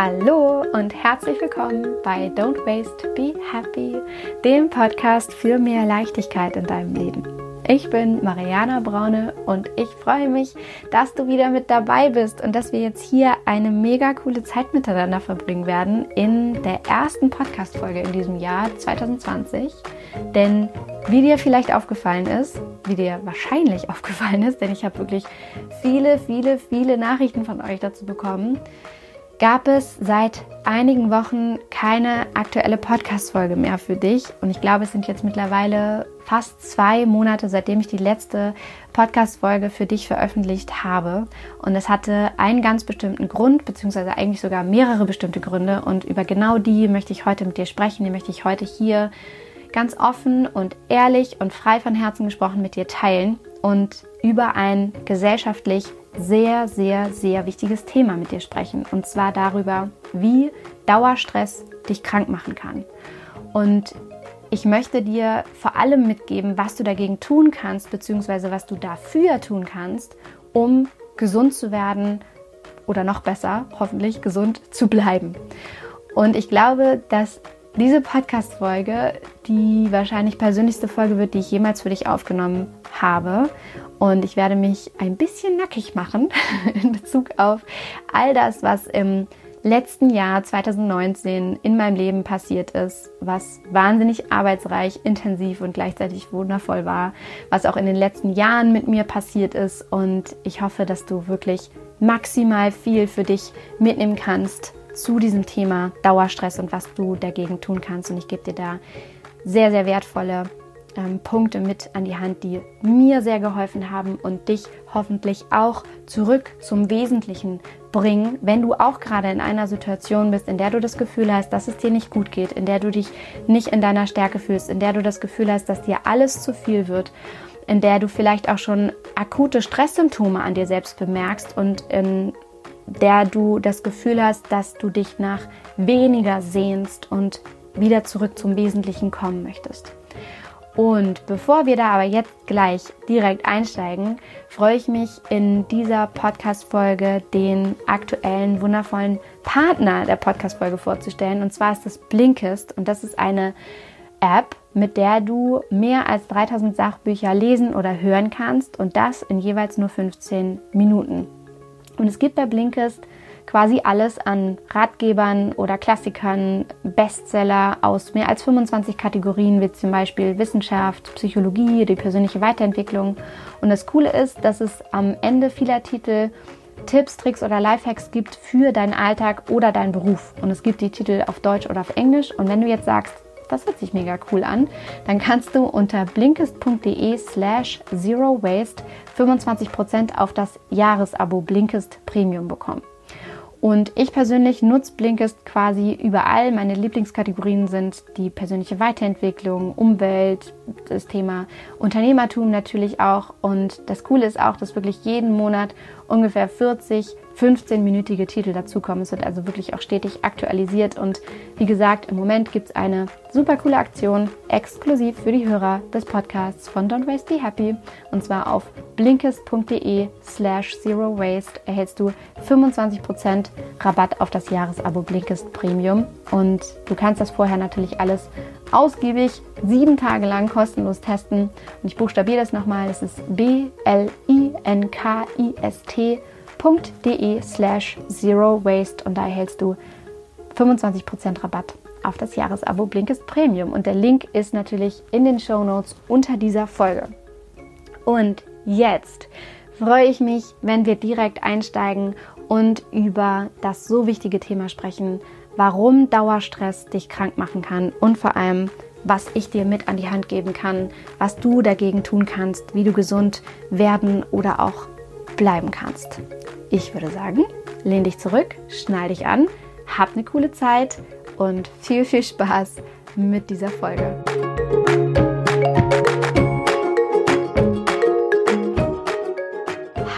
Hallo und herzlich willkommen bei Don't Waste, Be Happy, dem Podcast für mehr Leichtigkeit in deinem Leben. Ich bin Mariana Braune und ich freue mich, dass du wieder mit dabei bist und dass wir jetzt hier eine mega coole Zeit miteinander verbringen werden in der ersten Podcast-Folge in diesem Jahr 2020. Denn wie dir vielleicht aufgefallen ist, wie dir wahrscheinlich aufgefallen ist, denn ich habe wirklich viele, viele, viele Nachrichten von euch dazu bekommen, gab es seit einigen Wochen keine aktuelle Podcast-Folge mehr für dich. Und ich glaube, es sind jetzt mittlerweile fast zwei Monate, seitdem ich die letzte Podcast-Folge für dich veröffentlicht habe. Und es hatte einen ganz bestimmten Grund, beziehungsweise eigentlich sogar mehrere bestimmte Gründe. Und über genau die möchte ich heute mit dir sprechen. Die möchte ich heute hier ganz offen und ehrlich und frei von Herzen gesprochen mit dir teilen und über ein gesellschaftlich sehr, sehr, sehr wichtiges Thema mit dir sprechen. Und zwar darüber, wie Dauerstress dich krank machen kann. Und ich möchte dir vor allem mitgeben, was du dagegen tun kannst, beziehungsweise was du dafür tun kannst, um gesund zu werden oder noch besser, hoffentlich gesund zu bleiben. Und ich glaube, dass diese Podcast-Folge die wahrscheinlich persönlichste Folge wird, die ich jemals für dich aufgenommen habe. Und ich werde mich ein bisschen nackig machen in Bezug auf all das, was im letzten Jahr 2019 in meinem Leben passiert ist, was wahnsinnig arbeitsreich, intensiv und gleichzeitig wundervoll war, was auch in den letzten Jahren mit mir passiert ist. Und ich hoffe, dass du wirklich maximal viel für dich mitnehmen kannst zu diesem Thema Dauerstress und was du dagegen tun kannst. Und ich gebe dir da sehr, sehr wertvolle ähm, Punkte mit an die Hand, die mir sehr geholfen haben und dich hoffentlich auch zurück zum Wesentlichen bringen, wenn du auch gerade in einer Situation bist, in der du das Gefühl hast, dass es dir nicht gut geht, in der du dich nicht in deiner Stärke fühlst, in der du das Gefühl hast, dass dir alles zu viel wird, in der du vielleicht auch schon akute Stresssymptome an dir selbst bemerkst und in der du das Gefühl hast, dass du dich nach weniger sehnst und wieder zurück zum Wesentlichen kommen möchtest. Und bevor wir da aber jetzt gleich direkt einsteigen, freue ich mich in dieser Podcast-Folge den aktuellen wundervollen Partner der Podcast-Folge vorzustellen. Und zwar ist das Blinkist. Und das ist eine App, mit der du mehr als 3000 Sachbücher lesen oder hören kannst. Und das in jeweils nur 15 Minuten. Und es gibt bei Blinkist quasi alles an Ratgebern oder Klassikern, Bestseller aus mehr als 25 Kategorien, wie zum Beispiel Wissenschaft, Psychologie, die persönliche Weiterentwicklung. Und das Coole ist, dass es am Ende vieler Titel Tipps, Tricks oder Lifehacks gibt für deinen Alltag oder deinen Beruf. Und es gibt die Titel auf Deutsch oder auf Englisch. Und wenn du jetzt sagst, das hört sich mega cool an, dann kannst du unter blinkist.de slash zero waste 25% auf das Jahresabo Blinkist Premium bekommen. Und ich persönlich nutze Blinkist quasi überall. Meine Lieblingskategorien sind die persönliche Weiterentwicklung, Umwelt, das Thema Unternehmertum natürlich auch. Und das Coole ist auch, dass wirklich jeden Monat ungefähr 40 15-minütige Titel dazukommen. Es wird also wirklich auch stetig aktualisiert. Und wie gesagt, im Moment gibt es eine super coole Aktion exklusiv für die Hörer des Podcasts von Don't Waste Be Happy. Und zwar auf blinkist.de slash zero waste erhältst du 25% Rabatt auf das Jahresabo Blinkist Premium. Und du kannst das vorher natürlich alles ausgiebig sieben Tage lang kostenlos testen. Und ich buchstabiere das nochmal. Es ist B-L-I-N-K-I-S-T blinkist.de slash zero waste und da erhältst du 25% Rabatt auf das Jahresabo Blinkist Premium. Und der Link ist natürlich in den Show Notes unter dieser Folge. Und jetzt freue ich mich, wenn wir direkt einsteigen und über das so wichtige Thema sprechen, warum Dauerstress dich krank machen kann und vor allem, was ich dir mit an die Hand geben kann, was du dagegen tun kannst, wie du gesund werden oder auch bleiben kannst. Ich würde sagen, lehn dich zurück, schnall dich an, hab eine coole Zeit und viel, viel Spaß mit dieser Folge.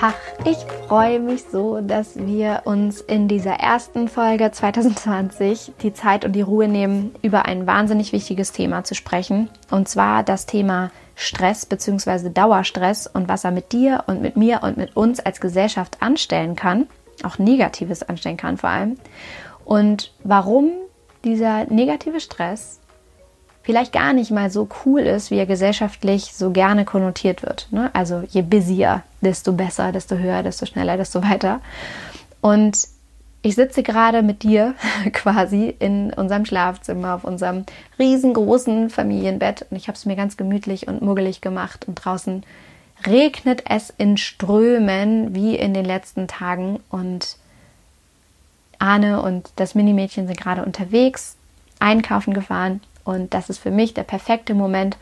Ach, ich freue mich so, dass wir uns in dieser ersten Folge 2020 die Zeit und die Ruhe nehmen, über ein wahnsinnig wichtiges Thema zu sprechen. Und zwar das Thema Stress bzw. Dauerstress und was er mit dir und mit mir und mit uns als Gesellschaft anstellen kann, auch Negatives anstellen kann vor allem. und warum dieser negative Stress vielleicht gar nicht mal so cool ist, wie er gesellschaftlich so gerne konnotiert wird. Ne? Also je busier, desto besser, desto höher, desto schneller, desto weiter. Und ich sitze gerade mit dir quasi in unserem Schlafzimmer, auf unserem riesengroßen Familienbett und ich habe es mir ganz gemütlich und muggelig gemacht und draußen regnet es in Strömen wie in den letzten Tagen und Arne und das Minimädchen sind gerade unterwegs, einkaufen gefahren und das ist für mich der perfekte Moment,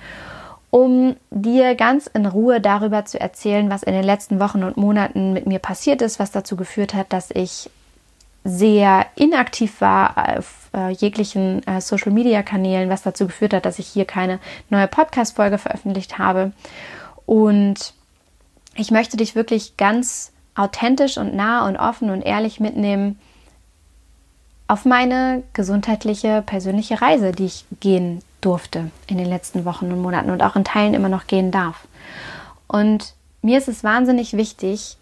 um dir ganz in Ruhe darüber zu erzählen, was in den letzten Wochen und Monaten mit mir passiert ist, was dazu geführt hat, dass ich sehr inaktiv war auf äh, jeglichen äh, Social-Media-Kanälen, was dazu geführt hat, dass ich hier keine neue Podcast-Folge veröffentlicht habe. Und ich möchte dich wirklich ganz authentisch und nah und offen und ehrlich mitnehmen auf meine gesundheitliche, persönliche Reise, die ich gehen durfte in den letzten Wochen und Monaten und auch in Teilen immer noch gehen darf. Und mir ist es wahnsinnig wichtig,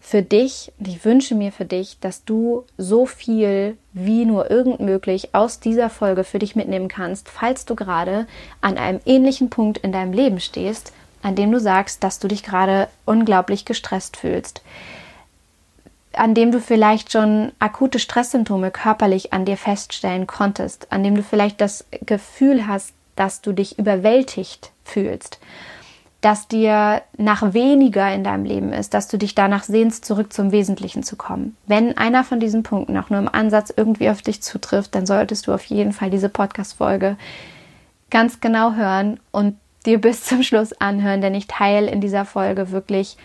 für dich, und ich wünsche mir für dich, dass du so viel wie nur irgend möglich aus dieser Folge für dich mitnehmen kannst, falls du gerade an einem ähnlichen Punkt in deinem Leben stehst, an dem du sagst, dass du dich gerade unglaublich gestresst fühlst, an dem du vielleicht schon akute Stresssymptome körperlich an dir feststellen konntest, an dem du vielleicht das Gefühl hast, dass du dich überwältigt fühlst dass dir nach weniger in deinem Leben ist, dass du dich danach sehnst, zurück zum Wesentlichen zu kommen. Wenn einer von diesen Punkten auch nur im Ansatz irgendwie auf dich zutrifft, dann solltest du auf jeden Fall diese Podcast-Folge ganz genau hören und dir bis zum Schluss anhören, denn ich teile in dieser Folge wirklich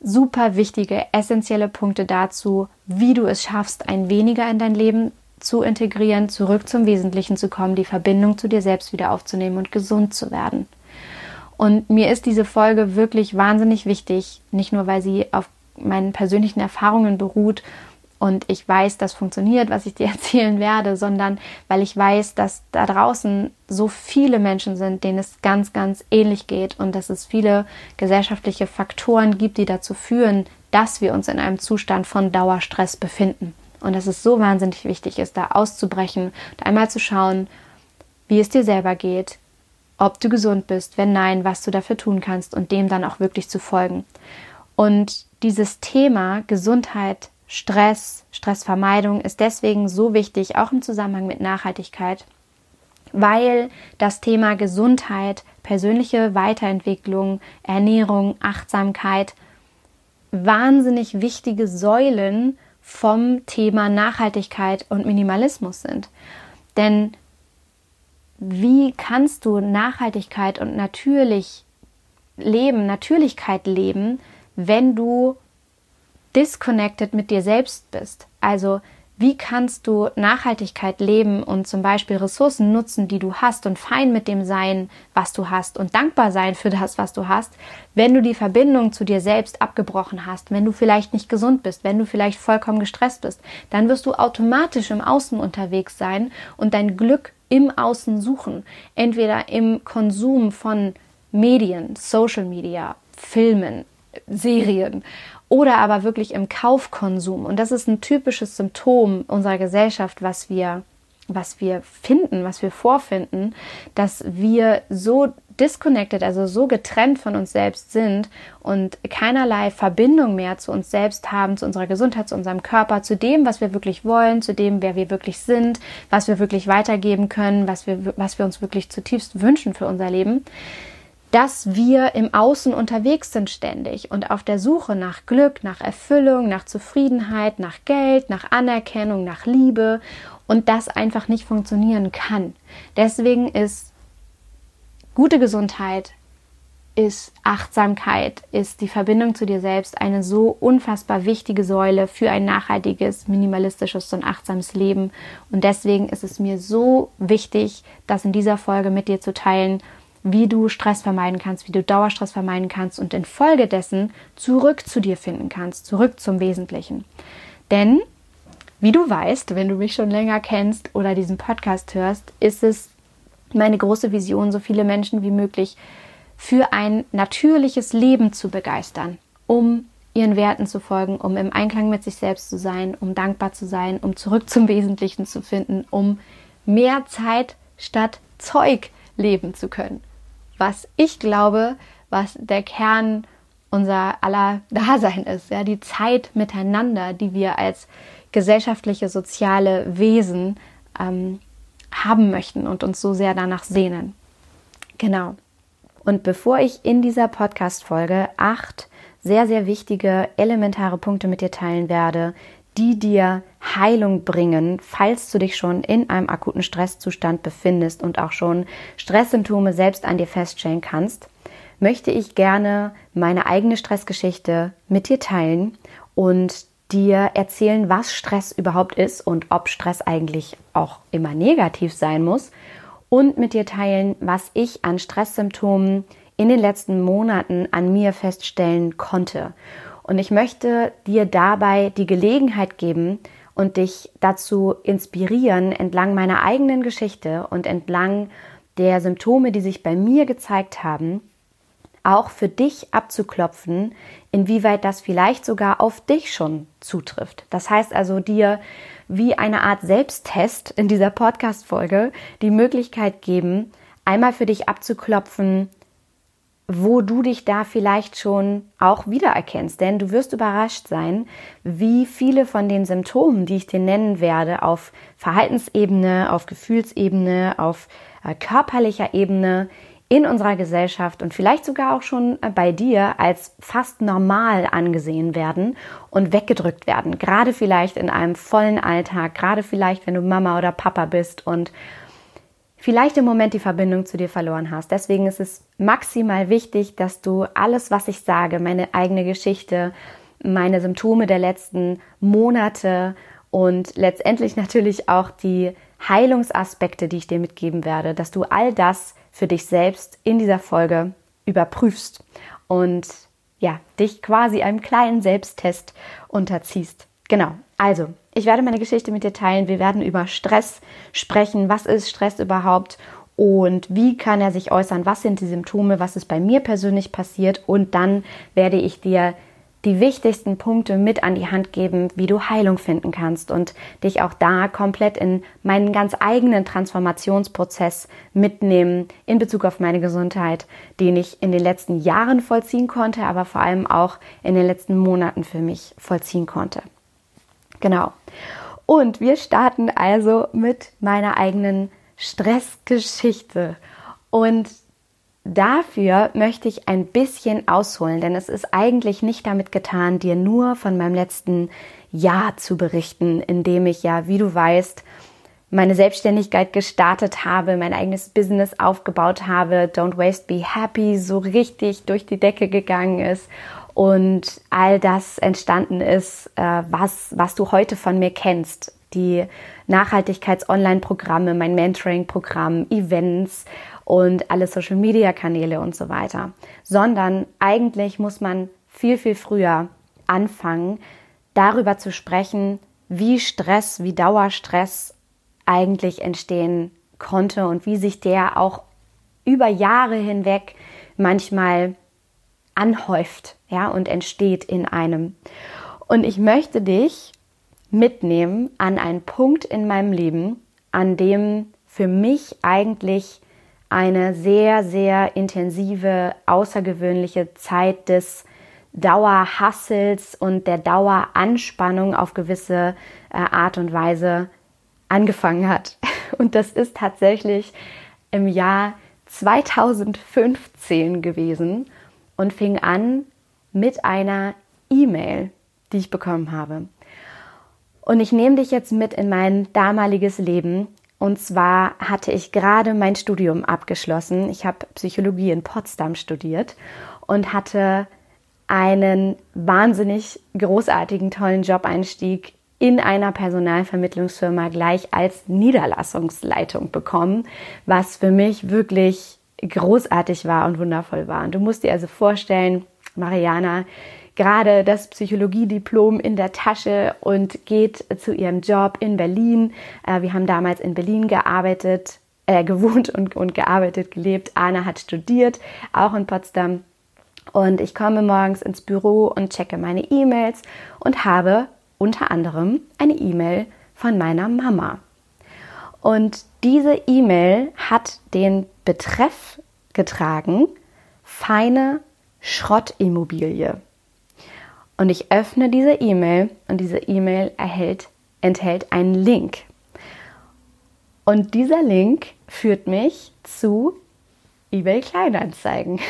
super wichtige, essentielle Punkte dazu, wie du es schaffst, ein weniger in dein Leben zu integrieren, zurück zum Wesentlichen zu kommen, die Verbindung zu dir selbst wieder aufzunehmen und gesund zu werden. Und mir ist diese Folge wirklich wahnsinnig wichtig, nicht nur weil sie auf meinen persönlichen Erfahrungen beruht und ich weiß, das funktioniert, was ich dir erzählen werde, sondern weil ich weiß, dass da draußen so viele Menschen sind, denen es ganz, ganz ähnlich geht und dass es viele gesellschaftliche Faktoren gibt, die dazu führen, dass wir uns in einem Zustand von Dauerstress befinden. Und dass es so wahnsinnig wichtig ist, da auszubrechen und einmal zu schauen, wie es dir selber geht, ob du gesund bist, wenn nein, was du dafür tun kannst und dem dann auch wirklich zu folgen. Und dieses Thema Gesundheit, Stress, Stressvermeidung ist deswegen so wichtig, auch im Zusammenhang mit Nachhaltigkeit, weil das Thema Gesundheit, persönliche Weiterentwicklung, Ernährung, Achtsamkeit wahnsinnig wichtige Säulen vom Thema Nachhaltigkeit und Minimalismus sind. Denn wie kannst du Nachhaltigkeit und natürlich leben, Natürlichkeit leben, wenn du disconnected mit dir selbst bist? Also wie kannst du Nachhaltigkeit leben und zum Beispiel Ressourcen nutzen, die du hast und fein mit dem sein, was du hast und dankbar sein für das, was du hast, wenn du die Verbindung zu dir selbst abgebrochen hast, wenn du vielleicht nicht gesund bist, wenn du vielleicht vollkommen gestresst bist, dann wirst du automatisch im Außen unterwegs sein und dein Glück im Außen suchen. Entweder im Konsum von Medien, Social Media, Filmen, Serien oder aber wirklich im Kaufkonsum. Und das ist ein typisches Symptom unserer Gesellschaft, was wir, was wir finden, was wir vorfinden, dass wir so disconnected, also so getrennt von uns selbst sind und keinerlei Verbindung mehr zu uns selbst haben, zu unserer Gesundheit, zu unserem Körper, zu dem, was wir wirklich wollen, zu dem, wer wir wirklich sind, was wir wirklich weitergeben können, was wir, was wir uns wirklich zutiefst wünschen für unser Leben, dass wir im Außen unterwegs sind ständig und auf der Suche nach Glück, nach Erfüllung, nach Zufriedenheit, nach Geld, nach Anerkennung, nach Liebe und das einfach nicht funktionieren kann. Deswegen ist Gute Gesundheit ist Achtsamkeit, ist die Verbindung zu dir selbst eine so unfassbar wichtige Säule für ein nachhaltiges, minimalistisches und achtsames Leben. Und deswegen ist es mir so wichtig, das in dieser Folge mit dir zu teilen, wie du Stress vermeiden kannst, wie du Dauerstress vermeiden kannst und infolgedessen zurück zu dir finden kannst, zurück zum Wesentlichen. Denn, wie du weißt, wenn du mich schon länger kennst oder diesen Podcast hörst, ist es meine große Vision, so viele Menschen wie möglich für ein natürliches Leben zu begeistern, um ihren Werten zu folgen, um im Einklang mit sich selbst zu sein, um dankbar zu sein, um zurück zum Wesentlichen zu finden, um mehr Zeit statt Zeug leben zu können. Was ich glaube, was der Kern unser aller Dasein ist, ja, die Zeit miteinander, die wir als gesellschaftliche, soziale Wesen ähm, haben möchten und uns so sehr danach sehnen. Genau. Und bevor ich in dieser Podcast-Folge acht sehr, sehr wichtige, elementare Punkte mit dir teilen werde, die dir Heilung bringen, falls du dich schon in einem akuten Stresszustand befindest und auch schon Stresssymptome selbst an dir feststellen kannst, möchte ich gerne meine eigene Stressgeschichte mit dir teilen und dir erzählen, was Stress überhaupt ist und ob Stress eigentlich auch immer negativ sein muss und mit dir teilen, was ich an Stresssymptomen in den letzten Monaten an mir feststellen konnte. Und ich möchte dir dabei die Gelegenheit geben und dich dazu inspirieren, entlang meiner eigenen Geschichte und entlang der Symptome, die sich bei mir gezeigt haben, auch für dich abzuklopfen, inwieweit das vielleicht sogar auf dich schon zutrifft. Das heißt also dir wie eine Art Selbsttest in dieser Podcast-Folge die Möglichkeit geben, einmal für dich abzuklopfen, wo du dich da vielleicht schon auch wiedererkennst. Denn du wirst überrascht sein, wie viele von den Symptomen, die ich dir nennen werde, auf Verhaltensebene, auf Gefühlsebene, auf äh, körperlicher Ebene in unserer Gesellschaft und vielleicht sogar auch schon äh, bei dir als fast normal angesehen werden und weggedrückt werden. Gerade vielleicht in einem vollen Alltag, gerade vielleicht, wenn du Mama oder Papa bist und vielleicht im Moment die Verbindung zu dir verloren hast. Deswegen ist es maximal wichtig, dass du alles, was ich sage, meine eigene Geschichte, meine Symptome der letzten Monate und letztendlich natürlich auch die Heilungsaspekte, die ich dir mitgeben werde, dass du all das für dich selbst in dieser Folge überprüfst und ja, dich quasi einem kleinen Selbsttest unterziehst. Genau. Also, ich werde meine Geschichte mit dir teilen. Wir werden über Stress sprechen. Was ist Stress überhaupt? Und wie kann er sich äußern? Was sind die Symptome? Was ist bei mir persönlich passiert? Und dann werde ich dir die wichtigsten Punkte mit an die Hand geben, wie du Heilung finden kannst und dich auch da komplett in meinen ganz eigenen Transformationsprozess mitnehmen in Bezug auf meine Gesundheit, den ich in den letzten Jahren vollziehen konnte, aber vor allem auch in den letzten Monaten für mich vollziehen konnte. Genau. Und wir starten also mit meiner eigenen Stressgeschichte. Und Dafür möchte ich ein bisschen ausholen, denn es ist eigentlich nicht damit getan, dir nur von meinem letzten Jahr zu berichten, in dem ich ja, wie du weißt, meine Selbstständigkeit gestartet habe, mein eigenes Business aufgebaut habe, Don't Waste Be Happy so richtig durch die Decke gegangen ist und all das entstanden ist, äh, was, was du heute von mir kennst. Die Nachhaltigkeits-Online-Programme, mein Mentoring-Programm, Events und alle Social-Media-Kanäle und so weiter, sondern eigentlich muss man viel, viel früher anfangen, darüber zu sprechen, wie Stress, wie Dauerstress eigentlich entstehen konnte und wie sich der auch über Jahre hinweg manchmal anhäuft, ja, und entsteht in einem. Und ich möchte dich mitnehmen an einen Punkt in meinem Leben, an dem für mich eigentlich eine sehr, sehr intensive, außergewöhnliche Zeit des Dauerhassels und der Daueranspannung auf gewisse äh, Art und Weise angefangen hat. Und das ist tatsächlich im Jahr 2015 gewesen und fing an mit einer E-Mail, die ich bekommen habe. Und ich nehme dich jetzt mit in mein damaliges Leben, und zwar hatte ich gerade mein Studium abgeschlossen. Ich habe Psychologie in Potsdam studiert und hatte einen wahnsinnig großartigen, tollen Job-Einstieg in einer Personalvermittlungsfirma gleich als Niederlassungsleitung bekommen, was für mich wirklich großartig war und wundervoll war. Und du musst dir also vorstellen, Mariana gerade das Psychologiediplom in der Tasche und geht zu ihrem Job in Berlin. Äh, wir haben damals in Berlin gearbeitet, äh, gewohnt und, und gearbeitet, gelebt. Anna hat studiert, auch in Potsdam Und ich komme morgens ins Büro und checke meine E-Mails und habe unter anderem eine E-Mail von meiner Mama. Und diese E-Mail hat den Betreff getragen, feine Schrottimmobilie. Und ich öffne diese E-Mail und diese E-Mail enthält einen Link. Und dieser Link führt mich zu eBay Kleinanzeigen.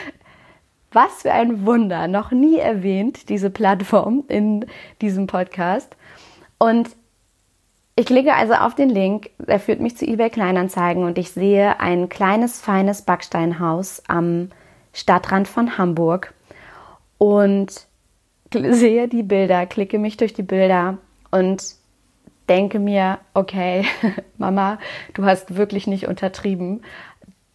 Was für ein Wunder, noch nie erwähnt, diese Plattform in diesem Podcast. Und ich klicke also auf den Link, er führt mich zu eBay Kleinanzeigen und ich sehe ein kleines, feines Backsteinhaus am Stadtrand von Hamburg und sehe die Bilder, klicke mich durch die Bilder und denke mir, okay, Mama, du hast wirklich nicht untertrieben.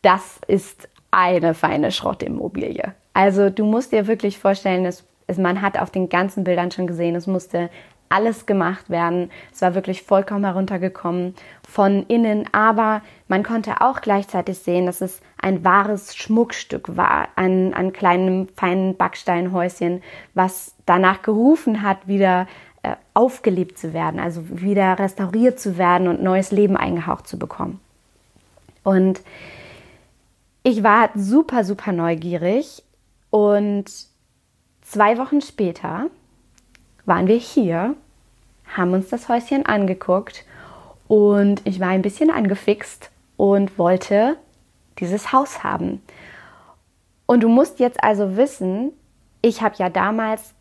Das ist eine feine Schrottimmobilie. Also du musst dir wirklich vorstellen, es, man hat auf den ganzen Bildern schon gesehen, es musste alles gemacht werden. Es war wirklich vollkommen heruntergekommen von innen, aber man konnte auch gleichzeitig sehen, dass es ein wahres Schmuckstück war, ein, ein kleinem feinen Backsteinhäuschen, was danach gerufen hat, wieder äh, aufgelebt zu werden, also wieder restauriert zu werden und neues Leben eingehaucht zu bekommen. Und ich war super, super neugierig und zwei Wochen später waren wir hier, haben uns das Häuschen angeguckt und ich war ein bisschen angefixt und wollte dieses Haus haben. Und du musst jetzt also wissen, ich habe ja damals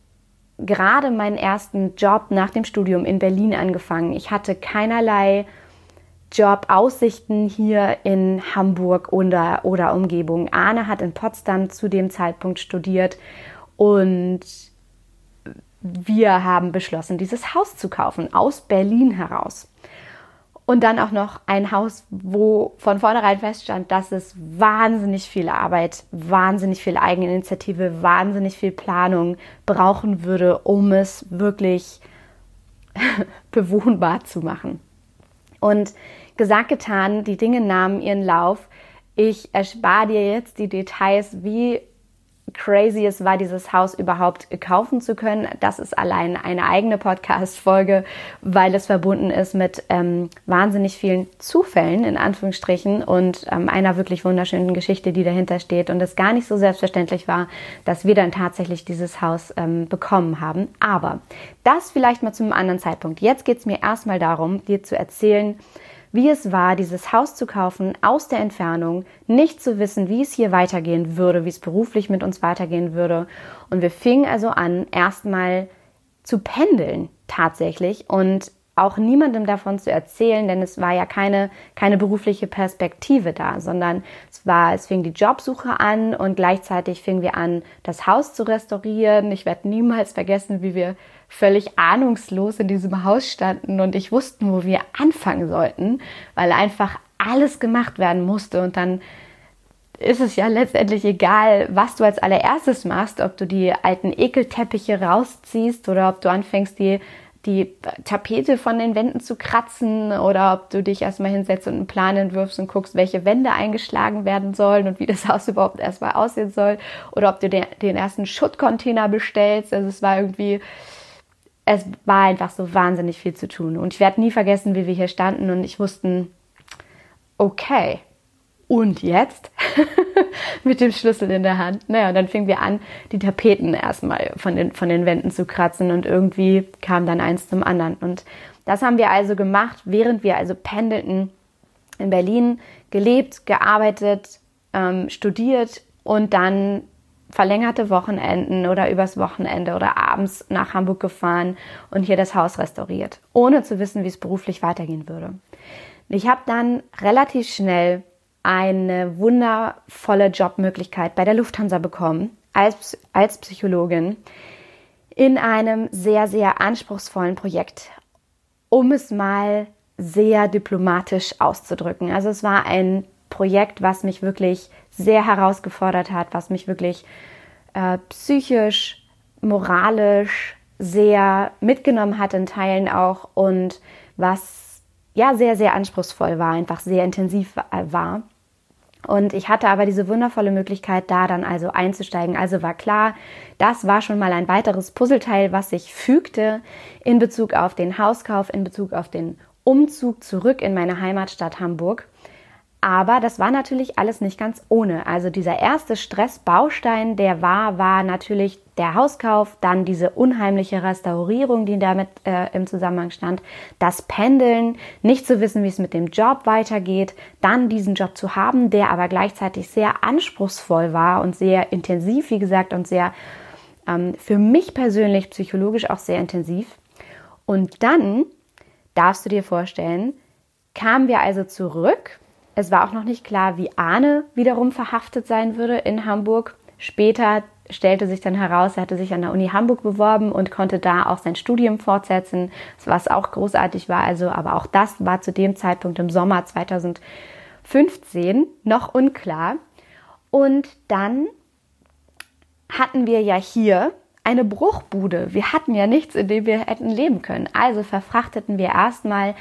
gerade meinen ersten Job nach dem Studium in Berlin angefangen. Ich hatte keinerlei Jobaussichten hier in Hamburg oder, oder Umgebung. Arne hat in Potsdam zu dem Zeitpunkt studiert und wir haben beschlossen, dieses Haus zu kaufen, aus Berlin heraus. Und dann auch noch ein Haus, wo von vornherein feststand, dass es wahnsinnig viel Arbeit, wahnsinnig viel Eigeninitiative, wahnsinnig viel Planung brauchen würde, um es wirklich bewohnbar zu machen. Und gesagt, getan, die Dinge nahmen ihren Lauf. Ich erspare dir jetzt die Details, wie crazy es war, dieses Haus überhaupt kaufen zu können. Das ist allein eine eigene Podcast-Folge, weil es verbunden ist mit ähm, wahnsinnig vielen Zufällen, in Anführungsstrichen, und ähm, einer wirklich wunderschönen Geschichte, die dahinter steht. Und es gar nicht so selbstverständlich war, dass wir dann tatsächlich dieses Haus ähm, bekommen haben. Aber das vielleicht mal zu einem anderen Zeitpunkt. Jetzt geht es mir erstmal darum, dir zu erzählen, wie es war, dieses Haus zu kaufen aus der Entfernung, nicht zu wissen, wie es hier weitergehen würde, wie es beruflich mit uns weitergehen würde. Und wir fingen also an, erstmal zu pendeln tatsächlich und auch niemandem davon zu erzählen, denn es war ja keine, keine berufliche Perspektive da, sondern es war, es fing die Jobsuche an und gleichzeitig fingen wir an, das Haus zu restaurieren. Ich werde niemals vergessen, wie wir völlig ahnungslos in diesem Haus standen und ich wussten, wo wir anfangen sollten, weil einfach alles gemacht werden musste und dann ist es ja letztendlich egal, was du als allererstes machst, ob du die alten Ekelteppiche rausziehst oder ob du anfängst, die, die Tapete von den Wänden zu kratzen oder ob du dich erstmal hinsetzt und einen Plan entwirfst und guckst, welche Wände eingeschlagen werden sollen und wie das Haus überhaupt erstmal aussehen soll oder ob du den, den ersten Schuttcontainer bestellst. Also es war irgendwie, es war einfach so wahnsinnig viel zu tun. Und ich werde nie vergessen, wie wir hier standen und ich wussten, okay, und jetzt? Mit dem Schlüssel in der Hand. Naja, und dann fingen wir an, die Tapeten erstmal von den, von den Wänden zu kratzen und irgendwie kam dann eins zum anderen. Und das haben wir also gemacht, während wir also pendelten in Berlin, gelebt, gearbeitet, ähm, studiert und dann verlängerte Wochenenden oder übers Wochenende oder abends nach Hamburg gefahren und hier das Haus restauriert, ohne zu wissen, wie es beruflich weitergehen würde. Ich habe dann relativ schnell eine wundervolle Jobmöglichkeit bei der Lufthansa bekommen als, als Psychologin in einem sehr, sehr anspruchsvollen Projekt, um es mal sehr diplomatisch auszudrücken. Also es war ein Projekt, was mich wirklich sehr herausgefordert hat, was mich wirklich äh, psychisch, moralisch sehr mitgenommen hat in Teilen auch und was ja sehr, sehr anspruchsvoll war, einfach sehr intensiv war. Und ich hatte aber diese wundervolle Möglichkeit, da dann also einzusteigen. Also war klar, das war schon mal ein weiteres Puzzleteil, was sich fügte in Bezug auf den Hauskauf, in Bezug auf den Umzug zurück in meine Heimatstadt Hamburg. Aber das war natürlich alles nicht ganz ohne. Also dieser erste Stressbaustein, der war, war natürlich der Hauskauf, dann diese unheimliche Restaurierung, die damit äh, im Zusammenhang stand, das Pendeln, nicht zu wissen, wie es mit dem Job weitergeht, dann diesen Job zu haben, der aber gleichzeitig sehr anspruchsvoll war und sehr intensiv, wie gesagt, und sehr ähm, für mich persönlich psychologisch auch sehr intensiv. Und dann darfst du dir vorstellen, kamen wir also zurück es war auch noch nicht klar, wie Arne wiederum verhaftet sein würde in Hamburg. Später stellte sich dann heraus, er hatte sich an der Uni Hamburg beworben und konnte da auch sein Studium fortsetzen, was auch großartig war. Also, aber auch das war zu dem Zeitpunkt im Sommer 2015 noch unklar. Und dann hatten wir ja hier eine Bruchbude. Wir hatten ja nichts, in dem wir hätten leben können. Also verfrachteten wir erstmal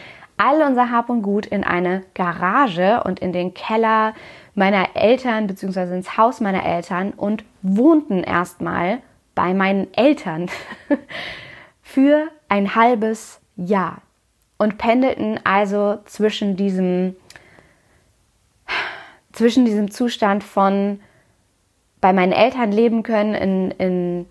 all unser Hab und Gut in eine Garage und in den Keller meiner Eltern bzw. ins Haus meiner Eltern und wohnten erstmal bei meinen Eltern für ein halbes Jahr und pendelten also zwischen diesem zwischen diesem Zustand von bei meinen Eltern leben können in, in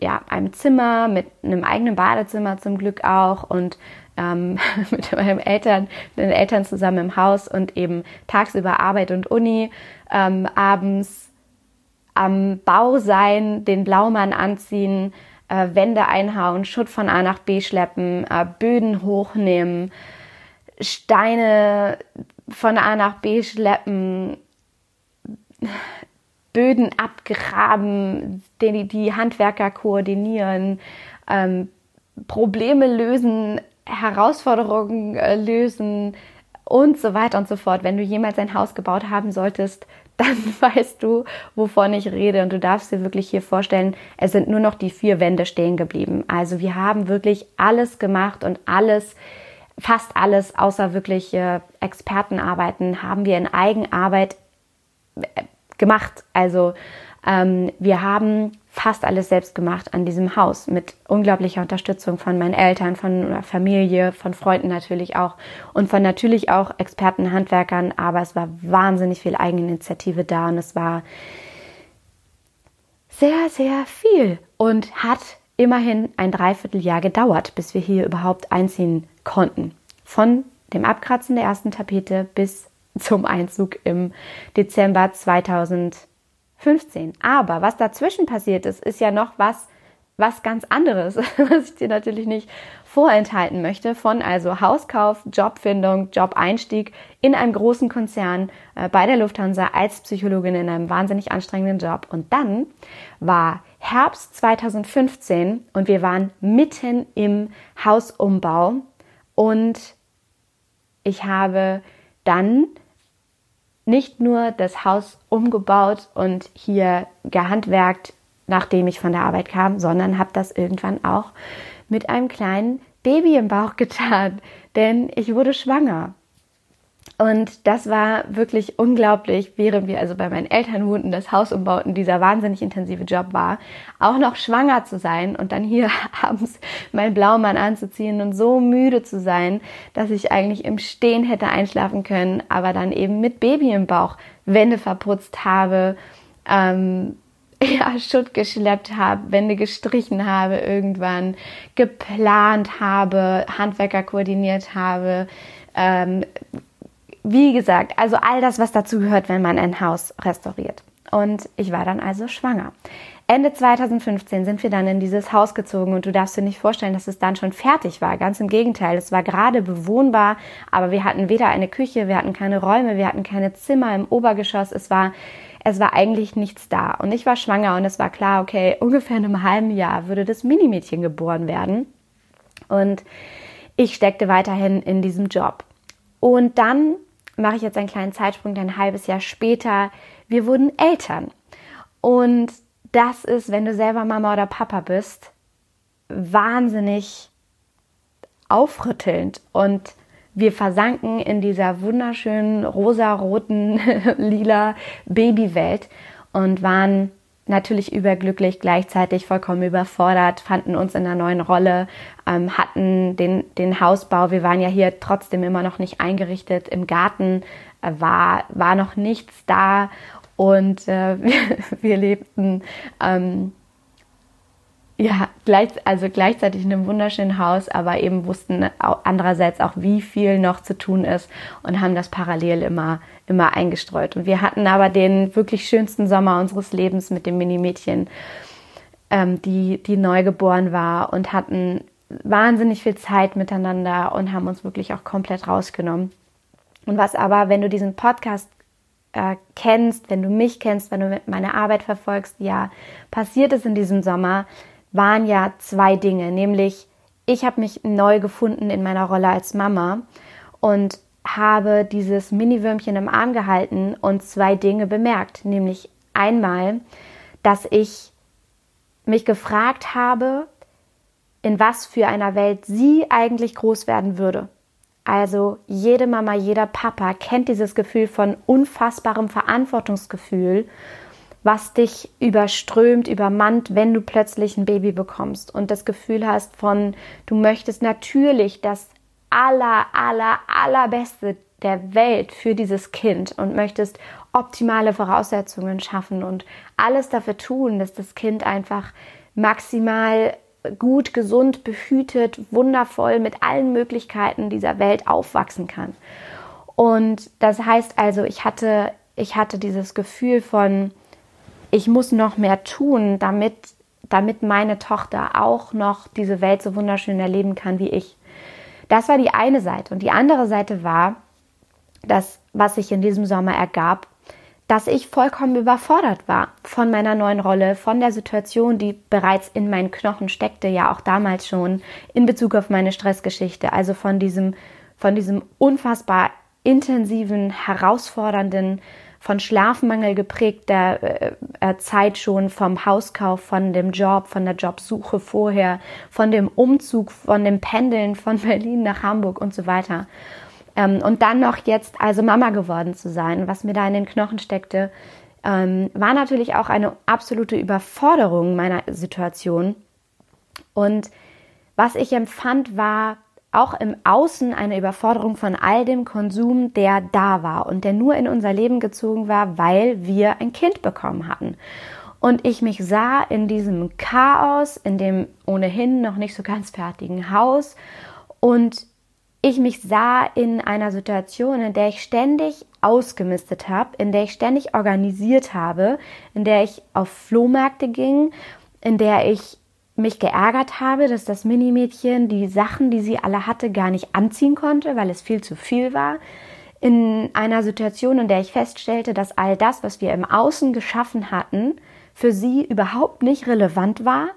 ja, einem Zimmer mit einem eigenen Badezimmer zum Glück auch und ähm, mit meinen Eltern, den Eltern zusammen im Haus und eben tagsüber Arbeit und Uni, ähm, abends am Bau sein, den Blaumann anziehen, äh, Wände einhauen, Schutt von A nach B schleppen, äh, Böden hochnehmen, Steine von A nach B schleppen, Böden abgraben, die, die Handwerker koordinieren, ähm, Probleme lösen, Herausforderungen äh, lösen und so weiter und so fort. Wenn du jemals ein Haus gebaut haben solltest, dann weißt du, wovon ich rede. Und du darfst dir wirklich hier vorstellen, es sind nur noch die vier Wände stehen geblieben. Also wir haben wirklich alles gemacht und alles, fast alles, außer wirklich äh, Expertenarbeiten, haben wir in Eigenarbeit äh, gemacht. Also ähm, wir haben fast alles selbst gemacht an diesem Haus mit unglaublicher Unterstützung von meinen Eltern, von Familie, von Freunden natürlich auch und von natürlich auch Experten, Handwerkern. Aber es war wahnsinnig viel Eigeninitiative da und es war sehr, sehr viel und hat immerhin ein Dreivierteljahr gedauert, bis wir hier überhaupt einziehen konnten. Von dem Abkratzen der ersten Tapete bis zum Einzug im Dezember 2015. Aber was dazwischen passiert ist, ist ja noch was, was ganz anderes, was ich dir natürlich nicht vorenthalten möchte. Von also Hauskauf, Jobfindung, Job-Einstieg in einem großen Konzern äh, bei der Lufthansa als Psychologin in einem wahnsinnig anstrengenden Job. Und dann war Herbst 2015 und wir waren mitten im Hausumbau und ich habe dann nicht nur das Haus umgebaut und hier gehandwerkt, nachdem ich von der Arbeit kam, sondern habe das irgendwann auch mit einem kleinen Baby im Bauch getan, denn ich wurde schwanger. Und das war wirklich unglaublich, während wir also bei meinen Eltern wohnten, das Haus umbauten, dieser wahnsinnig intensive Job war, auch noch schwanger zu sein und dann hier abends meinen Blaumann anzuziehen und so müde zu sein, dass ich eigentlich im Stehen hätte einschlafen können, aber dann eben mit Baby im Bauch Wände verputzt habe, ähm, ja, Schutt geschleppt habe, Wände gestrichen habe, irgendwann geplant habe, Handwerker koordiniert habe, ähm, wie gesagt, also all das, was dazu gehört, wenn man ein Haus restauriert. Und ich war dann also schwanger. Ende 2015 sind wir dann in dieses Haus gezogen und du darfst dir nicht vorstellen, dass es dann schon fertig war. Ganz im Gegenteil, es war gerade bewohnbar, aber wir hatten weder eine Küche, wir hatten keine Räume, wir hatten keine Zimmer im Obergeschoss. Es war, es war eigentlich nichts da. Und ich war schwanger und es war klar, okay, ungefähr in einem halben Jahr würde das Minimädchen geboren werden. Und ich steckte weiterhin in diesem Job. Und dann mache ich jetzt einen kleinen Zeitsprung, ein halbes Jahr später, wir wurden Eltern. Und das ist, wenn du selber Mama oder Papa bist, wahnsinnig aufrüttelnd und wir versanken in dieser wunderschönen rosa-roten, lila Babywelt und waren natürlich überglücklich, gleichzeitig vollkommen überfordert, fanden uns in einer neuen Rolle, ähm, hatten den, den Hausbau. Wir waren ja hier trotzdem immer noch nicht eingerichtet. Im Garten äh, war, war noch nichts da und äh, wir, wir lebten ähm, ja, gleich, also gleichzeitig in einem wunderschönen Haus, aber eben wussten andererseits auch, wie viel noch zu tun ist und haben das parallel immer, immer eingestreut. Und wir hatten aber den wirklich schönsten Sommer unseres Lebens mit dem Mini-Mädchen, ähm, die, die neu geboren war und hatten wahnsinnig viel Zeit miteinander und haben uns wirklich auch komplett rausgenommen. Und was aber, wenn du diesen Podcast äh, kennst, wenn du mich kennst, wenn du meine Arbeit verfolgst, ja, passiert ist in diesem Sommer, waren ja zwei Dinge, nämlich ich habe mich neu gefunden in meiner Rolle als Mama und habe dieses Mini-Würmchen im Arm gehalten und zwei Dinge bemerkt, nämlich einmal, dass ich mich gefragt habe, in was für einer Welt sie eigentlich groß werden würde. Also jede Mama, jeder Papa kennt dieses Gefühl von unfassbarem Verantwortungsgefühl was dich überströmt, übermannt, wenn du plötzlich ein Baby bekommst und das Gefühl hast von, du möchtest natürlich das aller, aller, allerbeste der Welt für dieses Kind und möchtest optimale Voraussetzungen schaffen und alles dafür tun, dass das Kind einfach maximal gut, gesund, behütet, wundervoll mit allen Möglichkeiten dieser Welt aufwachsen kann. Und das heißt also, ich hatte, ich hatte dieses Gefühl von, ich muss noch mehr tun, damit, damit meine Tochter auch noch diese Welt so wunderschön erleben kann wie ich. Das war die eine Seite. Und die andere Seite war, das, was sich in diesem Sommer ergab, dass ich vollkommen überfordert war von meiner neuen Rolle, von der Situation, die bereits in meinen Knochen steckte, ja auch damals schon in Bezug auf meine Stressgeschichte, also von diesem, von diesem unfassbar intensiven, herausfordernden von Schlafmangel geprägter äh, äh, Zeit schon, vom Hauskauf, von dem Job, von der Jobsuche vorher, von dem Umzug, von dem Pendeln von Berlin nach Hamburg und so weiter. Ähm, und dann noch jetzt also Mama geworden zu sein, was mir da in den Knochen steckte, ähm, war natürlich auch eine absolute Überforderung meiner Situation. Und was ich empfand, war auch im Außen eine Überforderung von all dem Konsum, der da war und der nur in unser Leben gezogen war, weil wir ein Kind bekommen hatten. Und ich mich sah in diesem Chaos, in dem ohnehin noch nicht so ganz fertigen Haus und ich mich sah in einer Situation, in der ich ständig ausgemistet habe, in der ich ständig organisiert habe, in der ich auf Flohmärkte ging, in der ich mich geärgert habe, dass das Minimädchen die Sachen, die sie alle hatte, gar nicht anziehen konnte, weil es viel zu viel war. In einer Situation, in der ich feststellte, dass all das, was wir im Außen geschaffen hatten, für sie überhaupt nicht relevant war.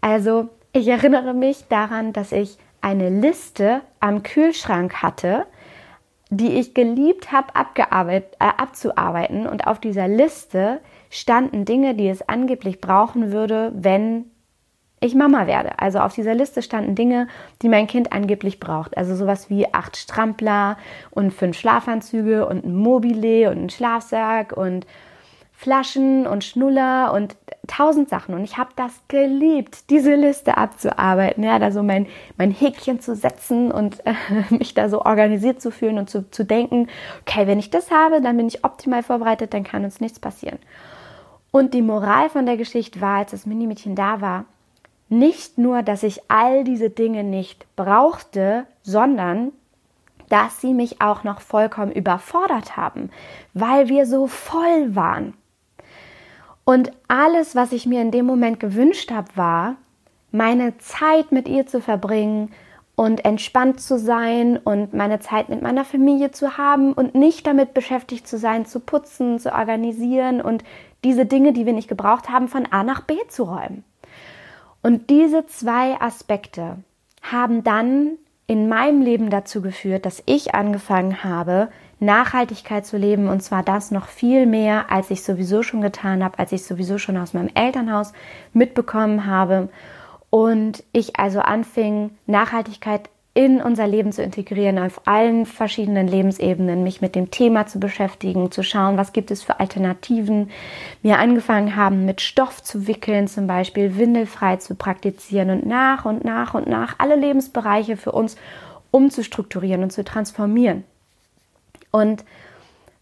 Also ich erinnere mich daran, dass ich eine Liste am Kühlschrank hatte, die ich geliebt habe äh, abzuarbeiten. Und auf dieser Liste standen Dinge, die es angeblich brauchen würde, wenn ich Mama werde. Also auf dieser Liste standen Dinge, die mein Kind angeblich braucht. Also sowas wie acht Strampler und fünf Schlafanzüge und ein Mobile und ein Schlafsack und Flaschen und Schnuller und tausend Sachen. Und ich habe das geliebt, diese Liste abzuarbeiten, ja, da so mein, mein Häkchen zu setzen und äh, mich da so organisiert zu fühlen und zu, zu denken, okay, wenn ich das habe, dann bin ich optimal vorbereitet, dann kann uns nichts passieren. Und die Moral von der Geschichte war, als das Minimädchen da war, nicht nur, dass ich all diese Dinge nicht brauchte, sondern dass sie mich auch noch vollkommen überfordert haben, weil wir so voll waren. Und alles, was ich mir in dem Moment gewünscht habe, war, meine Zeit mit ihr zu verbringen und entspannt zu sein und meine Zeit mit meiner Familie zu haben und nicht damit beschäftigt zu sein, zu putzen, zu organisieren und diese Dinge, die wir nicht gebraucht haben, von A nach B zu räumen. Und diese zwei Aspekte haben dann in meinem Leben dazu geführt, dass ich angefangen habe, Nachhaltigkeit zu leben. Und zwar das noch viel mehr, als ich sowieso schon getan habe, als ich sowieso schon aus meinem Elternhaus mitbekommen habe. Und ich also anfing, Nachhaltigkeit in unser Leben zu integrieren, auf allen verschiedenen Lebensebenen, mich mit dem Thema zu beschäftigen, zu schauen, was gibt es für Alternativen. Wir angefangen haben, mit Stoff zu wickeln, zum Beispiel windelfrei zu praktizieren und nach und nach und nach alle Lebensbereiche für uns umzustrukturieren und zu transformieren. Und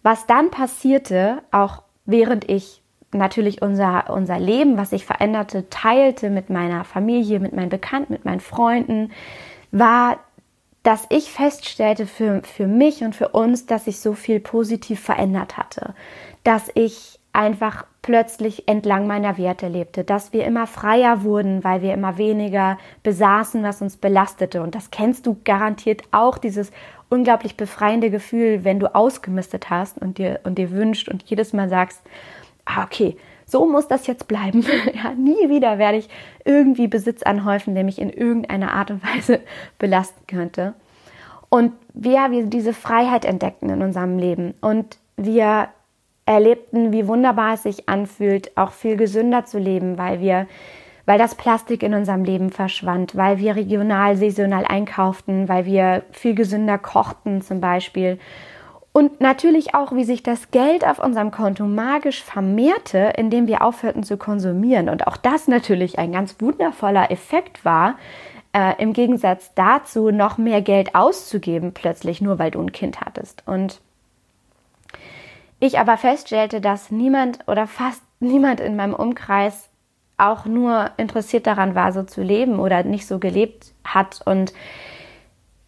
was dann passierte, auch während ich natürlich unser, unser Leben, was sich veränderte, teilte mit meiner Familie, mit meinen Bekannten, mit meinen Freunden, war, dass ich feststellte für, für mich und für uns, dass sich so viel positiv verändert hatte. Dass ich einfach plötzlich entlang meiner Werte lebte, dass wir immer freier wurden, weil wir immer weniger besaßen, was uns belastete. Und das kennst du garantiert auch, dieses unglaublich befreiende Gefühl, wenn du ausgemistet hast und dir, und dir wünscht und jedes Mal sagst, ah, okay, so muss das jetzt bleiben. ja, nie wieder werde ich irgendwie Besitz anhäufen, der mich in irgendeiner Art und Weise belasten könnte. Und wir, wir diese Freiheit entdeckten in unserem Leben und wir erlebten, wie wunderbar es sich anfühlt, auch viel gesünder zu leben, weil wir, weil das Plastik in unserem Leben verschwand, weil wir regional, saisonal einkauften, weil wir viel gesünder kochten zum Beispiel und natürlich auch, wie sich das Geld auf unserem Konto magisch vermehrte, indem wir aufhörten zu konsumieren. Und auch das natürlich ein ganz wundervoller Effekt war, äh, im Gegensatz dazu noch mehr Geld auszugeben, plötzlich nur weil du ein Kind hattest. Und ich aber feststellte, dass niemand oder fast niemand in meinem Umkreis auch nur interessiert daran war, so zu leben oder nicht so gelebt hat. Und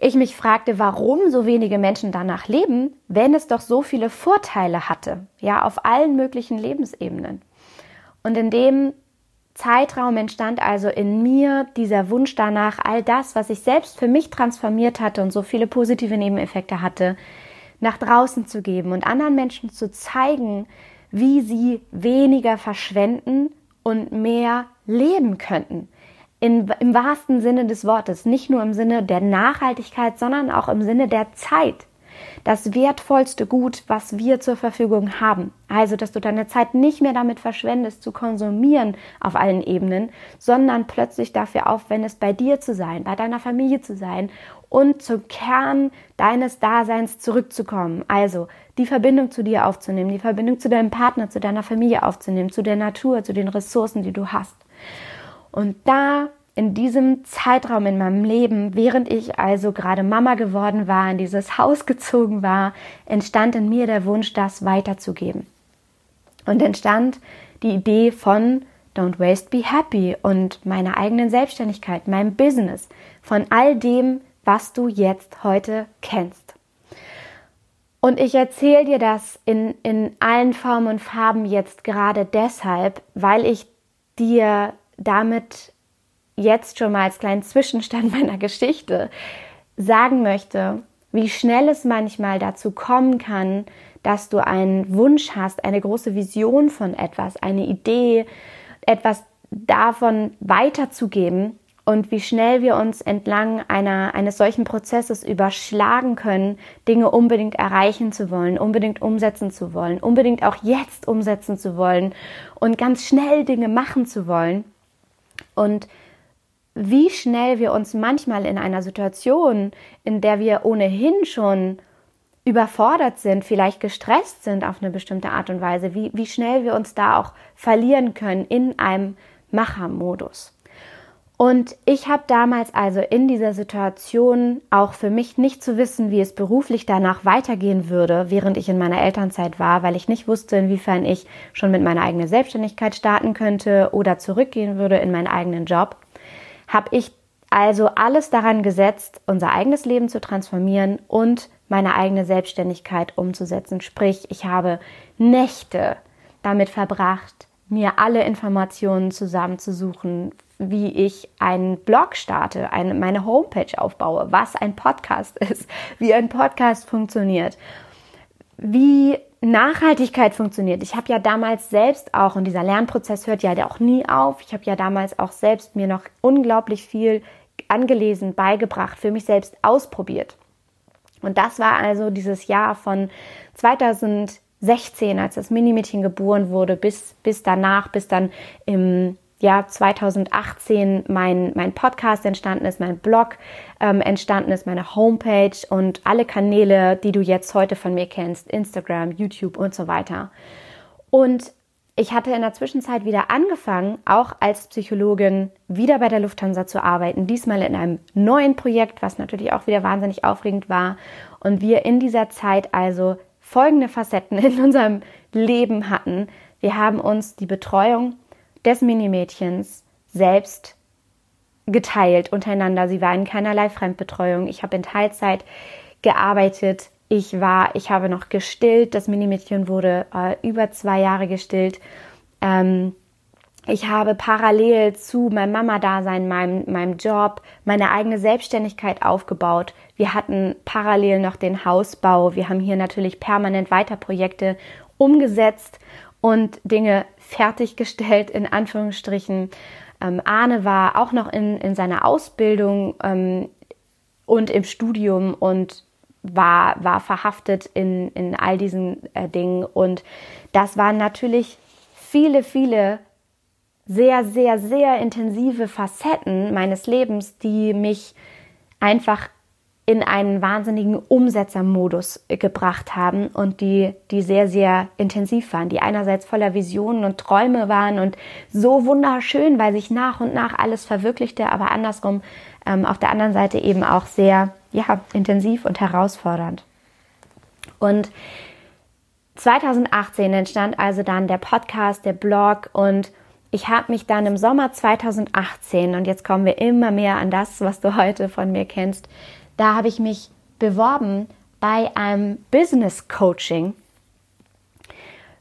ich mich fragte, warum so wenige Menschen danach leben, wenn es doch so viele Vorteile hatte, ja, auf allen möglichen Lebensebenen. Und in dem Zeitraum entstand also in mir dieser Wunsch danach, all das, was ich selbst für mich transformiert hatte und so viele positive Nebeneffekte hatte, nach draußen zu geben und anderen Menschen zu zeigen, wie sie weniger verschwenden und mehr leben könnten in, im wahrsten Sinne des Wortes, nicht nur im Sinne der Nachhaltigkeit, sondern auch im Sinne der Zeit. Das wertvollste Gut, was wir zur Verfügung haben. Also, dass du deine Zeit nicht mehr damit verschwendest, zu konsumieren auf allen Ebenen, sondern plötzlich dafür aufwendest, bei dir zu sein, bei deiner Familie zu sein und zum Kern deines Daseins zurückzukommen. Also, die Verbindung zu dir aufzunehmen, die Verbindung zu deinem Partner, zu deiner Familie aufzunehmen, zu der Natur, zu den Ressourcen, die du hast. Und da in diesem Zeitraum in meinem Leben, während ich also gerade Mama geworden war, in dieses Haus gezogen war, entstand in mir der Wunsch, das weiterzugeben. Und entstand die Idee von Don't Waste, Be Happy und meiner eigenen Selbstständigkeit, meinem Business, von all dem, was du jetzt heute kennst. Und ich erzähle dir das in, in allen Formen und Farben jetzt gerade deshalb, weil ich dir damit jetzt schon mal als kleinen Zwischenstand meiner Geschichte sagen möchte, wie schnell es manchmal dazu kommen kann, dass du einen Wunsch hast, eine große Vision von etwas, eine Idee, etwas davon weiterzugeben und wie schnell wir uns entlang einer, eines solchen Prozesses überschlagen können, Dinge unbedingt erreichen zu wollen, unbedingt umsetzen zu wollen, unbedingt auch jetzt umsetzen zu wollen und ganz schnell Dinge machen zu wollen und wie schnell wir uns manchmal in einer Situation, in der wir ohnehin schon überfordert sind, vielleicht gestresst sind auf eine bestimmte Art und Weise, wie, wie schnell wir uns da auch verlieren können in einem Machermodus. Und ich habe damals also in dieser Situation auch für mich nicht zu wissen, wie es beruflich danach weitergehen würde, während ich in meiner Elternzeit war, weil ich nicht wusste, inwiefern ich schon mit meiner eigenen Selbstständigkeit starten könnte oder zurückgehen würde in meinen eigenen Job, habe ich also alles daran gesetzt, unser eigenes Leben zu transformieren und meine eigene Selbstständigkeit umzusetzen. Sprich, ich habe Nächte damit verbracht, mir alle Informationen zusammenzusuchen, wie ich einen Blog starte, eine, meine Homepage aufbaue, was ein Podcast ist, wie ein Podcast funktioniert, wie Nachhaltigkeit funktioniert. Ich habe ja damals selbst auch, und dieser Lernprozess hört ja auch nie auf, ich habe ja damals auch selbst mir noch unglaublich viel angelesen, beigebracht, für mich selbst ausprobiert. Und das war also dieses Jahr von 2016, als das Minimädchen geboren wurde, bis, bis danach, bis dann im ja 2018 mein, mein Podcast entstanden ist, mein Blog ähm, entstanden ist, meine Homepage und alle Kanäle, die du jetzt heute von mir kennst, Instagram, YouTube und so weiter. Und ich hatte in der Zwischenzeit wieder angefangen, auch als Psychologin wieder bei der Lufthansa zu arbeiten. Diesmal in einem neuen Projekt, was natürlich auch wieder wahnsinnig aufregend war. Und wir in dieser Zeit also folgende Facetten in unserem Leben hatten. Wir haben uns die Betreuung des Minimädchens selbst geteilt untereinander. Sie war in keinerlei Fremdbetreuung. Ich habe in Teilzeit gearbeitet. Ich war, ich habe noch gestillt. Das Minimädchen wurde äh, über zwei Jahre gestillt. Ähm, ich habe parallel zu meinem Mama-Dasein, meinem, meinem Job, meine eigene Selbstständigkeit aufgebaut. Wir hatten parallel noch den Hausbau. Wir haben hier natürlich permanent weiter Projekte umgesetzt und Dinge fertiggestellt, in Anführungsstrichen. Ähm, Arne war auch noch in, in seiner Ausbildung ähm, und im Studium und war, war verhaftet in, in all diesen äh, Dingen. Und das waren natürlich viele, viele sehr, sehr, sehr intensive Facetten meines Lebens, die mich einfach in einen wahnsinnigen Umsetzermodus gebracht haben und die, die sehr, sehr intensiv waren, die einerseits voller Visionen und Träume waren und so wunderschön, weil sich nach und nach alles verwirklichte, aber andersrum ähm, auf der anderen Seite eben auch sehr, ja, intensiv und herausfordernd. Und 2018 entstand also dann der Podcast, der Blog und ich habe mich dann im Sommer 2018, und jetzt kommen wir immer mehr an das, was du heute von mir kennst, da habe ich mich beworben bei einem Business Coaching,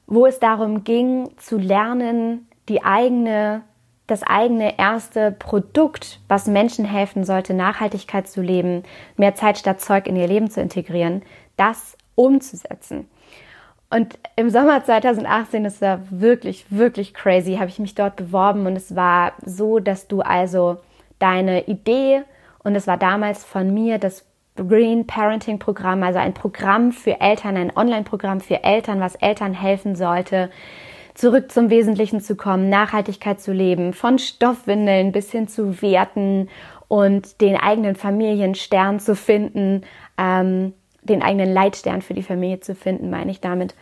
wo es darum ging zu lernen, die eigene, das eigene erste Produkt, was Menschen helfen sollte, Nachhaltigkeit zu leben, mehr Zeit statt Zeug in ihr Leben zu integrieren, das umzusetzen. Und im Sommer 2018, das war wirklich, wirklich crazy, habe ich mich dort beworben und es war so, dass du also deine Idee und es war damals von mir das Green Parenting Programm, also ein Programm für Eltern, ein Online-Programm für Eltern, was Eltern helfen sollte, zurück zum Wesentlichen zu kommen, Nachhaltigkeit zu leben, von Stoffwindeln bis hin zu Werten und den eigenen Familienstern zu finden, ähm, den eigenen Leitstern für die Familie zu finden, meine ich damit.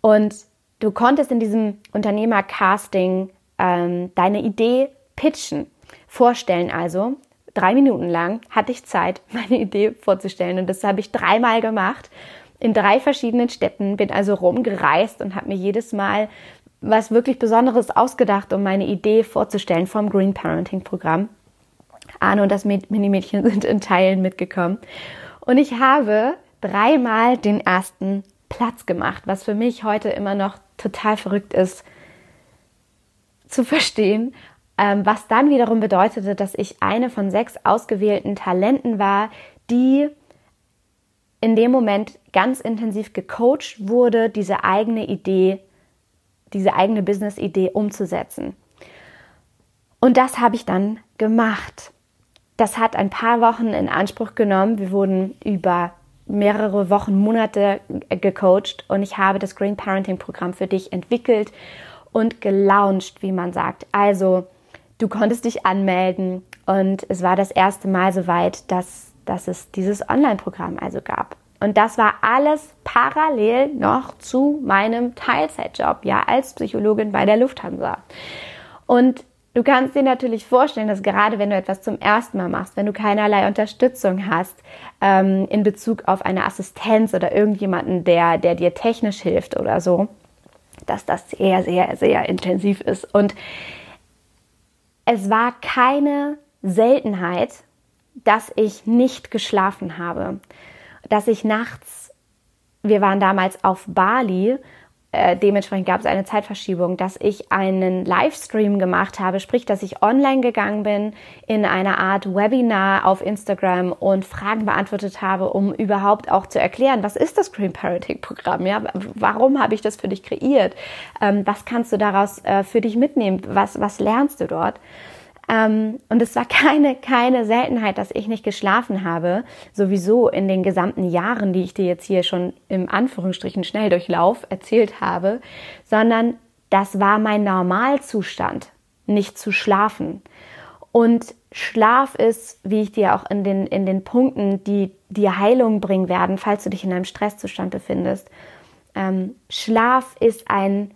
Und du konntest in diesem Unternehmercasting ähm, deine Idee pitchen, vorstellen also. Drei Minuten lang hatte ich Zeit, meine Idee vorzustellen. Und das habe ich dreimal gemacht in drei verschiedenen Städten, bin also rumgereist und habe mir jedes Mal was wirklich Besonderes ausgedacht, um meine Idee vorzustellen vom Green Parenting Programm. Arne und das Mini-Mädchen sind in Teilen mitgekommen. Und ich habe dreimal den ersten Platz gemacht, was für mich heute immer noch total verrückt ist zu verstehen, was dann wiederum bedeutete, dass ich eine von sechs ausgewählten Talenten war, die in dem Moment ganz intensiv gecoacht wurde, diese eigene Idee, diese eigene Business-Idee umzusetzen. Und das habe ich dann gemacht. Das hat ein paar Wochen in Anspruch genommen. Wir wurden über mehrere Wochen, Monate gecoacht und ich habe das Green Parenting Programm für dich entwickelt und gelauncht, wie man sagt. Also, du konntest dich anmelden und es war das erste Mal soweit, dass, dass es dieses Online-Programm also gab. Und das war alles parallel noch zu meinem Teilzeitjob, ja, als Psychologin bei der Lufthansa. Und Du kannst dir natürlich vorstellen, dass gerade wenn du etwas zum ersten Mal machst, wenn du keinerlei Unterstützung hast ähm, in Bezug auf eine Assistenz oder irgendjemanden, der, der dir technisch hilft oder so, dass das sehr, sehr, sehr intensiv ist. Und es war keine Seltenheit, dass ich nicht geschlafen habe, dass ich nachts, wir waren damals auf Bali äh, dementsprechend gab es eine Zeitverschiebung, dass ich einen Livestream gemacht habe, sprich, dass ich online gegangen bin in einer Art Webinar auf Instagram und Fragen beantwortet habe, um überhaupt auch zu erklären, was ist das Green Parenting Programm? Ja, warum habe ich das für dich kreiert? Ähm, was kannst du daraus äh, für dich mitnehmen? Was, was lernst du dort? Ähm, und es war keine, keine Seltenheit, dass ich nicht geschlafen habe, sowieso in den gesamten Jahren, die ich dir jetzt hier schon im Anführungsstrichen Schnelldurchlauf erzählt habe, sondern das war mein Normalzustand. nicht zu schlafen. Und Schlaf ist, wie ich dir auch in den, in den Punkten, die dir Heilung bringen werden, falls du dich in einem Stresszustand befindest, ähm, Schlaf ist ein,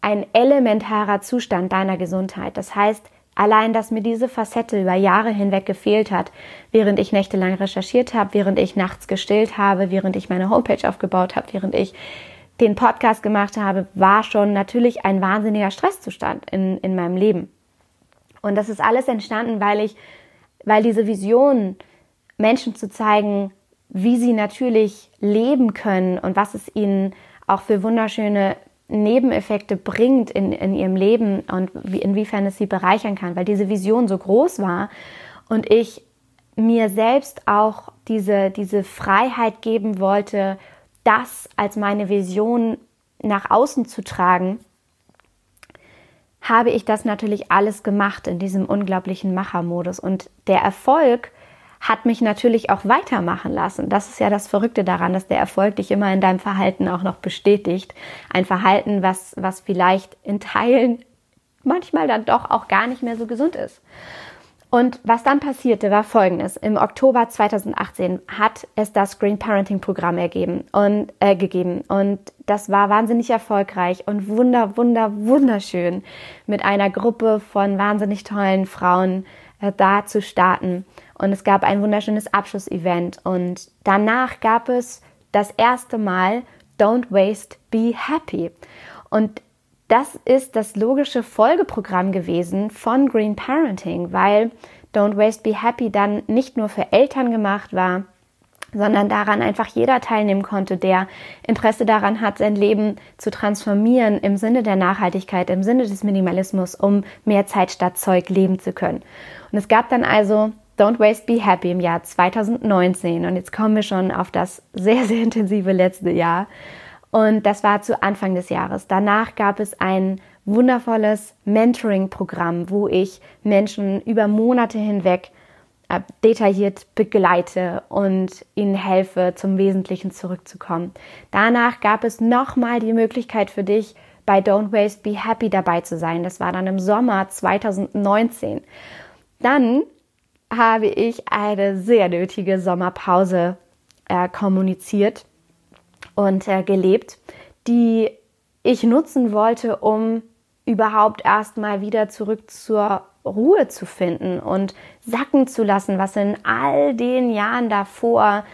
ein elementarer Zustand deiner Gesundheit. Das heißt, allein, dass mir diese Facette über Jahre hinweg gefehlt hat, während ich nächtelang recherchiert habe, während ich nachts gestillt habe, während ich meine Homepage aufgebaut habe, während ich den Podcast gemacht habe, war schon natürlich ein wahnsinniger Stresszustand in, in meinem Leben. Und das ist alles entstanden, weil ich, weil diese Vision, Menschen zu zeigen, wie sie natürlich leben können und was es ihnen auch für wunderschöne Nebeneffekte bringt in, in ihrem Leben und wie, inwiefern es sie bereichern kann, weil diese Vision so groß war und ich mir selbst auch diese, diese Freiheit geben wollte, das als meine Vision nach außen zu tragen habe ich das natürlich alles gemacht in diesem unglaublichen Machermodus. Und der Erfolg hat mich natürlich auch weitermachen lassen. Das ist ja das Verrückte daran, dass der Erfolg dich immer in deinem Verhalten auch noch bestätigt. Ein Verhalten, was, was vielleicht in Teilen manchmal dann doch auch gar nicht mehr so gesund ist. Und was dann passierte, war folgendes. Im Oktober 2018 hat es das Green Parenting Programm ergeben und, äh, gegeben. Und das war wahnsinnig erfolgreich und wunder, wunder, wunderschön, mit einer Gruppe von wahnsinnig tollen Frauen äh, da zu starten. Und es gab ein wunderschönes Abschlussevent. Und danach gab es das erste Mal Don't Waste, Be Happy. Und das ist das logische Folgeprogramm gewesen von Green Parenting, weil Don't Waste Be Happy dann nicht nur für Eltern gemacht war, sondern daran einfach jeder teilnehmen konnte, der Interesse daran hat, sein Leben zu transformieren im Sinne der Nachhaltigkeit, im Sinne des Minimalismus, um mehr Zeit statt Zeug leben zu können. Und es gab dann also Don't Waste Be Happy im Jahr 2019 und jetzt kommen wir schon auf das sehr, sehr intensive letzte Jahr. Und das war zu Anfang des Jahres. Danach gab es ein wundervolles Mentoring-Programm, wo ich Menschen über Monate hinweg äh, detailliert begleite und ihnen helfe, zum Wesentlichen zurückzukommen. Danach gab es nochmal die Möglichkeit für dich, bei Don't Waste Be Happy dabei zu sein. Das war dann im Sommer 2019. Dann habe ich eine sehr nötige Sommerpause äh, kommuniziert und äh, gelebt, die ich nutzen wollte, um überhaupt erstmal wieder zurück zur Ruhe zu finden und sacken zu lassen, was in all den Jahren davor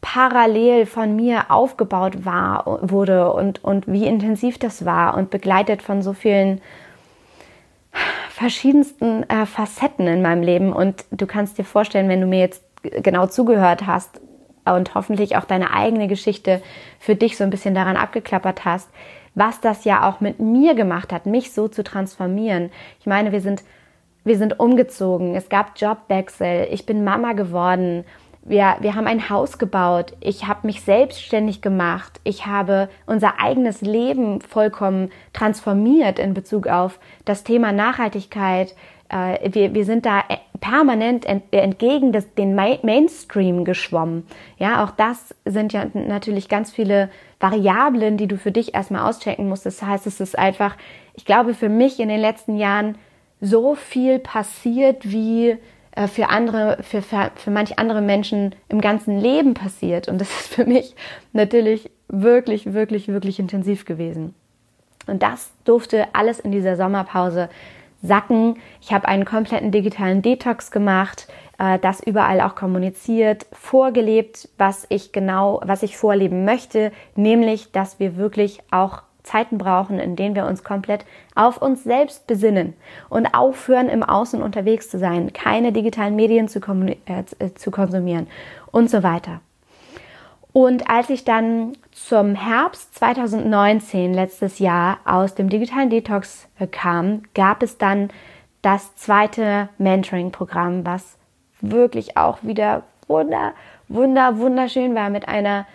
parallel von mir aufgebaut war, wurde und, und wie intensiv das war und begleitet von so vielen verschiedensten äh, Facetten in meinem Leben. Und du kannst dir vorstellen, wenn du mir jetzt genau zugehört hast, und hoffentlich auch deine eigene Geschichte für dich so ein bisschen daran abgeklappert hast, was das ja auch mit mir gemacht hat, mich so zu transformieren. Ich meine, wir sind, wir sind umgezogen, es gab Jobwechsel, ich bin Mama geworden, wir, wir haben ein Haus gebaut, ich habe mich selbstständig gemacht, ich habe unser eigenes Leben vollkommen transformiert in Bezug auf das Thema Nachhaltigkeit, äh, wir, wir sind da permanent ent, entgegen des, den Mainstream geschwommen. Ja, auch das sind ja natürlich ganz viele Variablen, die du für dich erstmal auschecken musst. Das heißt, es ist einfach, ich glaube, für mich in den letzten Jahren so viel passiert, wie äh, für andere, für, für, manche andere Menschen im ganzen Leben passiert. Und das ist für mich natürlich wirklich, wirklich, wirklich intensiv gewesen. Und das durfte alles in dieser Sommerpause sacken. Ich habe einen kompletten digitalen Detox gemacht, äh, das überall auch kommuniziert, vorgelebt, was ich genau, was ich vorleben möchte, nämlich, dass wir wirklich auch Zeiten brauchen, in denen wir uns komplett auf uns selbst besinnen und aufhören, im Außen unterwegs zu sein, keine digitalen Medien zu, äh, zu konsumieren und so weiter. Und als ich dann zum Herbst 2019, letztes Jahr, aus dem digitalen Detox äh, kam, gab es dann das zweite Mentoring-Programm, was wirklich auch wieder wunder, wunder, wunderschön war mit einer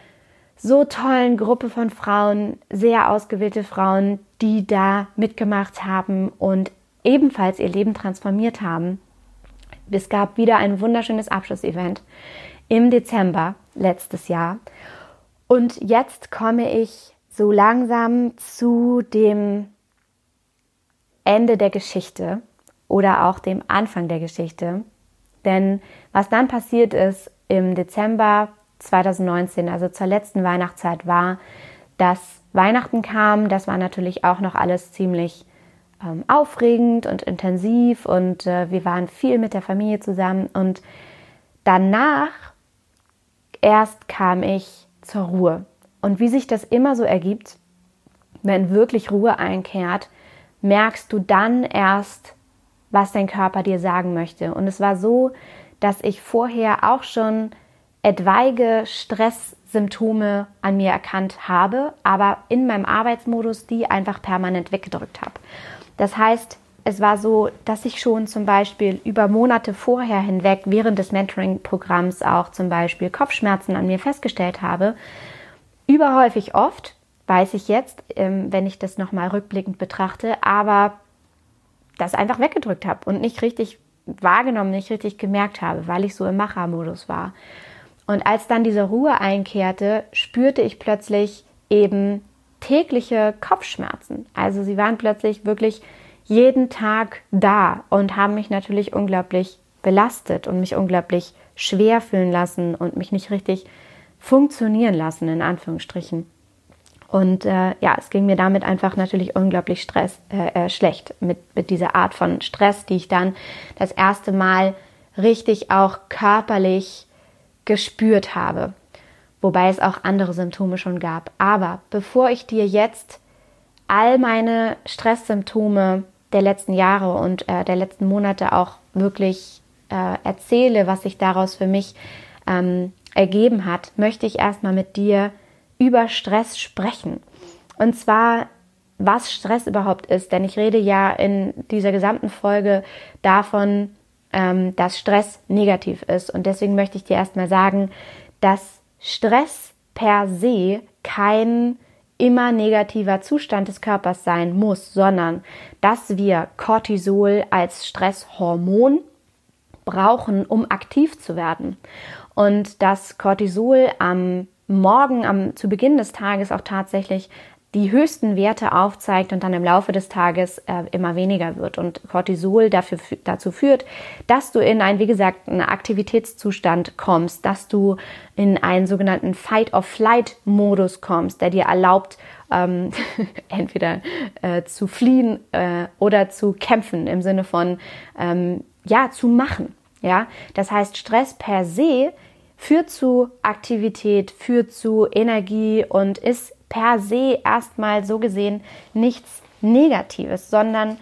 so tollen Gruppe von Frauen, sehr ausgewählte Frauen, die da mitgemacht haben und ebenfalls ihr Leben transformiert haben. Es gab wieder ein wunderschönes Abschlussevent im Dezember letztes Jahr. Und jetzt komme ich so langsam zu dem Ende der Geschichte oder auch dem Anfang der Geschichte. Denn was dann passiert ist im Dezember 2019, also zur letzten Weihnachtszeit, war, dass Weihnachten kam. Das war natürlich auch noch alles ziemlich ähm, aufregend und intensiv und äh, wir waren viel mit der Familie zusammen. Und danach erst kam ich zur Ruhe. Und wie sich das immer so ergibt, wenn wirklich Ruhe einkehrt, merkst du dann erst, was dein Körper dir sagen möchte. Und es war so, dass ich vorher auch schon etwaige Stresssymptome an mir erkannt habe, aber in meinem Arbeitsmodus die einfach permanent weggedrückt habe. Das heißt, es war so, dass ich schon zum Beispiel über Monate vorher hinweg während des Mentoring-Programms auch zum Beispiel Kopfschmerzen an mir festgestellt habe. Überhäufig oft, weiß ich jetzt, ähm, wenn ich das nochmal rückblickend betrachte, aber das einfach weggedrückt habe und nicht richtig wahrgenommen, nicht richtig gemerkt habe, weil ich so im Machermodus war. Und als dann diese Ruhe einkehrte, spürte ich plötzlich eben tägliche Kopfschmerzen. Also sie waren plötzlich wirklich jeden Tag da und haben mich natürlich unglaublich belastet und mich unglaublich schwer fühlen lassen und mich nicht richtig funktionieren lassen, in Anführungsstrichen. Und äh, ja, es ging mir damit einfach natürlich unglaublich Stress, äh, äh, schlecht mit, mit dieser Art von Stress, die ich dann das erste Mal richtig auch körperlich gespürt habe. Wobei es auch andere Symptome schon gab. Aber bevor ich dir jetzt all meine Stresssymptome der letzten Jahre und äh, der letzten Monate auch wirklich äh, erzähle, was sich daraus für mich ähm, ergeben hat, möchte ich erstmal mit dir über Stress sprechen. Und zwar, was Stress überhaupt ist. Denn ich rede ja in dieser gesamten Folge davon, ähm, dass Stress negativ ist. Und deswegen möchte ich dir erstmal sagen, dass Stress per se kein immer negativer Zustand des Körpers sein muss, sondern dass wir Cortisol als Stresshormon brauchen, um aktiv zu werden. Und dass Cortisol am Morgen, am, zu Beginn des Tages auch tatsächlich die höchsten Werte aufzeigt und dann im Laufe des Tages äh, immer weniger wird und Cortisol dafür, dazu führt, dass du in einen, wie gesagt, einen Aktivitätszustand kommst, dass du in einen sogenannten Fight-of-Flight-Modus kommst, der dir erlaubt, ähm, entweder äh, zu fliehen äh, oder zu kämpfen im Sinne von, ähm, ja, zu machen. Ja, das heißt, Stress per se führt zu Aktivität, führt zu Energie und ist per se erstmal so gesehen nichts Negatives, sondern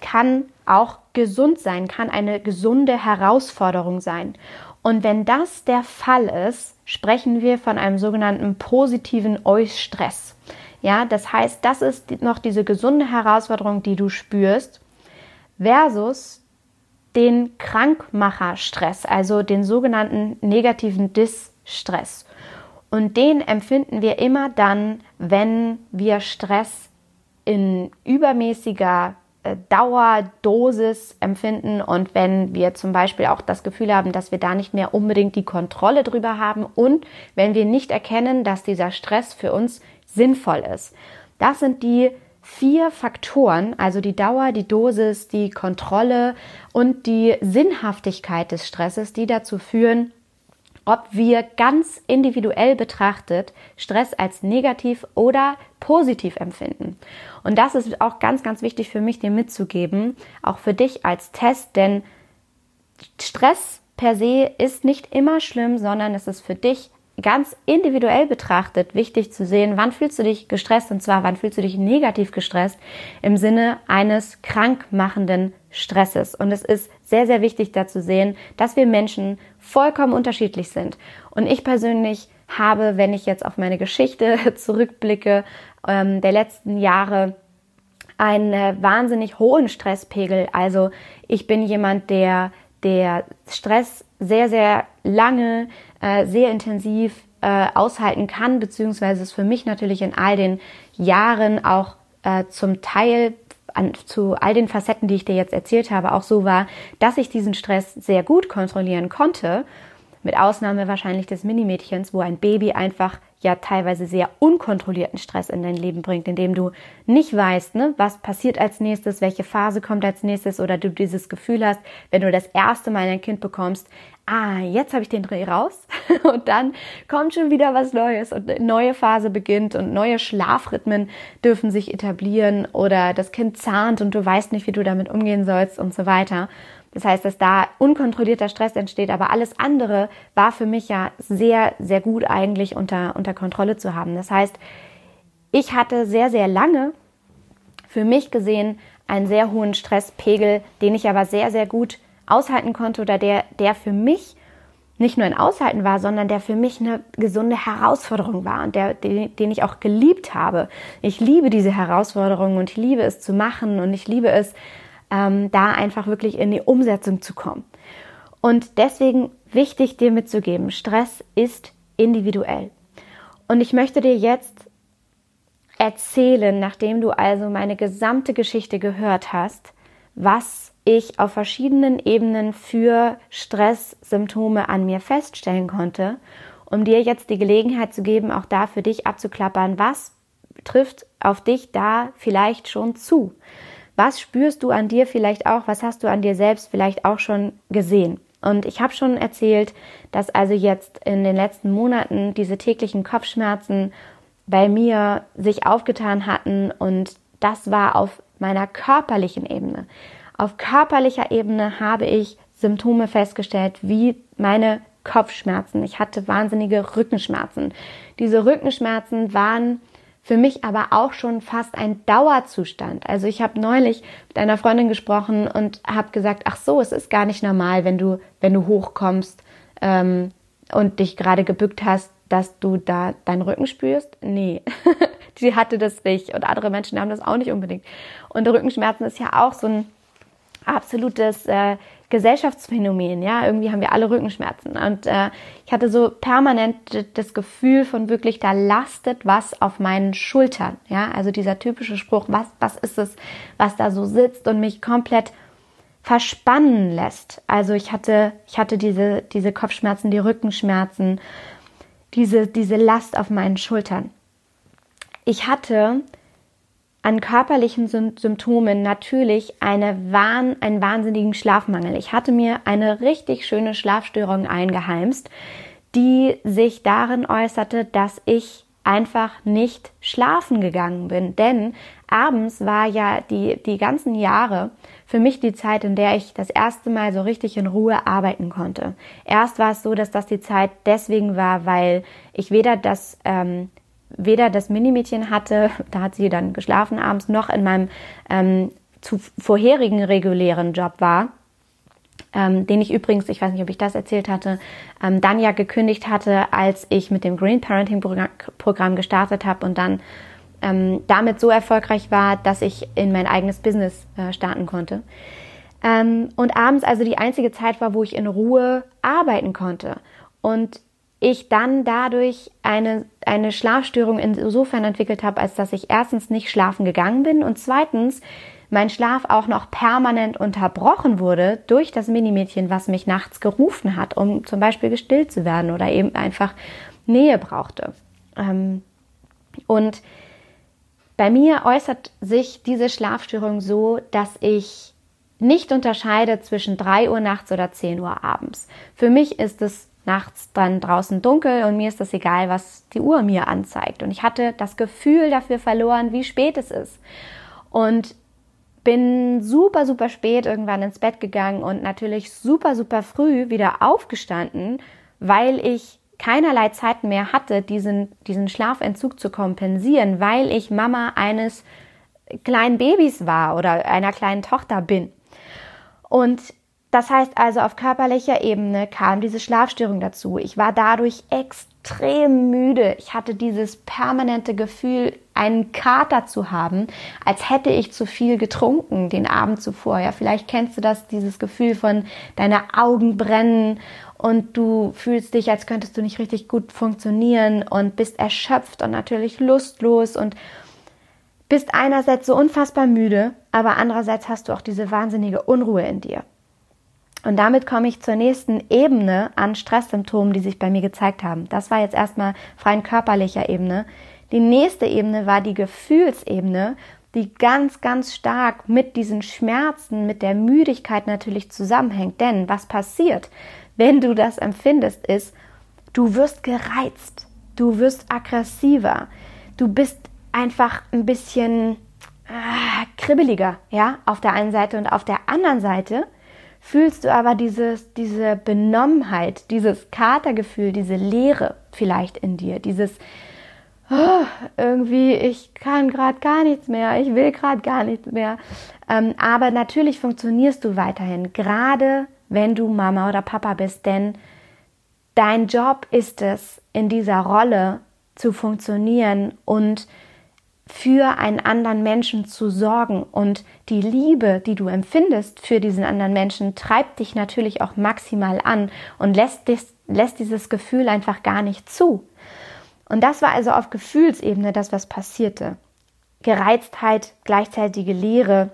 kann auch gesund sein, kann eine gesunde Herausforderung sein. Und wenn das der Fall ist, sprechen wir von einem sogenannten positiven Eustress. Ja, das heißt, das ist noch diese gesunde Herausforderung, die du spürst, versus den Krankmacherstress, also den sogenannten negativen Distress. Und den empfinden wir immer dann, wenn wir Stress in übermäßiger äh, Dauerdosis empfinden und wenn wir zum Beispiel auch das Gefühl haben, dass wir da nicht mehr unbedingt die Kontrolle drüber haben und wenn wir nicht erkennen, dass dieser Stress für uns sinnvoll ist. Das sind die vier Faktoren, also die Dauer, die Dosis, die Kontrolle und die Sinnhaftigkeit des Stresses, die dazu führen, ob wir ganz individuell betrachtet Stress als negativ oder positiv empfinden. Und das ist auch ganz, ganz wichtig für mich, dir mitzugeben, auch für dich als Test, denn Stress per se ist nicht immer schlimm, sondern es ist für dich ganz individuell betrachtet wichtig zu sehen, wann fühlst du dich gestresst und zwar wann fühlst du dich negativ gestresst im Sinne eines krankmachenden Stresses. Und es ist sehr, sehr wichtig da zu sehen, dass wir Menschen vollkommen unterschiedlich sind. Und ich persönlich habe, wenn ich jetzt auf meine Geschichte zurückblicke, ähm, der letzten Jahre, einen äh, wahnsinnig hohen Stresspegel. Also ich bin jemand, der der Stress sehr, sehr lange, äh, sehr intensiv äh, aushalten kann, beziehungsweise es für mich natürlich in all den Jahren auch äh, zum Teil an, zu all den Facetten, die ich dir jetzt erzählt habe, auch so war, dass ich diesen Stress sehr gut kontrollieren konnte. Mit Ausnahme wahrscheinlich des Minimädchens, wo ein Baby einfach ja teilweise sehr unkontrollierten Stress in dein Leben bringt, indem du nicht weißt, ne, was passiert als nächstes, welche Phase kommt als nächstes oder du dieses Gefühl hast, wenn du das erste Mal ein Kind bekommst, ah, jetzt habe ich den Dreh raus und dann kommt schon wieder was Neues und eine neue Phase beginnt und neue Schlafrhythmen dürfen sich etablieren oder das Kind zahnt und du weißt nicht, wie du damit umgehen sollst und so weiter. Das heißt, dass da unkontrollierter Stress entsteht, aber alles andere war für mich ja sehr, sehr gut eigentlich unter, unter Kontrolle zu haben. Das heißt, ich hatte sehr, sehr lange für mich gesehen einen sehr hohen Stresspegel, den ich aber sehr, sehr gut aushalten konnte oder der, der für mich nicht nur ein Aushalten war, sondern der für mich eine gesunde Herausforderung war und der, den, den ich auch geliebt habe. Ich liebe diese Herausforderungen und ich liebe es zu machen und ich liebe es, ähm, da einfach wirklich in die Umsetzung zu kommen. Und deswegen wichtig dir mitzugeben, Stress ist individuell. Und ich möchte dir jetzt erzählen, nachdem du also meine gesamte Geschichte gehört hast, was ich auf verschiedenen Ebenen für Stresssymptome an mir feststellen konnte, um dir jetzt die Gelegenheit zu geben, auch da für dich abzuklappern, was trifft auf dich da vielleicht schon zu. Was spürst du an dir vielleicht auch? Was hast du an dir selbst vielleicht auch schon gesehen? Und ich habe schon erzählt, dass also jetzt in den letzten Monaten diese täglichen Kopfschmerzen bei mir sich aufgetan hatten und das war auf meiner körperlichen Ebene. Auf körperlicher Ebene habe ich Symptome festgestellt, wie meine Kopfschmerzen. Ich hatte wahnsinnige Rückenschmerzen. Diese Rückenschmerzen waren für mich aber auch schon fast ein Dauerzustand. Also ich habe neulich mit einer Freundin gesprochen und habe gesagt, ach so, es ist gar nicht normal, wenn du, wenn du hochkommst ähm, und dich gerade gebückt hast, dass du da deinen Rücken spürst. Nee, sie hatte das nicht und andere Menschen haben das auch nicht unbedingt. Und Rückenschmerzen ist ja auch so ein absolutes äh, Gesellschaftsphänomen, ja, irgendwie haben wir alle Rückenschmerzen und äh, ich hatte so permanent das Gefühl von wirklich, da lastet was auf meinen Schultern, ja, also dieser typische Spruch, was, was ist es, was da so sitzt und mich komplett verspannen lässt. Also ich hatte, ich hatte diese, diese Kopfschmerzen, die Rückenschmerzen, diese, diese Last auf meinen Schultern. Ich hatte an körperlichen Symptomen natürlich eine Wahn, einen wahnsinnigen Schlafmangel. Ich hatte mir eine richtig schöne Schlafstörung eingeheimst, die sich darin äußerte, dass ich einfach nicht schlafen gegangen bin. Denn abends war ja die, die ganzen Jahre für mich die Zeit, in der ich das erste Mal so richtig in Ruhe arbeiten konnte. Erst war es so, dass das die Zeit deswegen war, weil ich weder das ähm, weder das Minimädchen hatte, da hat sie dann geschlafen abends, noch in meinem ähm, zu vorherigen regulären Job war, ähm, den ich übrigens, ich weiß nicht, ob ich das erzählt hatte, ähm, dann ja gekündigt hatte, als ich mit dem Green Parenting Programm gestartet habe und dann ähm, damit so erfolgreich war, dass ich in mein eigenes Business äh, starten konnte. Ähm, und abends also die einzige Zeit war, wo ich in Ruhe arbeiten konnte. Und ich dann dadurch eine, eine Schlafstörung insofern entwickelt habe, als dass ich erstens nicht schlafen gegangen bin und zweitens mein Schlaf auch noch permanent unterbrochen wurde durch das Minimädchen, was mich nachts gerufen hat, um zum Beispiel gestillt zu werden oder eben einfach Nähe brauchte. Ähm, und bei mir äußert sich diese Schlafstörung so, dass ich nicht unterscheide zwischen 3 Uhr nachts oder 10 Uhr abends. Für mich ist es nachts dann draußen dunkel und mir ist das egal, was die Uhr mir anzeigt. Und ich hatte das Gefühl dafür verloren, wie spät es ist. Und bin super, super spät irgendwann ins Bett gegangen und natürlich super, super früh wieder aufgestanden, weil ich keinerlei Zeit mehr hatte, diesen, diesen Schlafentzug zu kompensieren, weil ich Mama eines kleinen Babys war oder einer kleinen Tochter bin. Und das heißt also, auf körperlicher Ebene kam diese Schlafstörung dazu. Ich war dadurch extrem müde. Ich hatte dieses permanente Gefühl, einen Kater zu haben, als hätte ich zu viel getrunken den Abend zuvor. Ja, vielleicht kennst du das, dieses Gefühl von deine Augen brennen und du fühlst dich, als könntest du nicht richtig gut funktionieren und bist erschöpft und natürlich lustlos und bist einerseits so unfassbar müde, aber andererseits hast du auch diese wahnsinnige Unruhe in dir. Und damit komme ich zur nächsten Ebene an Stresssymptomen, die sich bei mir gezeigt haben. Das war jetzt erstmal rein körperlicher Ebene. Die nächste Ebene war die Gefühlsebene, die ganz, ganz stark mit diesen Schmerzen, mit der Müdigkeit natürlich zusammenhängt. Denn was passiert, wenn du das empfindest, ist, du wirst gereizt, du wirst aggressiver, du bist einfach ein bisschen äh, kribbeliger, ja, auf der einen Seite und auf der anderen Seite fühlst du aber dieses, diese Benommenheit, dieses Katergefühl, diese Leere vielleicht in dir, dieses oh, irgendwie, ich kann gerade gar nichts mehr, ich will gerade gar nichts mehr. Ähm, aber natürlich funktionierst du weiterhin, gerade wenn du Mama oder Papa bist, denn dein Job ist es, in dieser Rolle zu funktionieren und für einen anderen Menschen zu sorgen. Und die Liebe, die du empfindest für diesen anderen Menschen, treibt dich natürlich auch maximal an und lässt, dich, lässt dieses Gefühl einfach gar nicht zu. Und das war also auf Gefühlsebene das, was passierte. Gereiztheit, gleichzeitige Leere.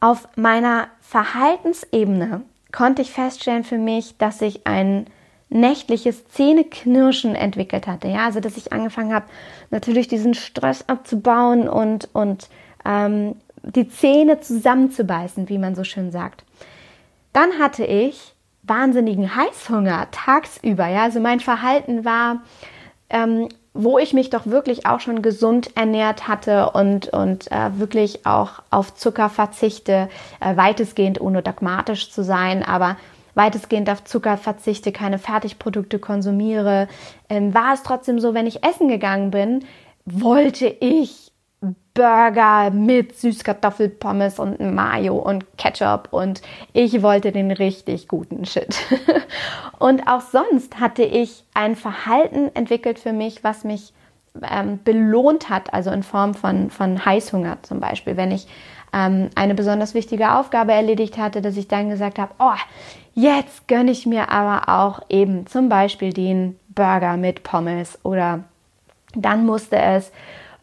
Auf meiner Verhaltensebene konnte ich feststellen für mich, dass ich ein nächtliches Zähneknirschen entwickelt hatte. Ja, also dass ich angefangen habe, natürlich diesen Stress abzubauen und, und ähm, die Zähne zusammenzubeißen, wie man so schön sagt. Dann hatte ich wahnsinnigen Heißhunger tagsüber. Ja, also mein Verhalten war, ähm, wo ich mich doch wirklich auch schon gesund ernährt hatte und, und äh, wirklich auch auf Zucker verzichte, äh, weitestgehend ohne dogmatisch zu sein, aber weitestgehend auf Zucker verzichte, keine Fertigprodukte konsumiere, ähm, war es trotzdem so, wenn ich essen gegangen bin, wollte ich Burger mit Süßkartoffelpommes und Mayo und Ketchup und ich wollte den richtig guten Shit. und auch sonst hatte ich ein Verhalten entwickelt für mich, was mich ähm, belohnt hat, also in Form von, von Heißhunger zum Beispiel. Wenn ich ähm, eine besonders wichtige Aufgabe erledigt hatte, dass ich dann gesagt habe, oh, jetzt gönne ich mir aber auch eben zum Beispiel den Burger mit Pommes oder dann musste es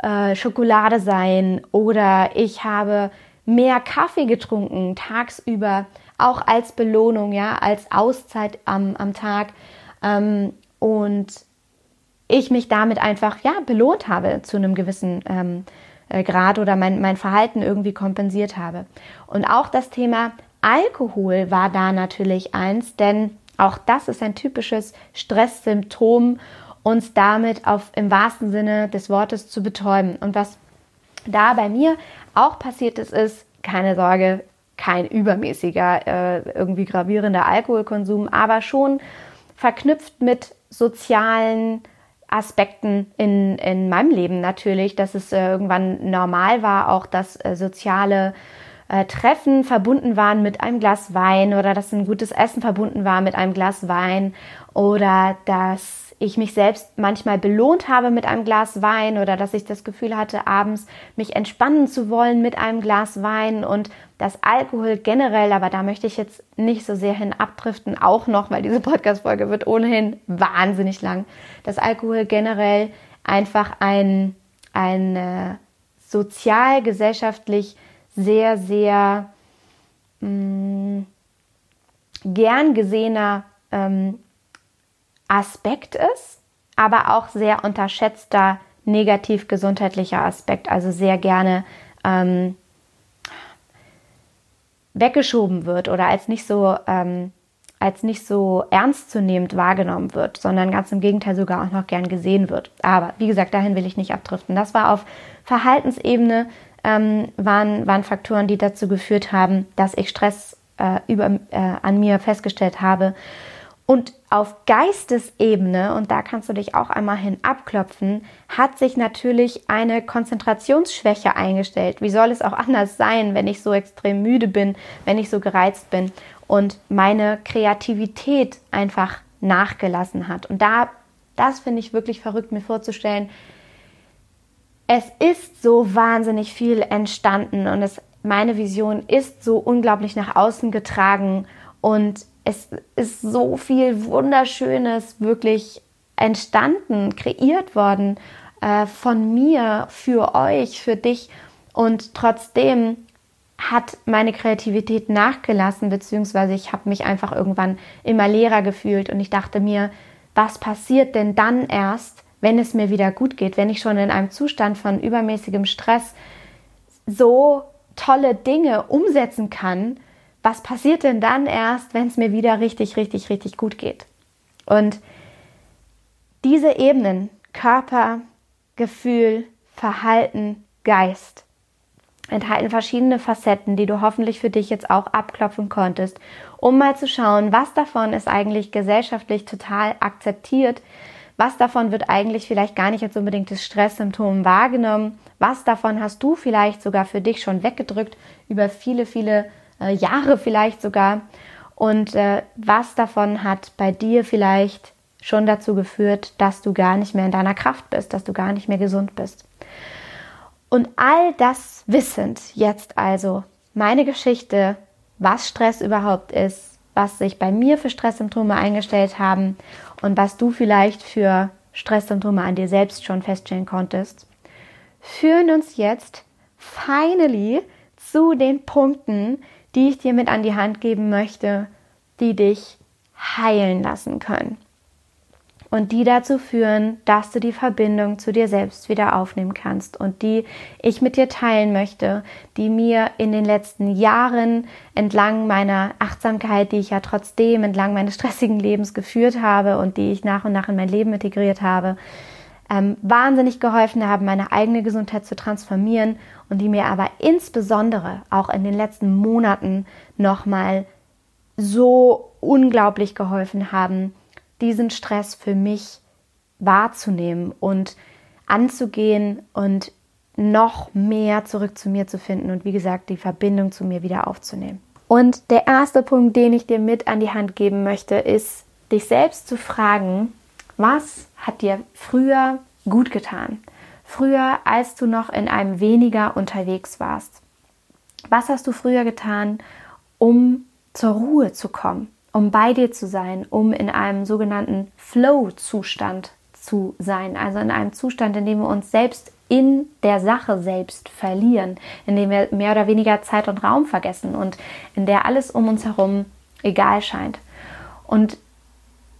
äh, Schokolade sein oder ich habe mehr Kaffee getrunken tagsüber, auch als Belohnung, ja, als Auszeit am, am Tag. Ähm, und ich mich damit einfach ja belohnt habe zu einem gewissen ähm, äh, Grad oder mein, mein Verhalten irgendwie kompensiert habe. Und auch das Thema Alkohol war da natürlich eins, denn auch das ist ein typisches Stresssymptom, uns damit auf, im wahrsten Sinne des Wortes zu betäuben. Und was da bei mir auch passiert ist, ist, keine Sorge, kein übermäßiger, äh, irgendwie gravierender Alkoholkonsum, aber schon verknüpft mit sozialen Aspekten in, in meinem Leben natürlich, dass es äh, irgendwann normal war, auch dass äh, soziale äh, Treffen verbunden waren mit einem Glas Wein oder dass ein gutes Essen verbunden war mit einem Glas Wein oder dass ich mich selbst manchmal belohnt habe mit einem Glas Wein oder dass ich das Gefühl hatte, abends mich entspannen zu wollen mit einem Glas Wein und das Alkohol generell, aber da möchte ich jetzt nicht so sehr hin abdriften, auch noch, weil diese Podcast-Folge wird ohnehin wahnsinnig lang, dass Alkohol generell einfach ein, ein äh, sozial-gesellschaftlich sehr, sehr mh, mm, gern gesehener ähm, Aspekt ist, aber auch sehr unterschätzter negativ gesundheitlicher Aspekt, also sehr gerne ähm, weggeschoben wird oder als nicht so ähm, als nicht so ernstzunehmend wahrgenommen wird, sondern ganz im Gegenteil sogar auch noch gern gesehen wird. Aber wie gesagt, dahin will ich nicht abdriften. Das war auf Verhaltensebene ähm, waren, waren Faktoren, die dazu geführt haben, dass ich Stress äh, über, äh, an mir festgestellt habe und auf Geistesebene, und da kannst du dich auch einmal hin abklopfen, hat sich natürlich eine Konzentrationsschwäche eingestellt. Wie soll es auch anders sein, wenn ich so extrem müde bin, wenn ich so gereizt bin und meine Kreativität einfach nachgelassen hat. Und da, das finde ich wirklich verrückt, mir vorzustellen. Es ist so wahnsinnig viel entstanden und es, meine Vision ist so unglaublich nach außen getragen und es ist so viel Wunderschönes wirklich entstanden, kreiert worden äh, von mir für euch, für dich. Und trotzdem hat meine Kreativität nachgelassen, beziehungsweise ich habe mich einfach irgendwann immer leerer gefühlt und ich dachte mir, was passiert denn dann erst, wenn es mir wieder gut geht, wenn ich schon in einem Zustand von übermäßigem Stress so tolle Dinge umsetzen kann, was passiert denn dann erst, wenn es mir wieder richtig, richtig, richtig gut geht? Und diese Ebenen, Körper, Gefühl, Verhalten, Geist, enthalten verschiedene Facetten, die du hoffentlich für dich jetzt auch abklopfen konntest, um mal zu schauen, was davon ist eigentlich gesellschaftlich total akzeptiert, was davon wird eigentlich vielleicht gar nicht als unbedingtes Stresssymptom wahrgenommen, was davon hast du vielleicht sogar für dich schon weggedrückt über viele, viele äh, Jahre vielleicht sogar und äh, was davon hat bei dir vielleicht schon dazu geführt, dass du gar nicht mehr in deiner Kraft bist, dass du gar nicht mehr gesund bist. Und all das wissend jetzt also meine Geschichte, was Stress überhaupt ist, was sich bei mir für Stresssymptome eingestellt haben und was du vielleicht für Stresssymptome an dir selbst schon feststellen konntest, führen uns jetzt finally zu den Punkten, die ich dir mit an die Hand geben möchte, die dich heilen lassen können und die dazu führen, dass du die Verbindung zu dir selbst wieder aufnehmen kannst und die ich mit dir teilen möchte, die mir in den letzten Jahren entlang meiner Achtsamkeit, die ich ja trotzdem entlang meines stressigen Lebens geführt habe und die ich nach und nach in mein Leben integriert habe, ähm, wahnsinnig geholfen haben, meine eigene Gesundheit zu transformieren und die mir aber insbesondere auch in den letzten Monaten nochmal so unglaublich geholfen haben, diesen Stress für mich wahrzunehmen und anzugehen und noch mehr zurück zu mir zu finden und wie gesagt die Verbindung zu mir wieder aufzunehmen. Und der erste Punkt, den ich dir mit an die Hand geben möchte, ist, dich selbst zu fragen, was hat dir früher gut getan? Früher, als du noch in einem weniger unterwegs warst. Was hast du früher getan, um zur Ruhe zu kommen? Um bei dir zu sein, um in einem sogenannten Flow-Zustand zu sein, also in einem Zustand, in dem wir uns selbst in der Sache selbst verlieren, in dem wir mehr oder weniger Zeit und Raum vergessen und in der alles um uns herum egal scheint. Und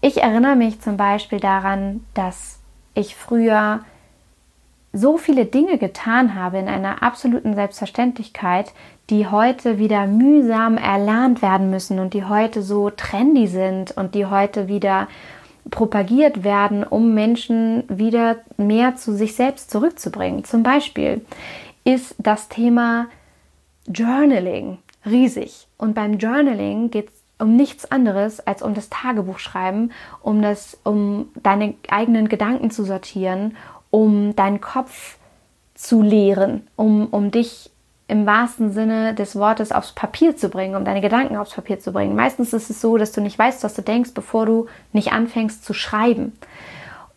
ich erinnere mich zum Beispiel daran, dass ich früher so viele Dinge getan habe in einer absoluten Selbstverständlichkeit, die heute wieder mühsam erlernt werden müssen und die heute so trendy sind und die heute wieder propagiert werden, um Menschen wieder mehr zu sich selbst zurückzubringen. Zum Beispiel ist das Thema Journaling riesig. Und beim Journaling geht es um nichts anderes als um das Tagebuchschreiben, um das, um deine eigenen Gedanken zu sortieren, um deinen Kopf zu leeren, um, um dich im wahrsten Sinne des Wortes aufs Papier zu bringen, um deine Gedanken aufs Papier zu bringen. Meistens ist es so, dass du nicht weißt, was du denkst, bevor du nicht anfängst zu schreiben.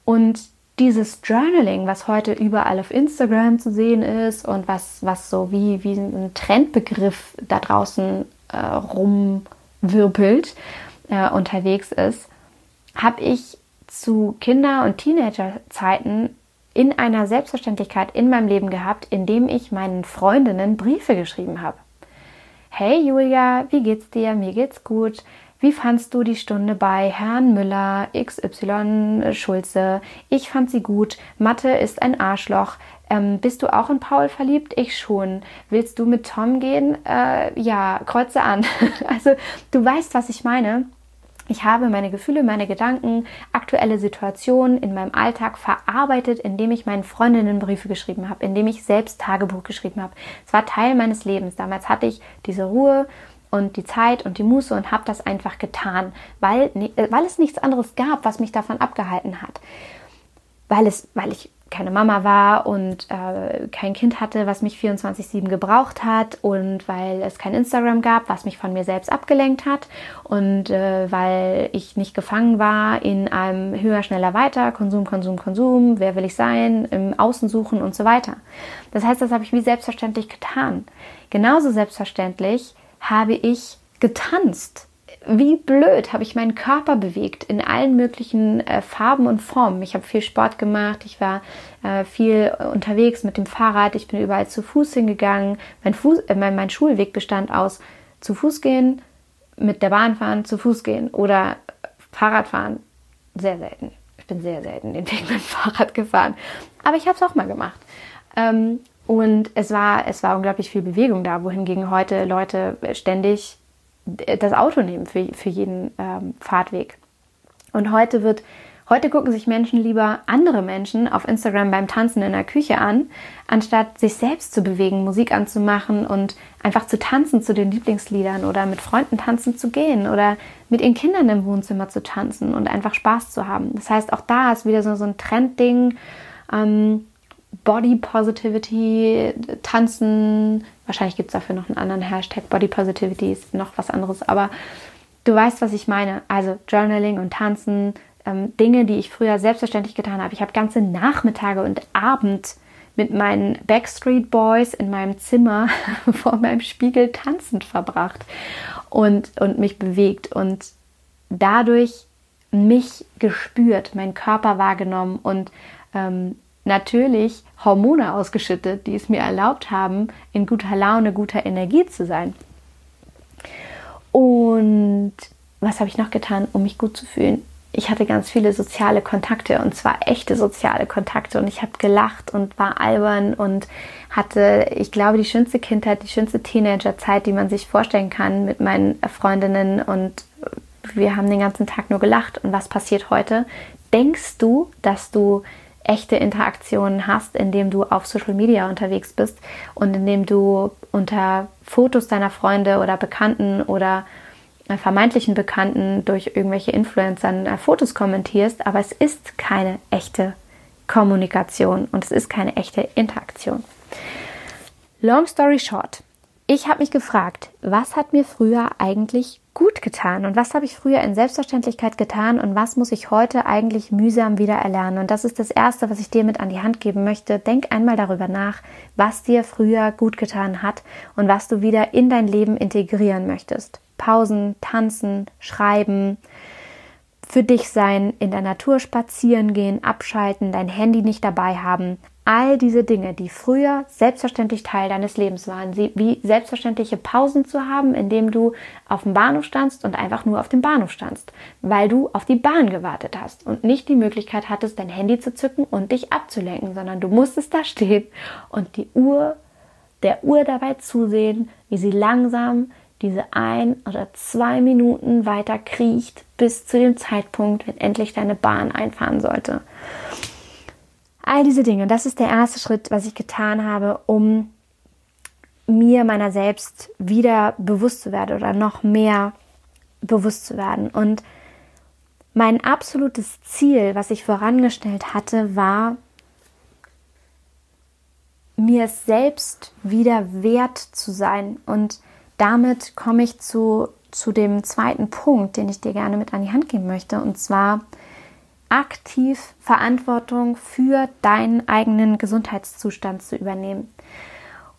Und dieses Journaling, was heute überall auf Instagram zu sehen ist und was, was so wie, wie ein Trendbegriff da draußen äh, rumwirbelt, äh, unterwegs ist, habe ich zu Kinder- und Teenagerzeiten in einer Selbstverständlichkeit in meinem Leben gehabt, indem ich meinen Freundinnen Briefe geschrieben habe. Hey Julia, wie geht's dir? Mir geht's gut. Wie fandst du die Stunde bei Herrn Müller XY Schulze? Ich fand sie gut. Mathe ist ein Arschloch. Ähm, bist du auch in Paul verliebt? Ich schon. Willst du mit Tom gehen? Äh, ja, kreuze an. also du weißt, was ich meine. Ich habe meine Gefühle, meine Gedanken, aktuelle Situationen in meinem Alltag verarbeitet, indem ich meinen Freundinnen Briefe geschrieben habe, indem ich selbst Tagebuch geschrieben habe. Es war Teil meines Lebens. Damals hatte ich diese Ruhe und die Zeit und die Muße und habe das einfach getan, weil, äh, weil es nichts anderes gab, was mich davon abgehalten hat. Weil, es, weil ich keine Mama war und äh, kein Kind hatte, was mich 24-7 gebraucht hat und weil es kein Instagram gab, was mich von mir selbst abgelenkt hat und äh, weil ich nicht gefangen war in einem höher, schneller, weiter, Konsum, Konsum, Konsum, wer will ich sein, im Außen suchen und so weiter. Das heißt, das habe ich wie selbstverständlich getan. Genauso selbstverständlich habe ich getanzt wie blöd habe ich meinen Körper bewegt in allen möglichen äh, Farben und Formen. Ich habe viel Sport gemacht, ich war äh, viel unterwegs mit dem Fahrrad, ich bin überall zu Fuß hingegangen. Mein, Fuß, äh, mein, mein Schulweg bestand aus zu Fuß gehen, mit der Bahn fahren, zu Fuß gehen oder Fahrrad fahren. Sehr selten. Ich bin sehr selten den Weg mit dem Fahrrad gefahren. Aber ich habe es auch mal gemacht. Ähm, und es war, es war unglaublich viel Bewegung da, wohingegen heute Leute ständig das Auto nehmen für, für jeden ähm, Fahrtweg. Und heute wird, heute gucken sich Menschen lieber andere Menschen auf Instagram beim Tanzen in der Küche an, anstatt sich selbst zu bewegen, Musik anzumachen und einfach zu tanzen zu den Lieblingsliedern oder mit Freunden tanzen zu gehen oder mit ihren Kindern im Wohnzimmer zu tanzen und einfach Spaß zu haben. Das heißt, auch da ist wieder so, so ein Trendding. Ähm, Body Positivity, Tanzen. Wahrscheinlich gibt es dafür noch einen anderen Hashtag. Body Positivity ist noch was anderes. Aber du weißt, was ich meine. Also Journaling und Tanzen, ähm, Dinge, die ich früher selbstverständlich getan habe. Ich habe ganze Nachmittage und Abend mit meinen Backstreet Boys in meinem Zimmer vor meinem Spiegel tanzend verbracht und, und mich bewegt und dadurch mich gespürt, meinen Körper wahrgenommen und ähm, natürlich Hormone ausgeschüttet, die es mir erlaubt haben, in guter Laune, guter Energie zu sein. Und was habe ich noch getan, um mich gut zu fühlen? Ich hatte ganz viele soziale Kontakte und zwar echte soziale Kontakte und ich habe gelacht und war albern und hatte, ich glaube, die schönste Kindheit, die schönste Teenagerzeit, die man sich vorstellen kann mit meinen Freundinnen und wir haben den ganzen Tag nur gelacht. Und was passiert heute? Denkst du, dass du echte Interaktionen hast, indem du auf Social Media unterwegs bist und indem du unter Fotos deiner Freunde oder Bekannten oder äh, vermeintlichen Bekannten durch irgendwelche Influencer äh, Fotos kommentierst, aber es ist keine echte Kommunikation und es ist keine echte Interaktion. Long story short, ich habe mich gefragt, was hat mir früher eigentlich gut getan und was habe ich früher in Selbstverständlichkeit getan und was muss ich heute eigentlich mühsam wieder erlernen. Und das ist das Erste, was ich dir mit an die Hand geben möchte. Denk einmal darüber nach, was dir früher gut getan hat und was du wieder in dein Leben integrieren möchtest. Pausen, tanzen, schreiben, für dich sein, in der Natur spazieren gehen, abschalten, dein Handy nicht dabei haben. All diese Dinge, die früher selbstverständlich Teil deines Lebens waren, wie selbstverständliche Pausen zu haben, indem du auf dem Bahnhof standst und einfach nur auf dem Bahnhof standst, weil du auf die Bahn gewartet hast und nicht die Möglichkeit hattest, dein Handy zu zücken und dich abzulenken, sondern du musstest da stehen und die Uhr, der Uhr dabei zusehen, wie sie langsam diese ein oder zwei Minuten weiter kriecht bis zu dem Zeitpunkt, wenn endlich deine Bahn einfahren sollte. All diese Dinge, das ist der erste Schritt, was ich getan habe, um mir meiner selbst wieder bewusst zu werden oder noch mehr bewusst zu werden. Und mein absolutes Ziel, was ich vorangestellt hatte, war, mir selbst wieder wert zu sein. Und damit komme ich zu, zu dem zweiten Punkt, den ich dir gerne mit an die Hand geben möchte, und zwar aktiv Verantwortung für deinen eigenen Gesundheitszustand zu übernehmen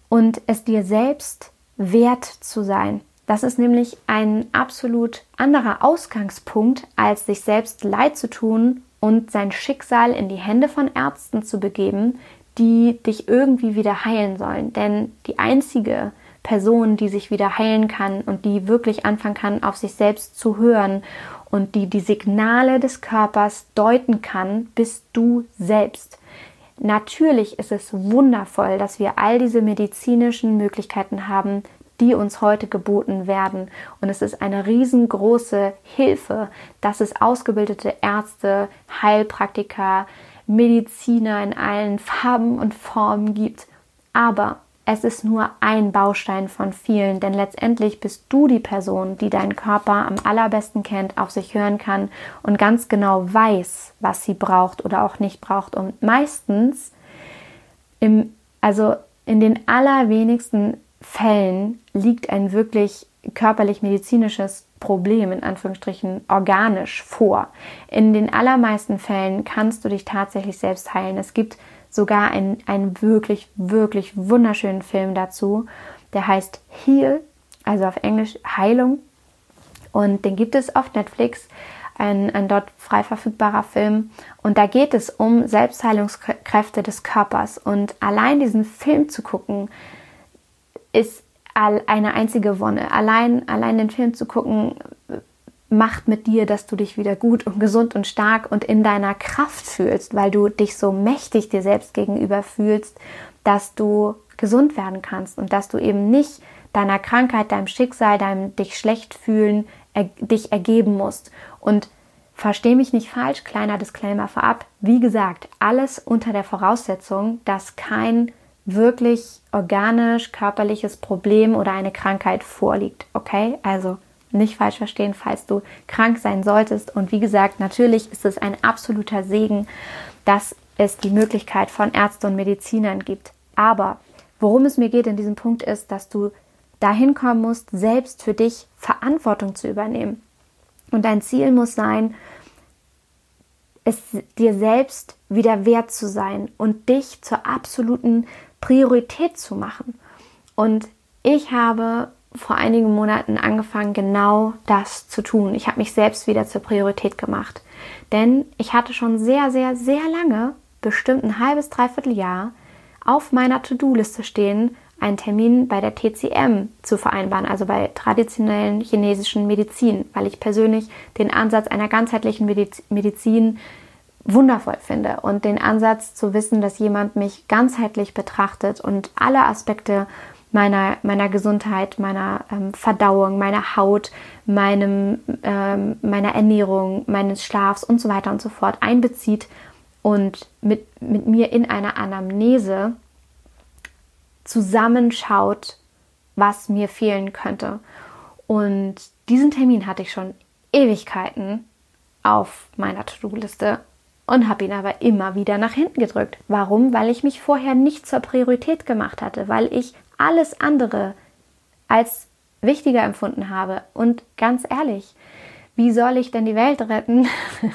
und es dir selbst wert zu sein. Das ist nämlich ein absolut anderer Ausgangspunkt, als sich selbst leid zu tun und sein Schicksal in die Hände von Ärzten zu begeben, die dich irgendwie wieder heilen sollen. Denn die einzige Person, die sich wieder heilen kann und die wirklich anfangen kann, auf sich selbst zu hören und die die Signale des Körpers deuten kann, bist du selbst. Natürlich ist es wundervoll, dass wir all diese medizinischen Möglichkeiten haben, die uns heute geboten werden. Und es ist eine riesengroße Hilfe, dass es ausgebildete Ärzte, Heilpraktiker, Mediziner in allen Farben und Formen gibt. Aber es ist nur ein Baustein von vielen, denn letztendlich bist du die Person, die deinen Körper am allerbesten kennt, auf sich hören kann und ganz genau weiß, was sie braucht oder auch nicht braucht. Und meistens, im, also in den allerwenigsten Fällen liegt ein wirklich körperlich-medizinisches Problem in Anführungsstrichen organisch vor. In den allermeisten Fällen kannst du dich tatsächlich selbst heilen. Es gibt sogar einen, einen wirklich, wirklich wunderschönen Film dazu. Der heißt Heal, also auf Englisch Heilung. Und den gibt es auf Netflix, ein, ein dort frei verfügbarer Film. Und da geht es um Selbstheilungskräfte des Körpers. Und allein diesen Film zu gucken, ist eine einzige Wonne. Allein, allein den Film zu gucken, macht mit dir, dass du dich wieder gut und gesund und stark und in deiner Kraft fühlst, weil du dich so mächtig dir selbst gegenüber fühlst, dass du gesund werden kannst und dass du eben nicht deiner Krankheit, deinem Schicksal, deinem dich schlecht fühlen, er, dich ergeben musst. Und versteh mich nicht falsch, kleiner Disclaimer vorab. Wie gesagt, alles unter der Voraussetzung, dass kein wirklich organisch körperliches Problem oder eine Krankheit vorliegt. Okay? Also nicht falsch verstehen, falls du krank sein solltest. Und wie gesagt, natürlich ist es ein absoluter Segen, dass es die Möglichkeit von Ärzten und Medizinern gibt. Aber worum es mir geht in diesem Punkt ist, dass du dahin kommen musst, selbst für dich Verantwortung zu übernehmen. Und dein Ziel muss sein, es dir selbst wieder wert zu sein und dich zur absoluten Priorität zu machen. Und ich habe vor einigen Monaten angefangen, genau das zu tun. Ich habe mich selbst wieder zur Priorität gemacht. Denn ich hatte schon sehr, sehr, sehr lange, bestimmt ein halbes, dreiviertel Jahr, auf meiner To-Do-Liste stehen, einen Termin bei der TCM zu vereinbaren, also bei traditionellen chinesischen Medizin, weil ich persönlich den Ansatz einer ganzheitlichen Medizin wundervoll finde und den Ansatz zu wissen, dass jemand mich ganzheitlich betrachtet und alle Aspekte meiner, meiner Gesundheit, meiner ähm, Verdauung, meiner Haut, meinem, ähm, meiner Ernährung, meines Schlafs und so weiter und so fort einbezieht und mit, mit mir in einer Anamnese zusammenschaut, was mir fehlen könnte. Und diesen Termin hatte ich schon Ewigkeiten auf meiner To-Do-Liste und habe ihn aber immer wieder nach hinten gedrückt. Warum? Weil ich mich vorher nicht zur Priorität gemacht hatte, weil ich alles andere als wichtiger empfunden habe. Und ganz ehrlich, wie soll ich denn die Welt retten,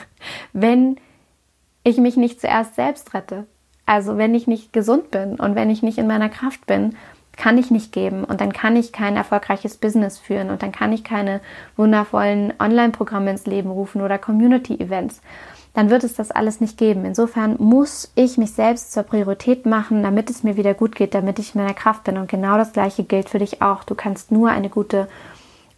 wenn ich mich nicht zuerst selbst rette? Also wenn ich nicht gesund bin und wenn ich nicht in meiner Kraft bin, kann ich nicht geben und dann kann ich kein erfolgreiches Business führen und dann kann ich keine wundervollen Online-Programme ins Leben rufen oder Community-Events dann wird es das alles nicht geben. Insofern muss ich mich selbst zur Priorität machen, damit es mir wieder gut geht, damit ich in meiner Kraft bin. Und genau das Gleiche gilt für dich auch. Du kannst nur eine gute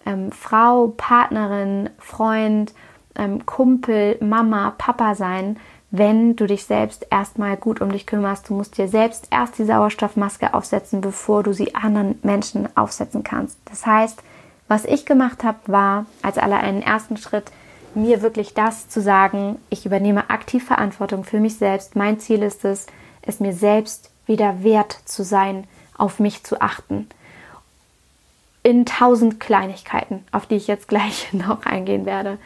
ähm, Frau, Partnerin, Freund, ähm, Kumpel, Mama, Papa sein, wenn du dich selbst erstmal gut um dich kümmerst. Du musst dir selbst erst die Sauerstoffmaske aufsetzen, bevor du sie anderen Menschen aufsetzen kannst. Das heißt, was ich gemacht habe, war als aller einen ersten Schritt, mir wirklich das zu sagen, ich übernehme aktiv Verantwortung für mich selbst. Mein Ziel ist es, es mir selbst wieder wert zu sein, auf mich zu achten. In tausend Kleinigkeiten, auf die ich jetzt gleich noch eingehen werde.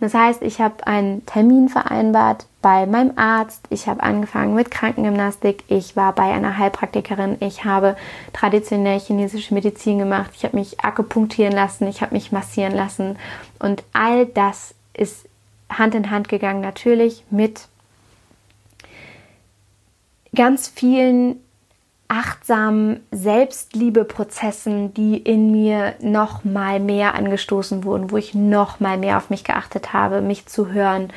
Das heißt, ich habe einen Termin vereinbart bei meinem Arzt. Ich habe angefangen mit Krankengymnastik. Ich war bei einer Heilpraktikerin. Ich habe traditionell chinesische Medizin gemacht. Ich habe mich akupunktieren lassen. Ich habe mich massieren lassen. Und all das ist Hand in Hand gegangen natürlich mit ganz vielen achtsamen Selbstliebeprozessen, die in mir noch mal mehr angestoßen wurden, wo ich noch mal mehr auf mich geachtet habe, mich zu hören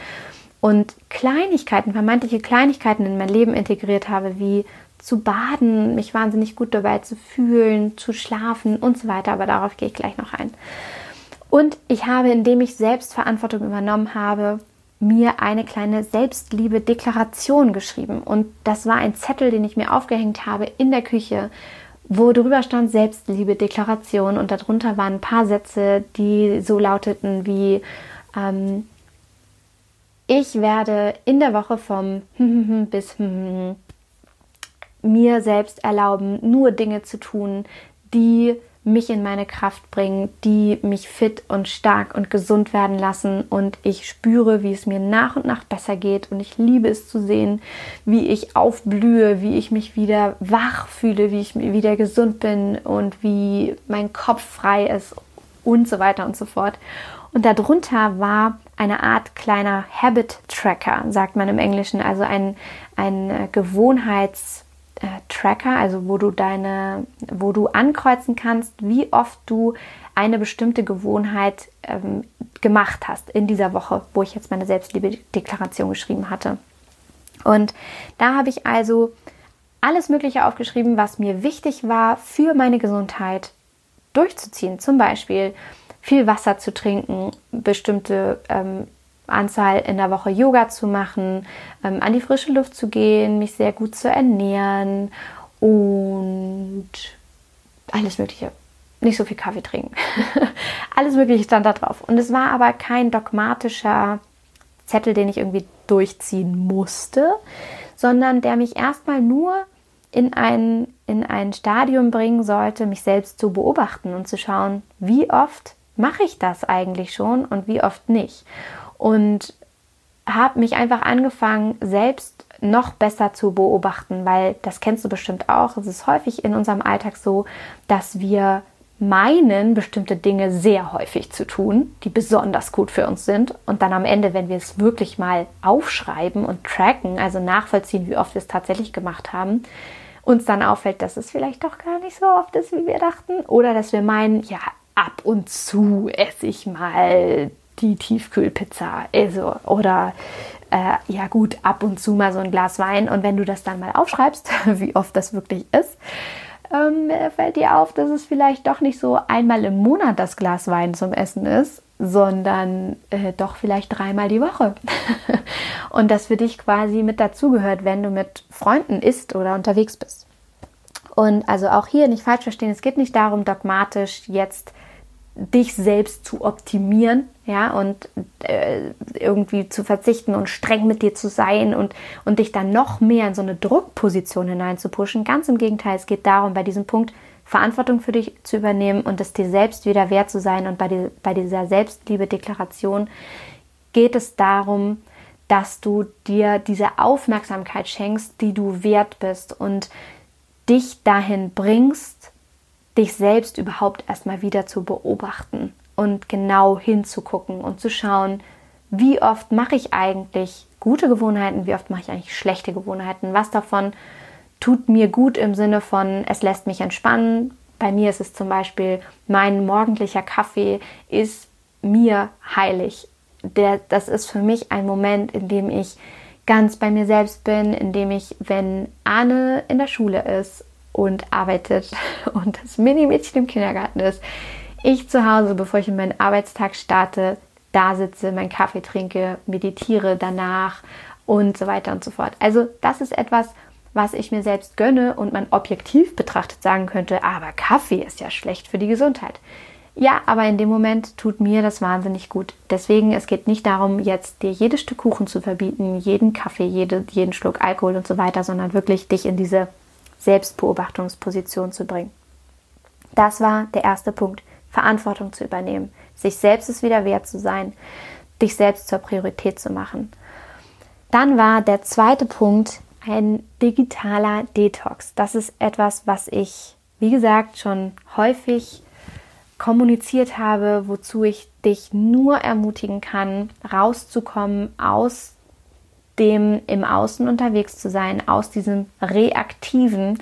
und Kleinigkeiten, vermeintliche Kleinigkeiten in mein Leben integriert habe, wie zu baden, mich wahnsinnig gut dabei zu fühlen, zu schlafen und so weiter, aber darauf gehe ich gleich noch ein. Und ich habe, indem ich Selbstverantwortung übernommen habe, mir eine kleine Selbstliebe-Deklaration geschrieben. Und das war ein Zettel, den ich mir aufgehängt habe in der Küche, wo drüber stand Selbstliebe-Deklaration. Und darunter waren ein paar Sätze, die so lauteten wie ähm, ich werde in der Woche vom bis mir selbst erlauben, nur Dinge zu tun, die mich in meine Kraft bringen, die mich fit und stark und gesund werden lassen. Und ich spüre, wie es mir nach und nach besser geht. Und ich liebe es zu sehen, wie ich aufblühe, wie ich mich wieder wach fühle, wie ich wieder gesund bin und wie mein Kopf frei ist und so weiter und so fort. Und darunter war eine Art kleiner Habit Tracker, sagt man im Englischen, also ein, ein Gewohnheits äh, Tracker, also wo du deine, wo du ankreuzen kannst, wie oft du eine bestimmte Gewohnheit ähm, gemacht hast in dieser Woche, wo ich jetzt meine Selbstliebe-Deklaration geschrieben hatte. Und da habe ich also alles Mögliche aufgeschrieben, was mir wichtig war für meine Gesundheit durchzuziehen. Zum Beispiel viel Wasser zu trinken, bestimmte ähm, Anzahl in der Woche Yoga zu machen, ähm, an die frische Luft zu gehen, mich sehr gut zu ernähren und alles Mögliche. Nicht so viel Kaffee trinken. alles Mögliche stand da drauf. Und es war aber kein dogmatischer Zettel, den ich irgendwie durchziehen musste, sondern der mich erstmal nur in ein, in ein Stadium bringen sollte, mich selbst zu beobachten und zu schauen, wie oft mache ich das eigentlich schon und wie oft nicht und habe mich einfach angefangen, selbst noch besser zu beobachten, weil das kennst du bestimmt auch. Es ist häufig in unserem Alltag so, dass wir meinen, bestimmte Dinge sehr häufig zu tun, die besonders gut für uns sind. Und dann am Ende, wenn wir es wirklich mal aufschreiben und tracken, also nachvollziehen, wie oft wir es tatsächlich gemacht haben, uns dann auffällt, dass es vielleicht doch gar nicht so oft ist, wie wir dachten. Oder dass wir meinen, ja, ab und zu esse ich mal die Tiefkühlpizza. Also, oder äh, ja gut, ab und zu mal so ein Glas Wein. Und wenn du das dann mal aufschreibst, wie oft das wirklich ist, ähm, fällt dir auf, dass es vielleicht doch nicht so einmal im Monat das Glas Wein zum Essen ist, sondern äh, doch vielleicht dreimal die Woche. und das für dich quasi mit dazugehört, wenn du mit Freunden isst oder unterwegs bist. Und also auch hier nicht falsch verstehen, es geht nicht darum, dogmatisch jetzt dich selbst zu optimieren, ja, und äh, irgendwie zu verzichten und streng mit dir zu sein und, und dich dann noch mehr in so eine Druckposition hineinzupushen. Ganz im Gegenteil, es geht darum, bei diesem Punkt Verantwortung für dich zu übernehmen und es dir selbst wieder wert zu sein. Und bei, die, bei dieser Selbstliebe-Deklaration geht es darum, dass du dir diese Aufmerksamkeit schenkst, die du wert bist und dich dahin bringst, dich selbst überhaupt erstmal wieder zu beobachten und genau hinzugucken und zu schauen, wie oft mache ich eigentlich gute Gewohnheiten, wie oft mache ich eigentlich schlechte Gewohnheiten, was davon tut mir gut im Sinne von, es lässt mich entspannen. Bei mir ist es zum Beispiel, mein morgendlicher Kaffee ist mir heilig. Der, das ist für mich ein Moment, in dem ich ganz bei mir selbst bin, in dem ich, wenn Anne in der Schule ist und arbeitet und das Mini-Mädchen im Kindergarten ist, ich zu Hause, bevor ich in meinen Arbeitstag starte, da sitze, meinen Kaffee trinke, meditiere danach und so weiter und so fort. Also das ist etwas, was ich mir selbst gönne und man objektiv betrachtet sagen könnte, aber Kaffee ist ja schlecht für die Gesundheit. Ja, aber in dem Moment tut mir das wahnsinnig gut. Deswegen, es geht nicht darum, jetzt dir jedes Stück Kuchen zu verbieten, jeden Kaffee, jede, jeden Schluck Alkohol und so weiter, sondern wirklich dich in diese Selbstbeobachtungsposition zu bringen. Das war der erste Punkt. Verantwortung zu übernehmen, sich selbst es wieder wert zu sein, dich selbst zur Priorität zu machen. Dann war der zweite Punkt ein digitaler Detox. Das ist etwas, was ich, wie gesagt, schon häufig kommuniziert habe, wozu ich dich nur ermutigen kann, rauszukommen aus dem im Außen unterwegs zu sein, aus diesem Reaktiven,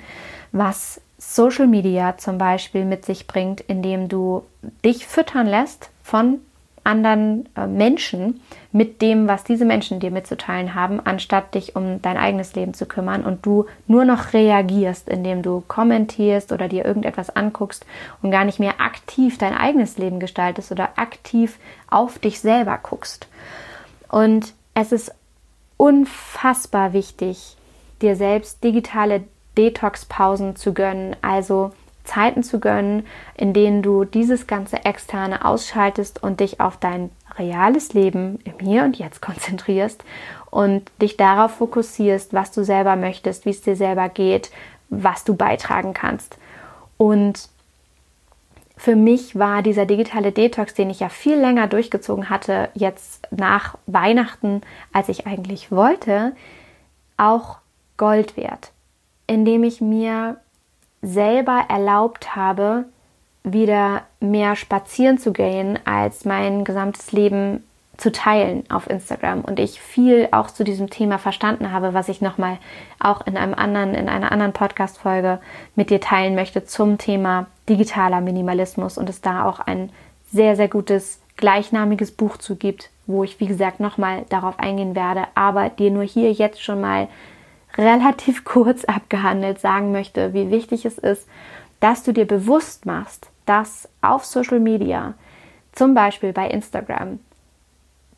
was Social Media zum Beispiel mit sich bringt, indem du dich füttern lässt von anderen äh, Menschen mit dem, was diese Menschen dir mitzuteilen haben, anstatt dich um dein eigenes Leben zu kümmern und du nur noch reagierst, indem du kommentierst oder dir irgendetwas anguckst und gar nicht mehr aktiv dein eigenes Leben gestaltest oder aktiv auf dich selber guckst. Und es ist unfassbar wichtig, dir selbst digitale Detox-Pausen zu gönnen, also Zeiten zu gönnen, in denen du dieses ganze Externe ausschaltest und dich auf dein reales Leben im Hier und Jetzt konzentrierst und dich darauf fokussierst, was du selber möchtest, wie es dir selber geht, was du beitragen kannst. Und für mich war dieser digitale Detox, den ich ja viel länger durchgezogen hatte, jetzt nach Weihnachten, als ich eigentlich wollte, auch Gold wert indem ich mir selber erlaubt habe, wieder mehr spazieren zu gehen, als mein gesamtes Leben zu teilen auf Instagram. Und ich viel auch zu diesem Thema verstanden habe, was ich nochmal auch in einem anderen, in einer anderen Podcast-Folge mit dir teilen möchte zum Thema digitaler Minimalismus und es da auch ein sehr, sehr gutes gleichnamiges Buch zu gibt, wo ich, wie gesagt, nochmal darauf eingehen werde, aber dir nur hier jetzt schon mal relativ kurz abgehandelt sagen möchte, wie wichtig es ist, dass du dir bewusst machst, dass auf Social Media, zum Beispiel bei Instagram,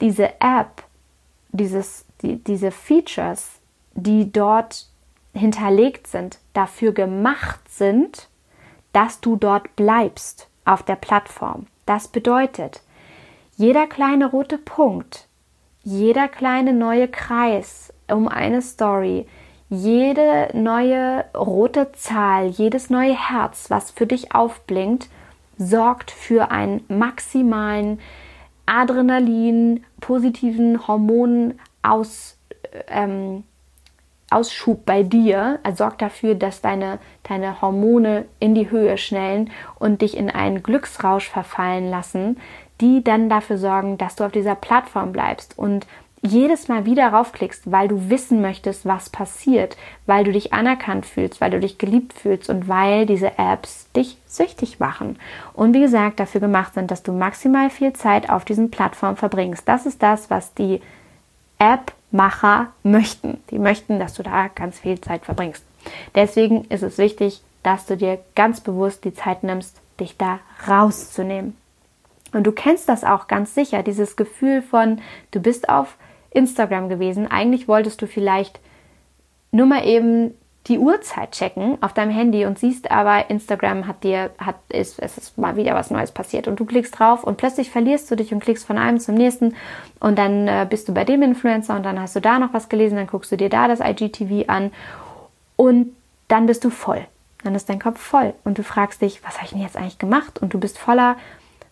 diese App, dieses, die, diese Features, die dort hinterlegt sind, dafür gemacht sind, dass du dort bleibst auf der Plattform. Das bedeutet, jeder kleine rote Punkt, jeder kleine neue Kreis um eine Story, jede neue rote Zahl, jedes neue Herz, was für dich aufblinkt, sorgt für einen maximalen Adrenalin, positiven Hormonen aus, ähm, Ausschub bei dir, also sorgt dafür, dass deine, deine Hormone in die Höhe schnellen und dich in einen Glücksrausch verfallen lassen, die dann dafür sorgen, dass du auf dieser Plattform bleibst und jedes Mal wieder raufklickst, weil du wissen möchtest, was passiert, weil du dich anerkannt fühlst, weil du dich geliebt fühlst und weil diese Apps dich süchtig machen. Und wie gesagt, dafür gemacht sind, dass du maximal viel Zeit auf diesen Plattformen verbringst. Das ist das, was die App-Macher möchten. Die möchten, dass du da ganz viel Zeit verbringst. Deswegen ist es wichtig, dass du dir ganz bewusst die Zeit nimmst, dich da rauszunehmen. Und du kennst das auch ganz sicher, dieses Gefühl von, du bist auf Instagram gewesen. Eigentlich wolltest du vielleicht nur mal eben die Uhrzeit checken auf deinem Handy und siehst aber, Instagram hat dir, hat, ist, es ist mal wieder was Neues passiert und du klickst drauf und plötzlich verlierst du dich und klickst von einem zum nächsten und dann äh, bist du bei dem Influencer und dann hast du da noch was gelesen, dann guckst du dir da das IGTV an und dann bist du voll. Dann ist dein Kopf voll und du fragst dich, was habe ich denn jetzt eigentlich gemacht? Und du bist voller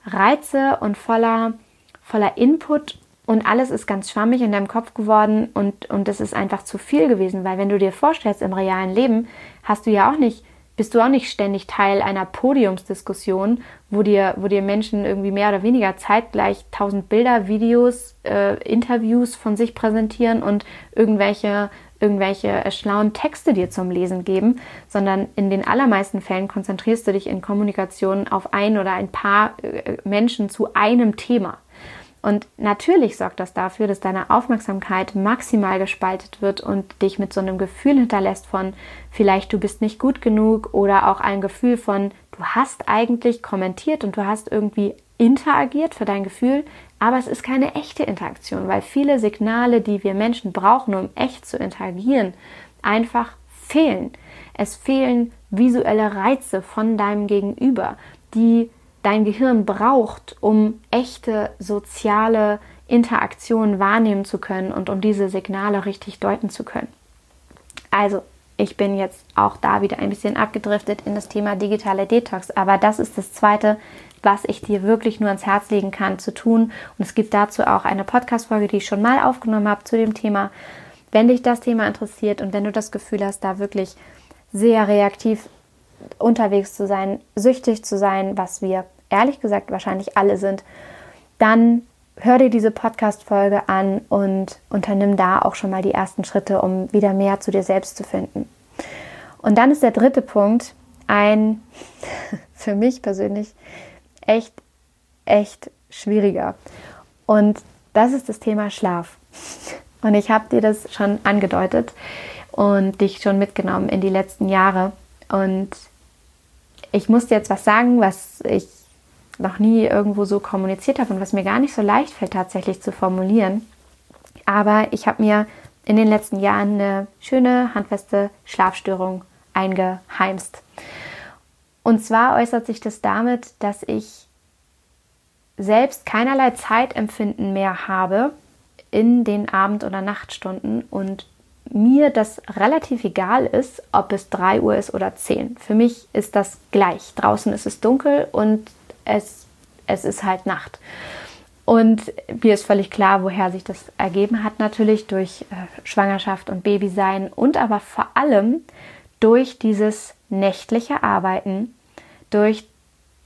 Reize und voller, voller Input und alles ist ganz schwammig in deinem Kopf geworden und, und es ist einfach zu viel gewesen, weil wenn du dir vorstellst, im realen Leben hast du ja auch nicht, bist du auch nicht ständig Teil einer Podiumsdiskussion, wo dir, wo dir Menschen irgendwie mehr oder weniger zeitgleich tausend Bilder, Videos, äh, Interviews von sich präsentieren und irgendwelche, irgendwelche schlauen Texte dir zum Lesen geben, sondern in den allermeisten Fällen konzentrierst du dich in Kommunikation auf ein oder ein paar äh, Menschen zu einem Thema. Und natürlich sorgt das dafür, dass deine Aufmerksamkeit maximal gespaltet wird und dich mit so einem Gefühl hinterlässt von vielleicht du bist nicht gut genug oder auch ein Gefühl von du hast eigentlich kommentiert und du hast irgendwie interagiert für dein Gefühl, aber es ist keine echte Interaktion, weil viele Signale, die wir Menschen brauchen, um echt zu interagieren, einfach fehlen. Es fehlen visuelle Reize von deinem Gegenüber, die dein Gehirn braucht, um echte soziale Interaktionen wahrnehmen zu können und um diese Signale richtig deuten zu können. Also, ich bin jetzt auch da wieder ein bisschen abgedriftet in das Thema digitale Detox, aber das ist das Zweite, was ich dir wirklich nur ans Herz legen kann zu tun. Und es gibt dazu auch eine Podcast-Folge, die ich schon mal aufgenommen habe zu dem Thema. Wenn dich das Thema interessiert und wenn du das Gefühl hast, da wirklich sehr reaktiv unterwegs zu sein, süchtig zu sein, was wir ehrlich gesagt wahrscheinlich alle sind, dann hör dir diese Podcast-Folge an und unternimm da auch schon mal die ersten Schritte, um wieder mehr zu dir selbst zu finden. Und dann ist der dritte Punkt ein für mich persönlich echt, echt schwieriger. Und das ist das Thema Schlaf. Und ich habe dir das schon angedeutet und dich schon mitgenommen in die letzten Jahre. Und ich muss dir jetzt was sagen, was ich noch nie irgendwo so kommuniziert habe und was mir gar nicht so leicht fällt tatsächlich zu formulieren. Aber ich habe mir in den letzten Jahren eine schöne, handfeste Schlafstörung eingeheimst. Und zwar äußert sich das damit, dass ich selbst keinerlei Zeitempfinden mehr habe in den Abend- oder Nachtstunden und mir das relativ egal ist, ob es 3 Uhr ist oder 10. Für mich ist das gleich. Draußen ist es dunkel und es, es ist halt Nacht. Und mir ist völlig klar, woher sich das ergeben hat, natürlich durch äh, Schwangerschaft und Babysein und aber vor allem durch dieses nächtliche Arbeiten, durch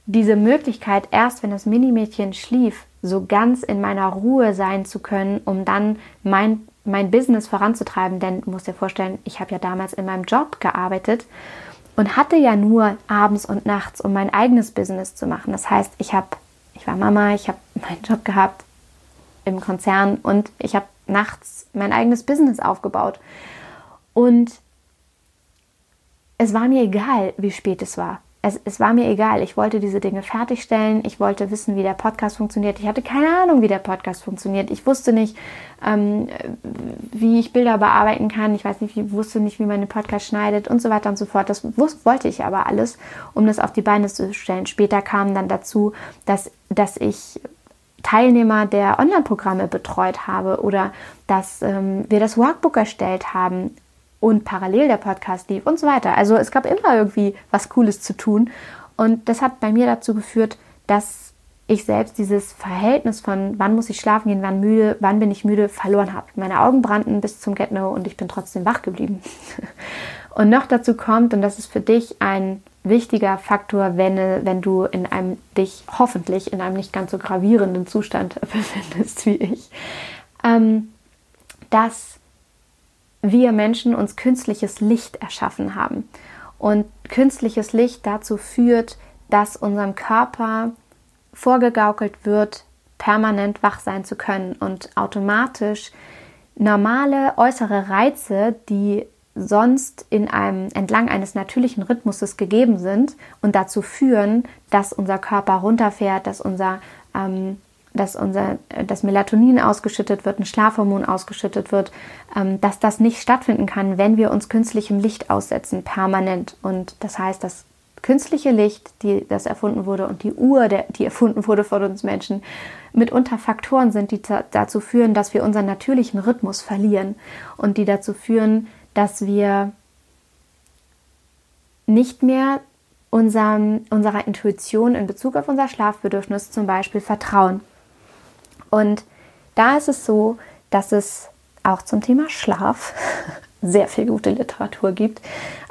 diese Möglichkeit, erst wenn das Minimädchen schlief, so ganz in meiner Ruhe sein zu können, um dann mein, mein Business voranzutreiben. Denn du musst dir vorstellen, ich habe ja damals in meinem Job gearbeitet und hatte ja nur abends und nachts, um mein eigenes Business zu machen. Das heißt, ich habe, ich war Mama, ich habe meinen Job gehabt im Konzern und ich habe nachts mein eigenes Business aufgebaut. Und es war mir egal, wie spät es war es, es war mir egal. Ich wollte diese Dinge fertigstellen. Ich wollte wissen, wie der Podcast funktioniert. Ich hatte keine Ahnung, wie der Podcast funktioniert. Ich wusste nicht, ähm, wie ich Bilder bearbeiten kann. Ich weiß nicht, ich wusste nicht, wie man den Podcast schneidet und so weiter und so fort. Das wollte ich aber alles, um das auf die Beine zu stellen. Später kam dann dazu, dass, dass ich Teilnehmer der Online-Programme betreut habe oder dass ähm, wir das Workbook erstellt haben und parallel der Podcast lief und so weiter. Also es gab immer irgendwie was Cooles zu tun. Und das hat bei mir dazu geführt, dass ich selbst dieses Verhältnis von wann muss ich schlafen gehen, wann müde, wann bin ich müde, verloren habe. Meine Augen brannten bis zum get -No und ich bin trotzdem wach geblieben. und noch dazu kommt, und das ist für dich ein wichtiger Faktor, wenn, wenn du in einem dich hoffentlich in einem nicht ganz so gravierenden Zustand befindest wie ich, ähm, dass wir Menschen uns künstliches Licht erschaffen haben. Und künstliches Licht dazu führt, dass unserem Körper vorgegaukelt wird, permanent wach sein zu können und automatisch normale äußere Reize, die sonst in einem entlang eines natürlichen Rhythmuses gegeben sind und dazu führen, dass unser Körper runterfährt, dass unser ähm, dass unser das Melatonin ausgeschüttet wird, ein Schlafhormon ausgeschüttet wird, ähm, dass das nicht stattfinden kann, wenn wir uns künstlichem Licht aussetzen, permanent. Und das heißt, das künstliche Licht, die das erfunden wurde, und die Uhr, der, die erfunden wurde von uns Menschen, mitunter Faktoren sind, die dazu führen, dass wir unseren natürlichen Rhythmus verlieren und die dazu führen, dass wir nicht mehr unserer Intuition in Bezug auf unser Schlafbedürfnis zum Beispiel vertrauen. Und da ist es so, dass es auch zum Thema Schlaf sehr viel gute Literatur gibt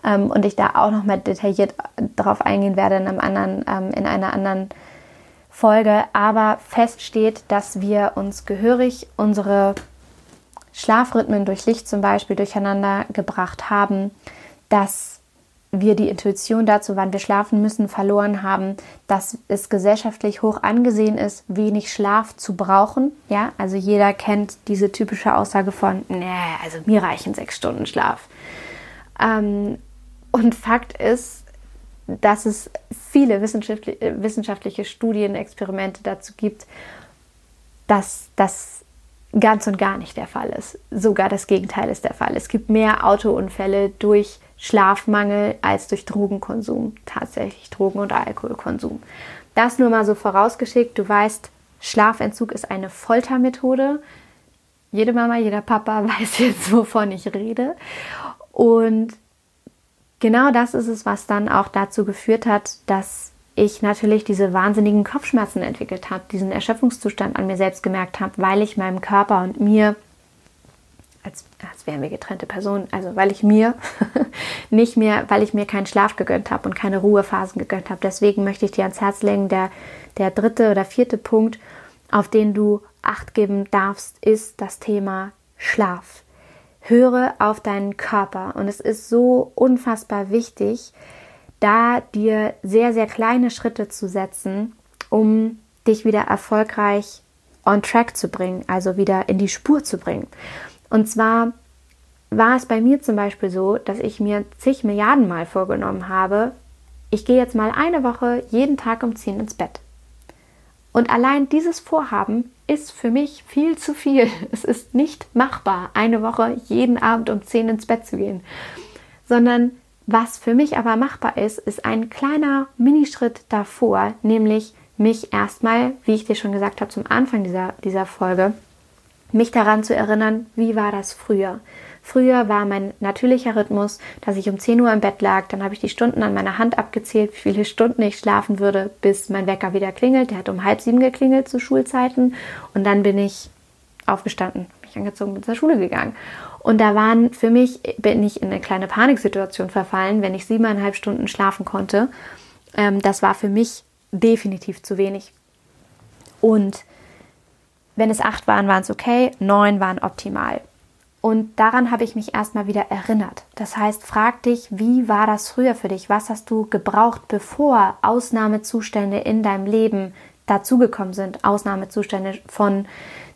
ähm, und ich da auch noch mal detailliert darauf eingehen werde in, einem anderen, ähm, in einer anderen Folge. Aber fest steht, dass wir uns gehörig unsere Schlafrhythmen durch Licht zum Beispiel durcheinander gebracht haben, dass wir die Intuition dazu, wann wir schlafen müssen, verloren haben, dass es gesellschaftlich hoch angesehen ist, wenig Schlaf zu brauchen. Ja, also jeder kennt diese typische Aussage von, nee, also mir reichen sechs Stunden Schlaf. Ähm, und Fakt ist, dass es viele wissenschaftliche, wissenschaftliche Studien, Experimente dazu gibt, dass das ganz und gar nicht der Fall ist. Sogar das Gegenteil ist der Fall. Es gibt mehr Autounfälle durch Schlafmangel als durch Drogenkonsum, tatsächlich Drogen- und Alkoholkonsum. Das nur mal so vorausgeschickt. Du weißt, Schlafentzug ist eine Foltermethode. Jede Mama, jeder Papa weiß jetzt, wovon ich rede. Und genau das ist es, was dann auch dazu geführt hat, dass ich natürlich diese wahnsinnigen Kopfschmerzen entwickelt habe, diesen Erschöpfungszustand an mir selbst gemerkt habe, weil ich meinem Körper und mir als, als wären wir getrennte Personen. Also weil ich mir nicht mehr, weil ich mir keinen Schlaf gegönnt habe und keine Ruhephasen gegönnt habe. Deswegen möchte ich dir ans Herz legen, der, der dritte oder vierte Punkt, auf den du Acht geben darfst, ist das Thema Schlaf. Höre auf deinen Körper. Und es ist so unfassbar wichtig, da dir sehr, sehr kleine Schritte zu setzen, um dich wieder erfolgreich on track zu bringen, also wieder in die Spur zu bringen. Und zwar war es bei mir zum Beispiel so, dass ich mir zig Milliarden Mal vorgenommen habe, ich gehe jetzt mal eine Woche jeden Tag um 10 ins Bett. Und allein dieses Vorhaben ist für mich viel zu viel. Es ist nicht machbar, eine Woche jeden Abend um 10 ins Bett zu gehen. Sondern was für mich aber machbar ist, ist ein kleiner Minischritt davor, nämlich mich erstmal, wie ich dir schon gesagt habe, zum Anfang dieser, dieser Folge, mich daran zu erinnern, wie war das früher. Früher war mein natürlicher Rhythmus, dass ich um 10 Uhr im Bett lag, dann habe ich die Stunden an meiner Hand abgezählt, wie viele Stunden ich schlafen würde, bis mein Wecker wieder klingelt. Der hat um halb sieben geklingelt zu Schulzeiten und dann bin ich aufgestanden, mich angezogen, bin zur Schule gegangen. Und da waren für mich, bin ich in eine kleine Paniksituation verfallen, wenn ich siebeneinhalb Stunden schlafen konnte. Ähm, das war für mich definitiv zu wenig. Und wenn es acht waren, waren es okay, neun waren optimal. Und daran habe ich mich erstmal wieder erinnert. Das heißt, frag dich, wie war das früher für dich? Was hast du gebraucht, bevor Ausnahmezustände in deinem Leben dazugekommen sind? Ausnahmezustände von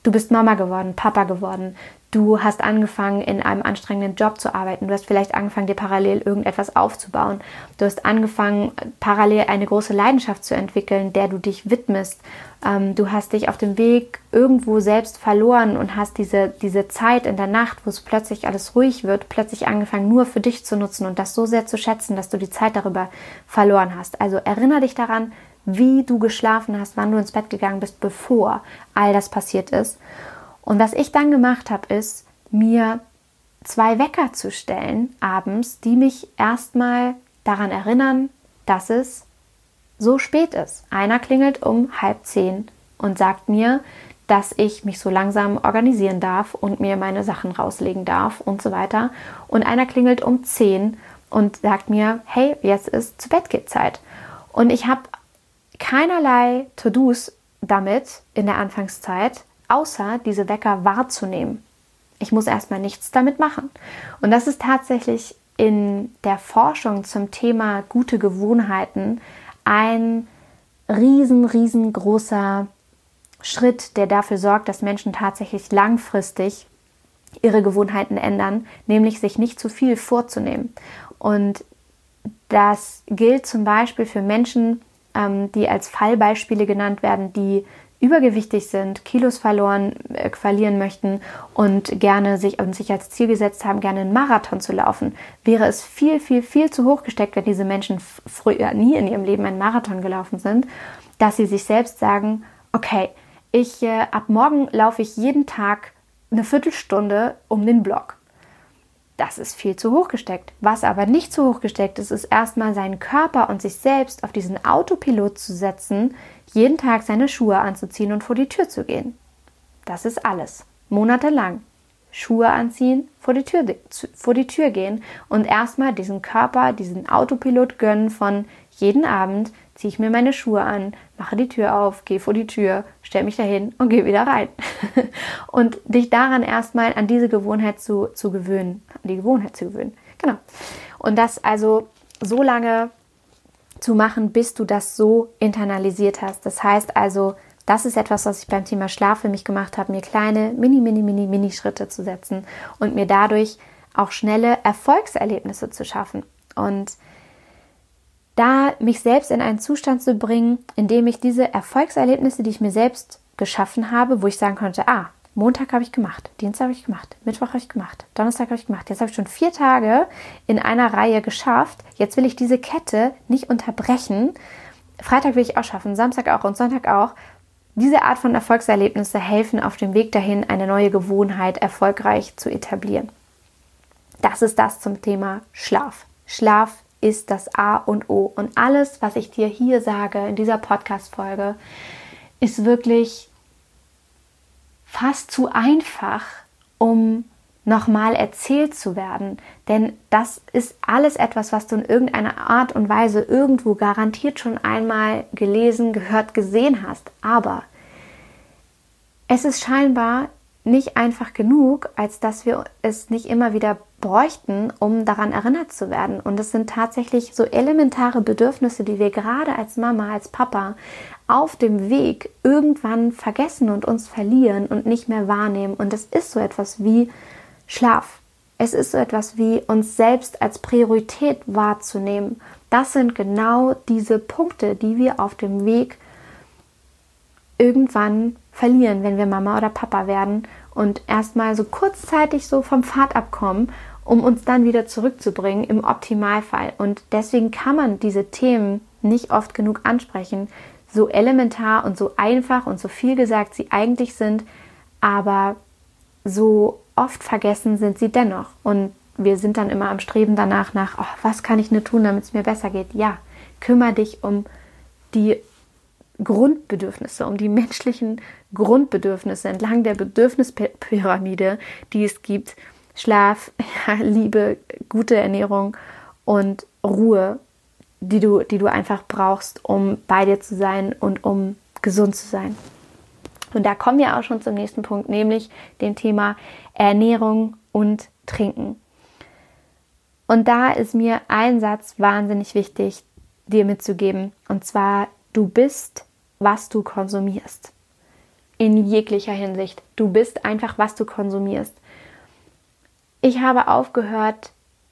du bist Mama geworden, Papa geworden, du hast angefangen, in einem anstrengenden Job zu arbeiten, du hast vielleicht angefangen, dir parallel irgendetwas aufzubauen, du hast angefangen, parallel eine große Leidenschaft zu entwickeln, der du dich widmest, ähm, du hast dich auf dem Weg irgendwo selbst verloren und hast diese, diese Zeit in der Nacht, wo es plötzlich alles ruhig wird, plötzlich angefangen, nur für dich zu nutzen und das so sehr zu schätzen, dass du die Zeit darüber verloren hast. Also erinnere dich daran, wie du geschlafen hast, wann du ins Bett gegangen bist, bevor all das passiert ist. Und was ich dann gemacht habe, ist, mir zwei Wecker zu stellen abends, die mich erstmal daran erinnern, dass es so spät ist. Einer klingelt um halb zehn und sagt mir, dass ich mich so langsam organisieren darf und mir meine Sachen rauslegen darf und so weiter. Und einer klingelt um zehn und sagt mir, hey, jetzt ist zu Bett geht Zeit. Und ich habe keinerlei To-Dos damit in der Anfangszeit, außer diese Wecker wahrzunehmen. Ich muss erstmal nichts damit machen. Und das ist tatsächlich in der Forschung zum Thema gute Gewohnheiten ein riesen, riesengroßer Schritt, der dafür sorgt, dass Menschen tatsächlich langfristig ihre Gewohnheiten ändern, nämlich sich nicht zu viel vorzunehmen. Und das gilt zum Beispiel für Menschen, ähm, die als Fallbeispiele genannt werden, die übergewichtig sind, Kilos verloren, äh, verlieren möchten und gerne sich und sich als Ziel gesetzt haben, gerne einen Marathon zu laufen, wäre es viel, viel, viel zu hoch gesteckt, wenn diese Menschen früher nie in ihrem Leben einen Marathon gelaufen sind, dass sie sich selbst sagen, okay, ich äh, ab morgen laufe ich jeden Tag eine Viertelstunde um den Block das ist viel zu hoch gesteckt. Was aber nicht zu hoch gesteckt ist, ist erstmal seinen Körper und sich selbst auf diesen Autopilot zu setzen, jeden Tag seine Schuhe anzuziehen und vor die Tür zu gehen. Das ist alles. Monatelang. Schuhe anziehen, vor die Tür, vor die Tür gehen und erstmal diesen Körper, diesen Autopilot gönnen von jeden Abend ziehe ich mir meine Schuhe an, mache die Tür auf, gehe vor die Tür, stelle mich dahin und gehe wieder rein. und dich daran erstmal an diese Gewohnheit zu, zu gewöhnen, an die Gewohnheit zu gewöhnen. Genau. Und das also so lange zu machen, bis du das so internalisiert hast. Das heißt also, das ist etwas, was ich beim Thema Schlaf für mich gemacht habe, mir kleine, mini, mini, mini, mini Schritte zu setzen und mir dadurch auch schnelle Erfolgserlebnisse zu schaffen. Und da mich selbst in einen Zustand zu bringen, in dem ich diese Erfolgserlebnisse, die ich mir selbst geschaffen habe, wo ich sagen konnte, ah, Montag habe ich gemacht, Dienstag habe ich gemacht, Mittwoch habe ich gemacht, Donnerstag habe ich gemacht. Jetzt habe ich schon vier Tage in einer Reihe geschafft. Jetzt will ich diese Kette nicht unterbrechen. Freitag will ich auch schaffen, Samstag auch und Sonntag auch. Diese Art von Erfolgserlebnisse helfen auf dem Weg dahin, eine neue Gewohnheit erfolgreich zu etablieren. Das ist das zum Thema Schlaf. Schlaf ist das A und O. Und alles, was ich dir hier sage in dieser Podcast-Folge, ist wirklich fast zu einfach, um nochmal erzählt zu werden. Denn das ist alles etwas, was du in irgendeiner Art und Weise irgendwo garantiert schon einmal gelesen, gehört, gesehen hast. Aber es ist scheinbar nicht einfach genug, als dass wir es nicht immer wieder bräuchten, um daran erinnert zu werden. Und es sind tatsächlich so elementare Bedürfnisse, die wir gerade als Mama, als Papa auf dem Weg irgendwann vergessen und uns verlieren und nicht mehr wahrnehmen. Und es ist so etwas wie Schlaf. Es ist so etwas wie uns selbst als Priorität wahrzunehmen. Das sind genau diese Punkte, die wir auf dem Weg irgendwann verlieren, wenn wir Mama oder Papa werden und erstmal so kurzzeitig so vom Pfad abkommen, um uns dann wieder zurückzubringen im Optimalfall. Und deswegen kann man diese Themen nicht oft genug ansprechen, so elementar und so einfach und so viel gesagt sie eigentlich sind, aber so oft vergessen sind sie dennoch. Und wir sind dann immer am Streben danach nach, oh, was kann ich nur tun, damit es mir besser geht? Ja, kümmere dich um die Grundbedürfnisse, um die menschlichen Grundbedürfnisse entlang der Bedürfnispyramide, die es gibt. Schlaf, Liebe, gute Ernährung und Ruhe, die du, die du einfach brauchst, um bei dir zu sein und um gesund zu sein. Und da kommen wir auch schon zum nächsten Punkt, nämlich dem Thema Ernährung und Trinken. Und da ist mir ein Satz wahnsinnig wichtig, dir mitzugeben. Und zwar, du bist, was du konsumierst. In jeglicher Hinsicht. Du bist einfach, was du konsumierst. Ich habe aufgehört,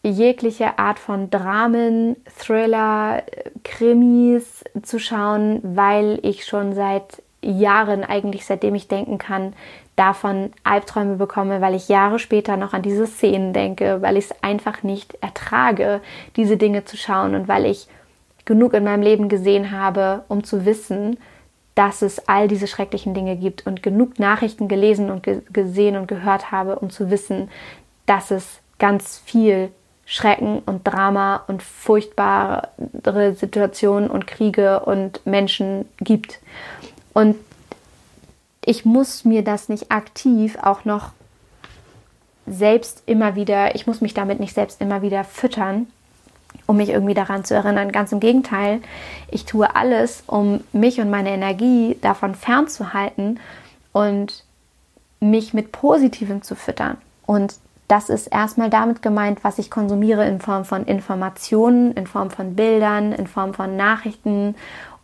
jegliche Art von Dramen, Thriller, Krimis zu schauen, weil ich schon seit Jahren, eigentlich seitdem ich denken kann, davon Albträume bekomme, weil ich Jahre später noch an diese Szenen denke, weil ich es einfach nicht ertrage, diese Dinge zu schauen und weil ich genug in meinem Leben gesehen habe, um zu wissen, dass es all diese schrecklichen Dinge gibt und genug Nachrichten gelesen und ge gesehen und gehört habe, um zu wissen, dass es ganz viel Schrecken und Drama und furchtbare Situationen und Kriege und Menschen gibt. Und ich muss mir das nicht aktiv auch noch selbst immer wieder, ich muss mich damit nicht selbst immer wieder füttern, um mich irgendwie daran zu erinnern. Ganz im Gegenteil, ich tue alles, um mich und meine Energie davon fernzuhalten und mich mit Positivem zu füttern. Und das ist erstmal damit gemeint, was ich konsumiere in Form von Informationen, in Form von Bildern, in Form von Nachrichten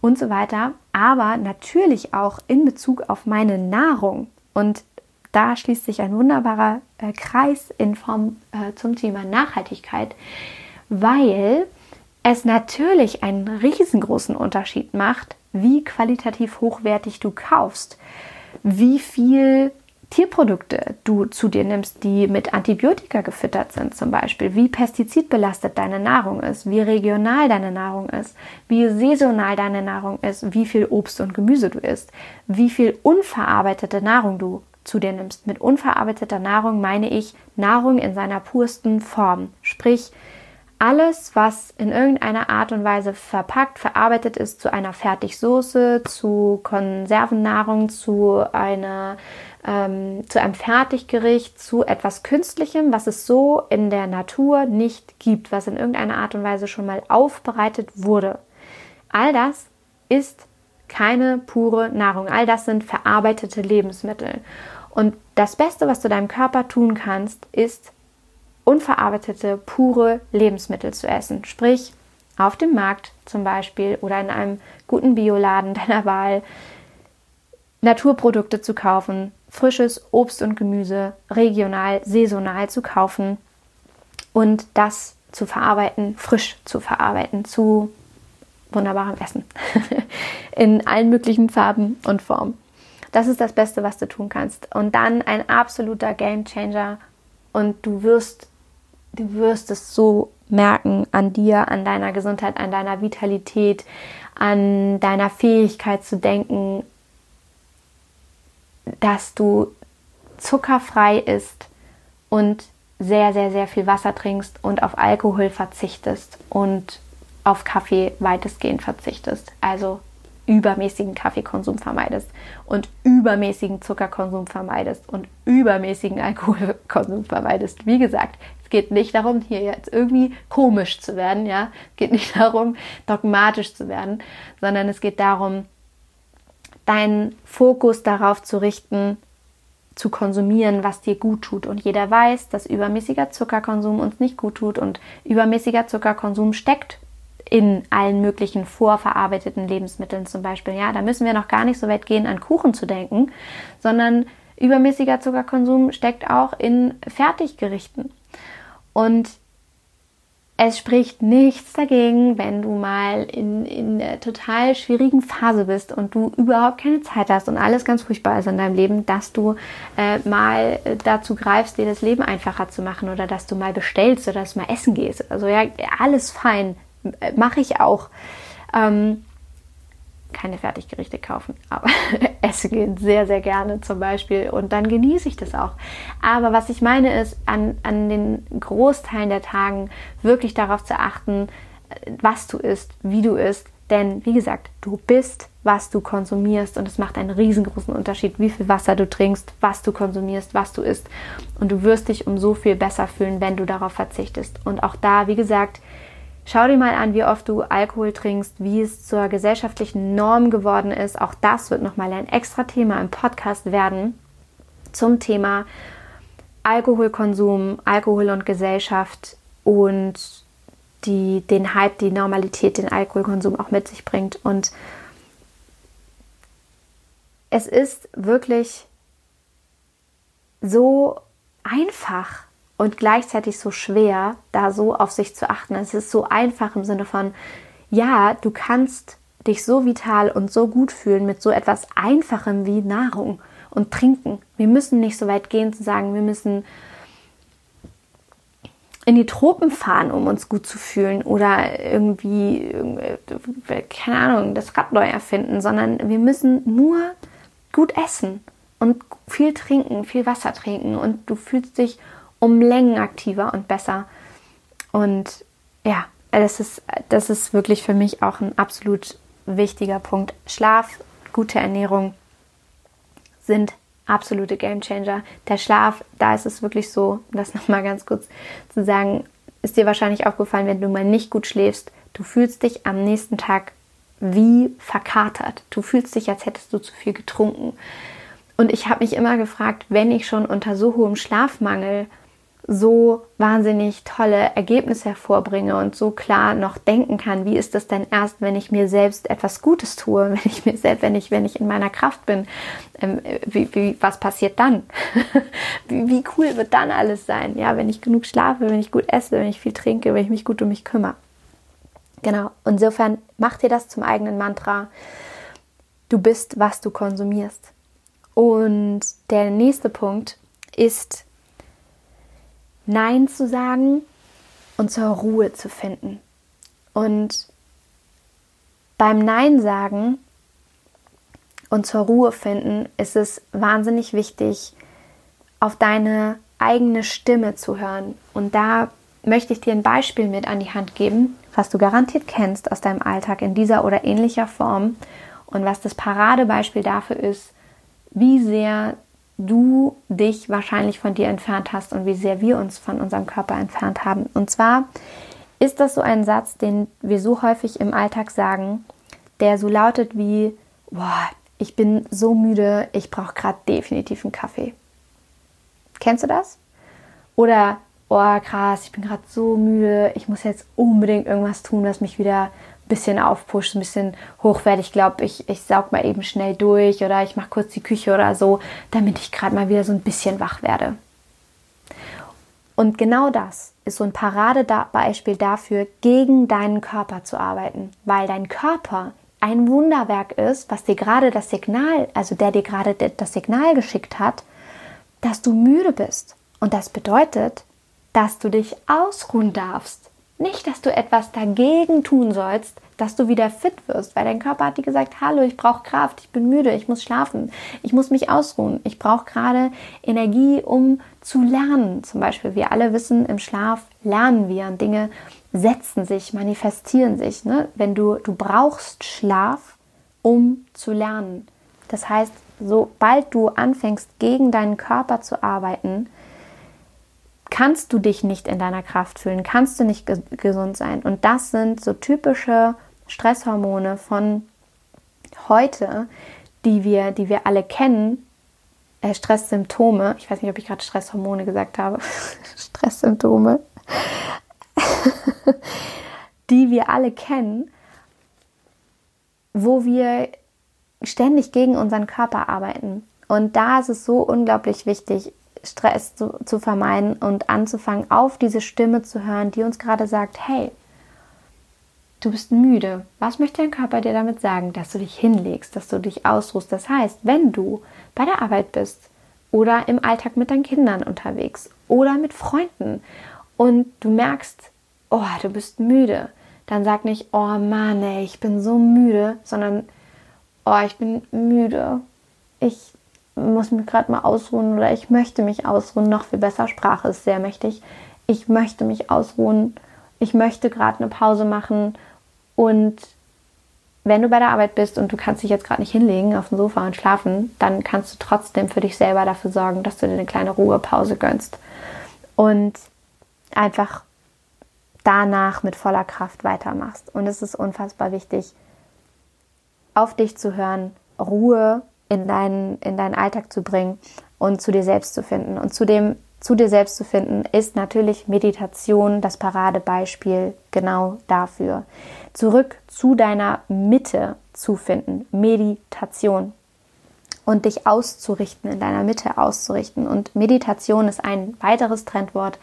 und so weiter. Aber natürlich auch in Bezug auf meine Nahrung. Und da schließt sich ein wunderbarer äh, Kreis in Form äh, zum Thema Nachhaltigkeit, weil es natürlich einen riesengroßen Unterschied macht, wie qualitativ hochwertig du kaufst, wie viel Tierprodukte du zu dir nimmst, die mit Antibiotika gefüttert sind, zum Beispiel, wie pestizidbelastet deine Nahrung ist, wie regional deine Nahrung ist, wie saisonal deine Nahrung ist, wie viel Obst und Gemüse du isst, wie viel unverarbeitete Nahrung du zu dir nimmst. Mit unverarbeiteter Nahrung meine ich Nahrung in seiner pursten Form, sprich alles, was in irgendeiner Art und Weise verpackt, verarbeitet ist zu einer Fertigsoße, zu Konservennahrung, zu einer ähm, zu einem Fertiggericht, zu etwas Künstlichem, was es so in der Natur nicht gibt, was in irgendeiner Art und Weise schon mal aufbereitet wurde. All das ist keine pure Nahrung. All das sind verarbeitete Lebensmittel. Und das Beste, was du deinem Körper tun kannst, ist unverarbeitete, pure Lebensmittel zu essen. Sprich, auf dem Markt zum Beispiel oder in einem guten Bioladen deiner Wahl Naturprodukte zu kaufen, frisches Obst und Gemüse regional, saisonal zu kaufen und das zu verarbeiten, frisch zu verarbeiten, zu wunderbarem Essen. In allen möglichen Farben und Formen. Das ist das Beste, was du tun kannst. Und dann ein absoluter Game Changer und du wirst, du wirst es so merken an dir, an deiner Gesundheit, an deiner Vitalität, an deiner Fähigkeit zu denken, dass du zuckerfrei isst und sehr, sehr, sehr viel Wasser trinkst und auf Alkohol verzichtest und auf Kaffee weitestgehend verzichtest. Also übermäßigen Kaffeekonsum vermeidest und übermäßigen Zuckerkonsum vermeidest und übermäßigen Alkoholkonsum vermeidest. Wie gesagt, es geht nicht darum, hier jetzt irgendwie komisch zu werden, ja. Es geht nicht darum, dogmatisch zu werden, sondern es geht darum, deinen Fokus darauf zu richten, zu konsumieren, was dir gut tut. Und jeder weiß, dass übermäßiger Zuckerkonsum uns nicht gut tut und übermäßiger Zuckerkonsum steckt in allen möglichen vorverarbeiteten Lebensmitteln zum Beispiel. Ja, da müssen wir noch gar nicht so weit gehen, an Kuchen zu denken, sondern übermäßiger Zuckerkonsum steckt auch in Fertiggerichten. Und es spricht nichts dagegen, wenn du mal in, in einer total schwierigen Phase bist und du überhaupt keine Zeit hast und alles ganz furchtbar ist in deinem Leben, dass du äh, mal dazu greifst, dir das Leben einfacher zu machen oder dass du mal bestellst oder dass du mal essen gehst. Also ja, alles fein, mache ich auch. Ähm, keine Fertiggerichte kaufen, aber esse gehen sehr, sehr gerne zum Beispiel und dann genieße ich das auch. Aber was ich meine ist, an, an den Großteilen der Tagen wirklich darauf zu achten, was du isst, wie du isst, denn wie gesagt, du bist, was du konsumierst und es macht einen riesengroßen Unterschied, wie viel Wasser du trinkst, was du konsumierst, was du isst und du wirst dich um so viel besser fühlen, wenn du darauf verzichtest. Und auch da, wie gesagt, Schau dir mal an, wie oft du Alkohol trinkst, wie es zur gesellschaftlichen Norm geworden ist. Auch das wird nochmal ein extra Thema im Podcast werden zum Thema Alkoholkonsum, Alkohol und Gesellschaft und die, den Hype, die Normalität, den Alkoholkonsum auch mit sich bringt. Und es ist wirklich so einfach und gleichzeitig so schwer, da so auf sich zu achten. Es ist so einfach im Sinne von, ja, du kannst dich so vital und so gut fühlen mit so etwas Einfachem wie Nahrung und Trinken. Wir müssen nicht so weit gehen zu sagen, wir müssen in die Tropen fahren, um uns gut zu fühlen oder irgendwie, keine Ahnung, das Rad neu erfinden, sondern wir müssen nur gut essen und viel trinken, viel Wasser trinken und du fühlst dich um Längen aktiver und besser. Und ja, das ist, das ist wirklich für mich auch ein absolut wichtiger Punkt. Schlaf, gute Ernährung sind absolute Gamechanger. Der Schlaf, da ist es wirklich so, das nochmal ganz kurz zu sagen, ist dir wahrscheinlich aufgefallen, wenn du mal nicht gut schläfst, du fühlst dich am nächsten Tag wie verkatert. Du fühlst dich, als hättest du zu viel getrunken. Und ich habe mich immer gefragt, wenn ich schon unter so hohem Schlafmangel so wahnsinnig tolle Ergebnisse hervorbringe und so klar noch denken kann, wie ist das denn erst, wenn ich mir selbst etwas Gutes tue, wenn ich mir selbst, wenn ich, wenn ich in meiner Kraft bin, ähm, wie, wie, was passiert dann? wie, wie cool wird dann alles sein? Ja, wenn ich genug schlafe, wenn ich gut esse, wenn ich viel trinke, wenn ich mich gut um mich kümmere. Genau. Insofern mach dir das zum eigenen Mantra. Du bist, was du konsumierst. Und der nächste Punkt ist, Nein zu sagen und zur Ruhe zu finden. Und beim Nein sagen und zur Ruhe finden ist es wahnsinnig wichtig, auf deine eigene Stimme zu hören. Und da möchte ich dir ein Beispiel mit an die Hand geben, was du garantiert kennst aus deinem Alltag in dieser oder ähnlicher Form und was das Paradebeispiel dafür ist, wie sehr du dich wahrscheinlich von dir entfernt hast und wie sehr wir uns von unserem Körper entfernt haben. Und zwar ist das so ein Satz, den wir so häufig im Alltag sagen, der so lautet wie, boah, ich bin so müde, ich brauche gerade definitiv einen Kaffee. Kennst du das? Oder, oh krass, ich bin gerade so müde, ich muss jetzt unbedingt irgendwas tun, was mich wieder bisschen aufpusht, ein bisschen hochwertig. Ich glaube, ich, ich saug mal eben schnell durch oder ich mache kurz die Küche oder so, damit ich gerade mal wieder so ein bisschen wach werde. Und genau das ist so ein Paradebeispiel dafür, gegen deinen Körper zu arbeiten, weil dein Körper ein Wunderwerk ist, was dir gerade das Signal, also der dir gerade das Signal geschickt hat, dass du müde bist. Und das bedeutet, dass du dich ausruhen darfst. Nicht, dass du etwas dagegen tun sollst, dass du wieder fit wirst, weil dein Körper hat dir gesagt, hallo, ich brauche Kraft, ich bin müde, ich muss schlafen, ich muss mich ausruhen, ich brauche gerade Energie, um zu lernen. Zum Beispiel, wir alle wissen, im Schlaf lernen wir und Dinge setzen sich, manifestieren sich. Ne? Wenn du, du brauchst Schlaf, um zu lernen. Das heißt, sobald du anfängst, gegen deinen Körper zu arbeiten, kannst du dich nicht in deiner Kraft fühlen, kannst du nicht ge gesund sein. Und das sind so typische Stresshormone von heute, die wir, die wir alle kennen. Äh, Stresssymptome. Ich weiß nicht, ob ich gerade Stresshormone gesagt habe. Stresssymptome. die wir alle kennen, wo wir ständig gegen unseren Körper arbeiten. Und da ist es so unglaublich wichtig, Stress zu, zu vermeiden und anzufangen, auf diese Stimme zu hören, die uns gerade sagt, hey, du bist müde. Was möchte dein Körper dir damit sagen? Dass du dich hinlegst, dass du dich ausruhst. Das heißt, wenn du bei der Arbeit bist oder im Alltag mit deinen Kindern unterwegs oder mit Freunden und du merkst, oh, du bist müde, dann sag nicht, oh Mann, ey, ich bin so müde, sondern, oh, ich bin müde. Ich muss mich gerade mal ausruhen oder ich möchte mich ausruhen. Noch viel besser, Sprache ist sehr mächtig. Ich möchte mich ausruhen. Ich möchte gerade eine Pause machen. Und wenn du bei der Arbeit bist und du kannst dich jetzt gerade nicht hinlegen auf dem Sofa und schlafen, dann kannst du trotzdem für dich selber dafür sorgen, dass du dir eine kleine Ruhepause gönnst. Und einfach danach mit voller Kraft weitermachst. Und es ist unfassbar wichtig, auf dich zu hören, Ruhe in deinen, in deinen Alltag zu bringen und zu dir selbst zu finden. Und zu dem zu dir selbst zu finden, ist natürlich Meditation das Paradebeispiel genau dafür. Zurück zu deiner Mitte zu finden, Meditation und dich auszurichten, in deiner Mitte auszurichten. Und Meditation ist ein weiteres Trendwort,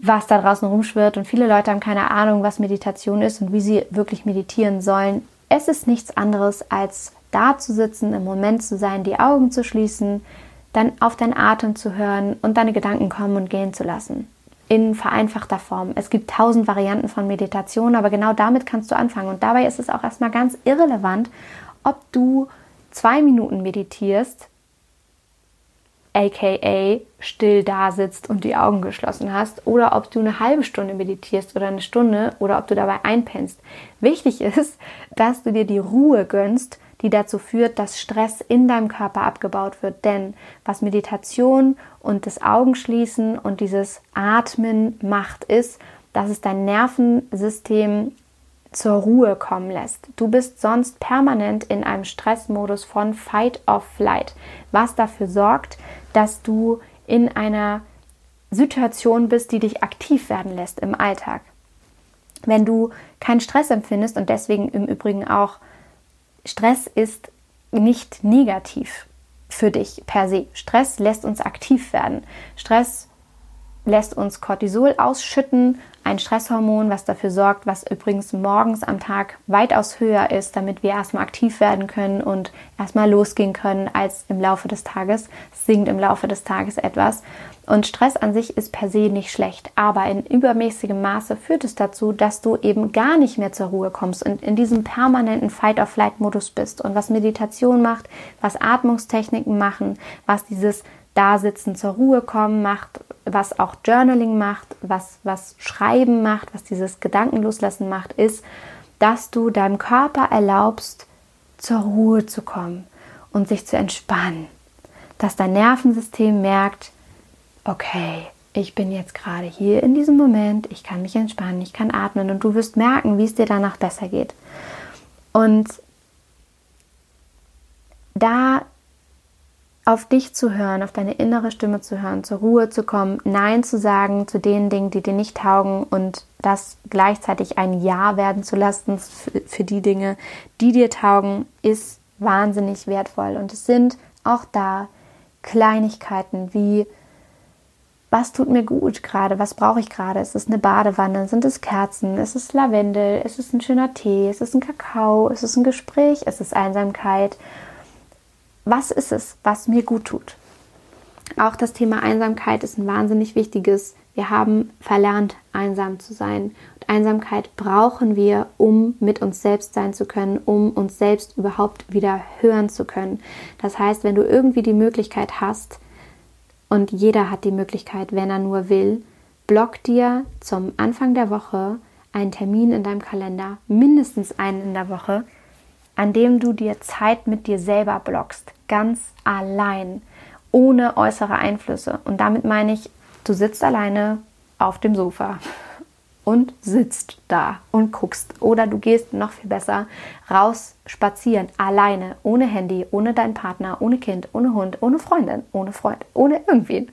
was da draußen rumschwirrt und viele Leute haben keine Ahnung, was Meditation ist und wie sie wirklich meditieren sollen. Es ist nichts anderes als da zu sitzen, im Moment zu sein, die Augen zu schließen, dann auf deinen Atem zu hören und deine Gedanken kommen und gehen zu lassen. In vereinfachter Form. Es gibt tausend Varianten von Meditation, aber genau damit kannst du anfangen. Und dabei ist es auch erstmal ganz irrelevant, ob du zwei Minuten meditierst, aka still da sitzt und die Augen geschlossen hast, oder ob du eine halbe Stunde meditierst oder eine Stunde oder ob du dabei einpennst. Wichtig ist, dass du dir die Ruhe gönnst die dazu führt, dass Stress in deinem Körper abgebaut wird. Denn was Meditation und das Augenschließen und dieses Atmen macht, ist, dass es dein Nervensystem zur Ruhe kommen lässt. Du bist sonst permanent in einem Stressmodus von Fight or Flight, was dafür sorgt, dass du in einer Situation bist, die dich aktiv werden lässt im Alltag. Wenn du keinen Stress empfindest und deswegen im Übrigen auch Stress ist nicht negativ für dich per se. Stress lässt uns aktiv werden. Stress lässt uns Cortisol ausschütten, ein Stresshormon, was dafür sorgt, was übrigens morgens am Tag weitaus höher ist, damit wir erstmal aktiv werden können und erstmal losgehen können als im Laufe des Tages. Es sinkt im Laufe des Tages etwas. Und Stress an sich ist per se nicht schlecht, aber in übermäßigem Maße führt es dazu, dass du eben gar nicht mehr zur Ruhe kommst und in diesem permanenten Fight-or-Flight-Modus bist. Und was Meditation macht, was Atmungstechniken machen, was dieses Dasitzen zur Ruhe kommen macht, was auch Journaling macht, was, was Schreiben macht, was dieses Gedankenloslassen macht, ist, dass du deinem Körper erlaubst, zur Ruhe zu kommen und sich zu entspannen. Dass dein Nervensystem merkt, okay, ich bin jetzt gerade hier in diesem Moment, ich kann mich entspannen, ich kann atmen und du wirst merken, wie es dir danach besser geht. Und da auf dich zu hören, auf deine innere Stimme zu hören, zur Ruhe zu kommen, Nein zu sagen zu den Dingen, die dir nicht taugen und das gleichzeitig ein Ja werden zu lassen für die Dinge, die dir taugen, ist wahnsinnig wertvoll. Und es sind auch da Kleinigkeiten wie was tut mir gut gerade, was brauche ich gerade? Ist es eine Badewanne, sind es Kerzen, ist es Lavendel, ist es ein schöner Tee, ist es ein Kakao, ist es ein Gespräch, ist es Einsamkeit? Was ist es, was mir gut tut? Auch das Thema Einsamkeit ist ein wahnsinnig wichtiges. Wir haben verlernt, einsam zu sein. Und Einsamkeit brauchen wir, um mit uns selbst sein zu können, um uns selbst überhaupt wieder hören zu können. Das heißt, wenn du irgendwie die Möglichkeit hast, und jeder hat die Möglichkeit, wenn er nur will, block dir zum Anfang der Woche einen Termin in deinem Kalender, mindestens einen in der Woche, an dem du dir Zeit mit dir selber blockst, ganz allein, ohne äußere Einflüsse. Und damit meine ich, du sitzt alleine auf dem Sofa und sitzt da und guckst. Oder du gehst noch viel besser raus spazieren, alleine, ohne Handy, ohne deinen Partner, ohne Kind, ohne Hund, ohne Freundin, ohne Freund, ohne irgendwen.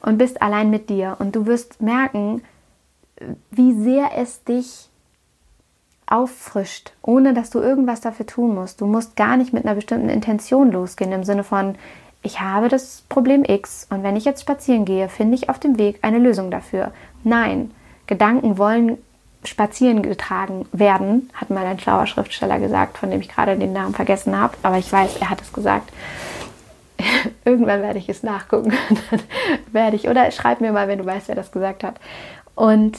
Und bist allein mit dir. Und du wirst merken, wie sehr es dich auffrischt, ohne dass du irgendwas dafür tun musst. Du musst gar nicht mit einer bestimmten Intention losgehen, im Sinne von, ich habe das Problem X und wenn ich jetzt spazieren gehe, finde ich auf dem Weg eine Lösung dafür. Nein, Gedanken wollen spazieren getragen werden, hat mal ein schlauer Schriftsteller gesagt, von dem ich gerade den Namen vergessen habe, aber ich weiß, er hat es gesagt. Irgendwann werde ich es nachgucken. werde ich, oder schreib mir mal, wenn du weißt, wer das gesagt hat. Und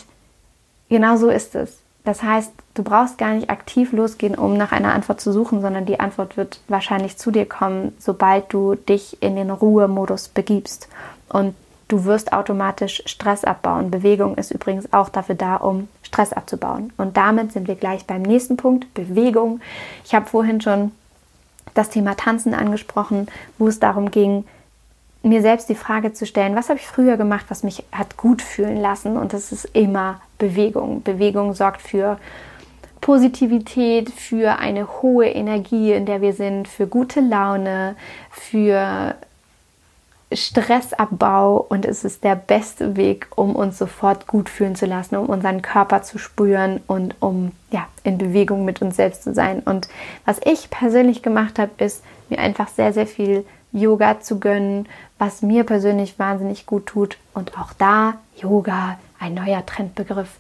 genau so ist es. Das heißt, du brauchst gar nicht aktiv losgehen, um nach einer Antwort zu suchen, sondern die Antwort wird wahrscheinlich zu dir kommen, sobald du dich in den Ruhemodus begibst. Und Du wirst automatisch Stress abbauen. Bewegung ist übrigens auch dafür da, um Stress abzubauen. Und damit sind wir gleich beim nächsten Punkt, Bewegung. Ich habe vorhin schon das Thema Tanzen angesprochen, wo es darum ging, mir selbst die Frage zu stellen, was habe ich früher gemacht, was mich hat gut fühlen lassen? Und das ist immer Bewegung. Bewegung sorgt für Positivität, für eine hohe Energie, in der wir sind, für gute Laune, für Stressabbau und es ist der beste Weg, um uns sofort gut fühlen zu lassen, um unseren Körper zu spüren und um ja, in Bewegung mit uns selbst zu sein. Und was ich persönlich gemacht habe, ist mir einfach sehr, sehr viel Yoga zu gönnen, was mir persönlich wahnsinnig gut tut. Und auch da Yoga, ein neuer Trendbegriff,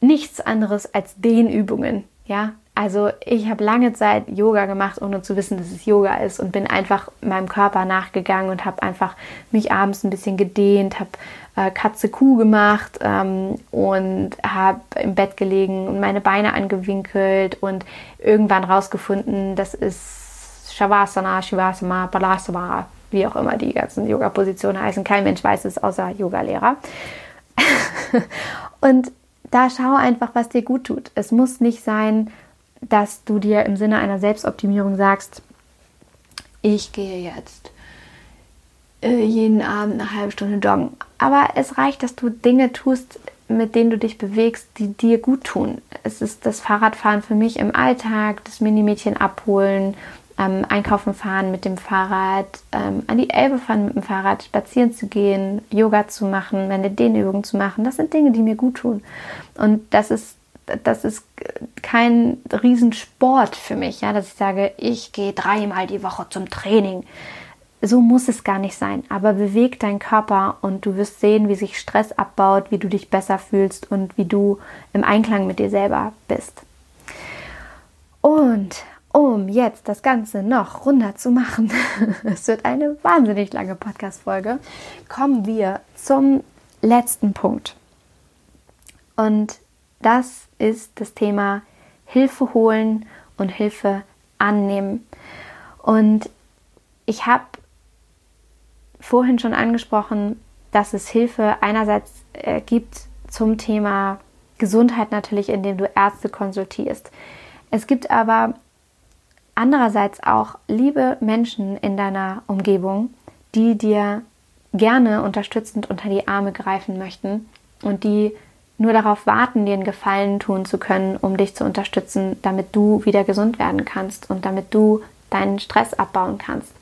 nichts anderes als Dehnübungen. Ja, also ich habe lange Zeit Yoga gemacht, ohne zu wissen, dass es Yoga ist und bin einfach meinem Körper nachgegangen und habe einfach mich abends ein bisschen gedehnt, habe äh, Katze Kuh gemacht ähm, und habe im Bett gelegen und meine Beine angewinkelt und irgendwann rausgefunden, das ist Shavasana, Shivasana, Balasana, wie auch immer die ganzen Yoga-Positionen heißen. Kein Mensch weiß es außer Yogalehrer. und da schau einfach, was dir gut tut. Es muss nicht sein, dass du dir im Sinne einer Selbstoptimierung sagst, ich gehe jetzt äh, jeden Abend eine halbe Stunde joggen. Aber es reicht, dass du Dinge tust, mit denen du dich bewegst, die dir gut tun. Es ist das Fahrradfahren für mich im Alltag, das Minimädchen abholen, ähm, einkaufen fahren mit dem Fahrrad, ähm, an die Elbe fahren mit dem Fahrrad, spazieren zu gehen, Yoga zu machen, meine Dehnübungen zu machen. Das sind Dinge, die mir gut tun. Und das ist das ist kein Riesensport für mich, ja, dass ich sage, ich gehe dreimal die Woche zum Training. So muss es gar nicht sein. Aber beweg deinen Körper und du wirst sehen, wie sich Stress abbaut, wie du dich besser fühlst und wie du im Einklang mit dir selber bist. Und um jetzt das Ganze noch runder zu machen, es wird eine wahnsinnig lange Podcast-Folge, kommen wir zum letzten Punkt. Und das ist das Thema Hilfe holen und Hilfe annehmen. Und ich habe vorhin schon angesprochen, dass es Hilfe einerseits äh, gibt zum Thema Gesundheit natürlich, indem du Ärzte konsultierst. Es gibt aber andererseits auch liebe Menschen in deiner Umgebung, die dir gerne unterstützend unter die Arme greifen möchten und die nur darauf warten, dir einen Gefallen tun zu können, um dich zu unterstützen, damit du wieder gesund werden kannst und damit du deinen Stress abbauen kannst.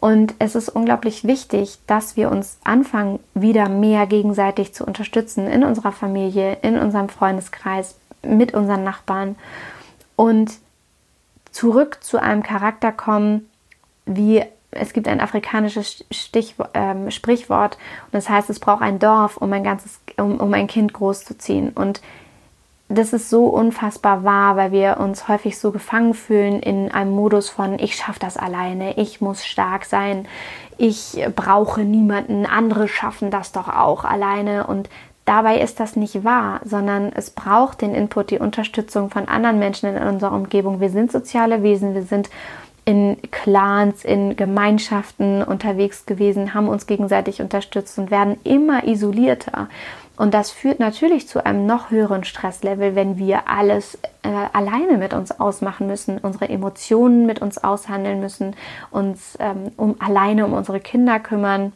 Und es ist unglaublich wichtig, dass wir uns anfangen, wieder mehr gegenseitig zu unterstützen in unserer Familie, in unserem Freundeskreis, mit unseren Nachbarn und zurück zu einem Charakter kommen, wie es gibt ein afrikanisches Stich, äh, Sprichwort und das heißt, es braucht ein Dorf, um ein ganzes, um, um ein Kind großzuziehen. Und das ist so unfassbar wahr, weil wir uns häufig so gefangen fühlen in einem Modus von ich schaffe das alleine, ich muss stark sein, ich brauche niemanden, andere schaffen das doch auch alleine und dabei ist das nicht wahr, sondern es braucht den Input, die Unterstützung von anderen Menschen in unserer Umgebung. Wir sind soziale Wesen, wir sind in Clans, in Gemeinschaften unterwegs gewesen, haben uns gegenseitig unterstützt und werden immer isolierter. Und das führt natürlich zu einem noch höheren Stresslevel, wenn wir alles äh, alleine mit uns ausmachen müssen, unsere Emotionen mit uns aushandeln müssen, uns ähm, um, alleine um unsere Kinder kümmern.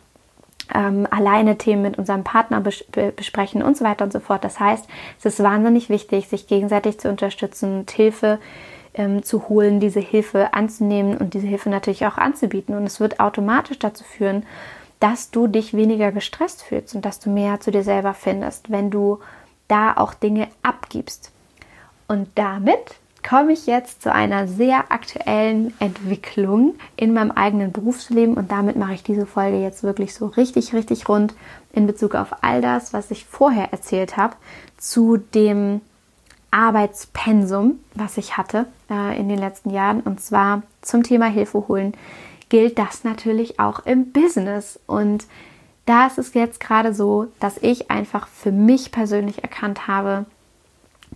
Ähm, alleine Themen mit unserem Partner bes besprechen und so weiter und so fort. Das heißt, es ist wahnsinnig wichtig, sich gegenseitig zu unterstützen und Hilfe ähm, zu holen, diese Hilfe anzunehmen und diese Hilfe natürlich auch anzubieten. Und es wird automatisch dazu führen, dass du dich weniger gestresst fühlst und dass du mehr zu dir selber findest, wenn du da auch Dinge abgibst. Und damit komme ich jetzt zu einer sehr aktuellen Entwicklung in meinem eigenen Berufsleben und damit mache ich diese Folge jetzt wirklich so richtig, richtig rund in Bezug auf all das, was ich vorher erzählt habe, zu dem Arbeitspensum, was ich hatte äh, in den letzten Jahren. Und zwar zum Thema Hilfe holen gilt das natürlich auch im Business. Und da ist es jetzt gerade so, dass ich einfach für mich persönlich erkannt habe,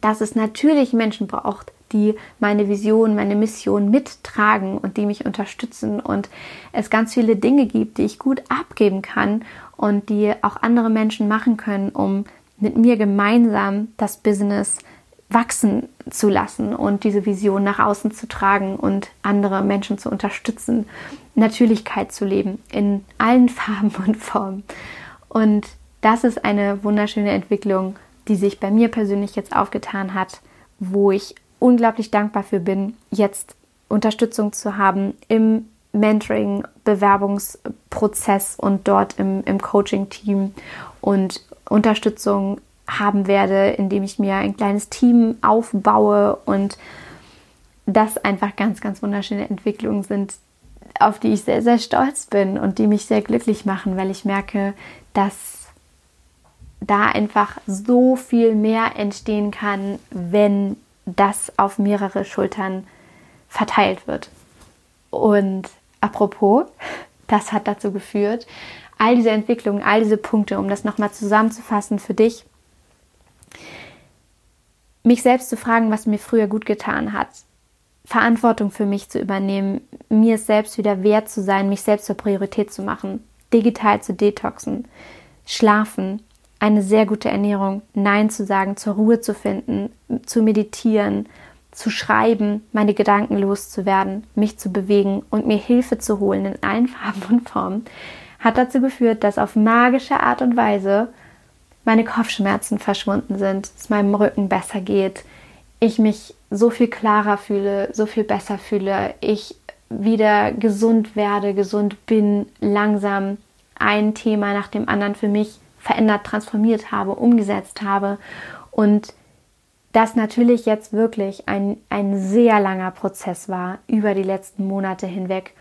dass es natürlich Menschen braucht, die meine Vision, meine Mission mittragen und die mich unterstützen und es ganz viele Dinge gibt, die ich gut abgeben kann und die auch andere Menschen machen können, um mit mir gemeinsam das Business wachsen zu lassen und diese Vision nach außen zu tragen und andere Menschen zu unterstützen, Natürlichkeit zu leben in allen Farben und Formen. Und das ist eine wunderschöne Entwicklung, die sich bei mir persönlich jetzt aufgetan hat, wo ich unglaublich dankbar für bin, jetzt Unterstützung zu haben im Mentoring, Bewerbungsprozess und dort im, im Coaching-Team und Unterstützung haben werde, indem ich mir ein kleines Team aufbaue und das einfach ganz, ganz wunderschöne Entwicklungen sind, auf die ich sehr, sehr stolz bin und die mich sehr glücklich machen, weil ich merke, dass da einfach so viel mehr entstehen kann, wenn das auf mehrere Schultern verteilt wird. Und apropos, das hat dazu geführt, all diese Entwicklungen, all diese Punkte, um das nochmal zusammenzufassen für dich, mich selbst zu fragen, was mir früher gut getan hat, Verantwortung für mich zu übernehmen, mir es selbst wieder wert zu sein, mich selbst zur Priorität zu machen, digital zu detoxen, schlafen, eine sehr gute Ernährung, Nein zu sagen, zur Ruhe zu finden, zu meditieren, zu schreiben, meine Gedanken loszuwerden, mich zu bewegen und mir Hilfe zu holen in allen Farben und Formen, hat dazu geführt, dass auf magische Art und Weise meine Kopfschmerzen verschwunden sind, es meinem Rücken besser geht, ich mich so viel klarer fühle, so viel besser fühle, ich wieder gesund werde, gesund bin, langsam ein Thema nach dem anderen für mich verändert, transformiert habe, umgesetzt habe und das natürlich jetzt wirklich ein, ein sehr langer Prozess war über die letzten Monate hinweg.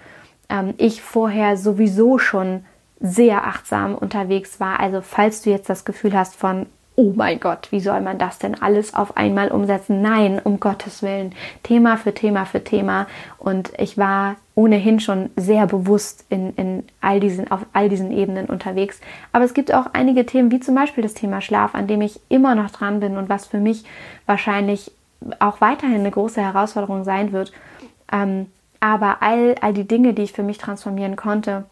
Ähm, ich vorher sowieso schon sehr achtsam unterwegs war. Also falls du jetzt das Gefühl hast von, oh mein Gott, wie soll man das denn alles auf einmal umsetzen? Nein, um Gottes Willen. Thema für Thema für Thema. Und ich war ohnehin schon sehr bewusst in, in all diesen, auf all diesen Ebenen unterwegs. Aber es gibt auch einige Themen, wie zum Beispiel das Thema Schlaf, an dem ich immer noch dran bin und was für mich wahrscheinlich auch weiterhin eine große Herausforderung sein wird. Ähm, aber all, all die Dinge, die ich für mich transformieren konnte,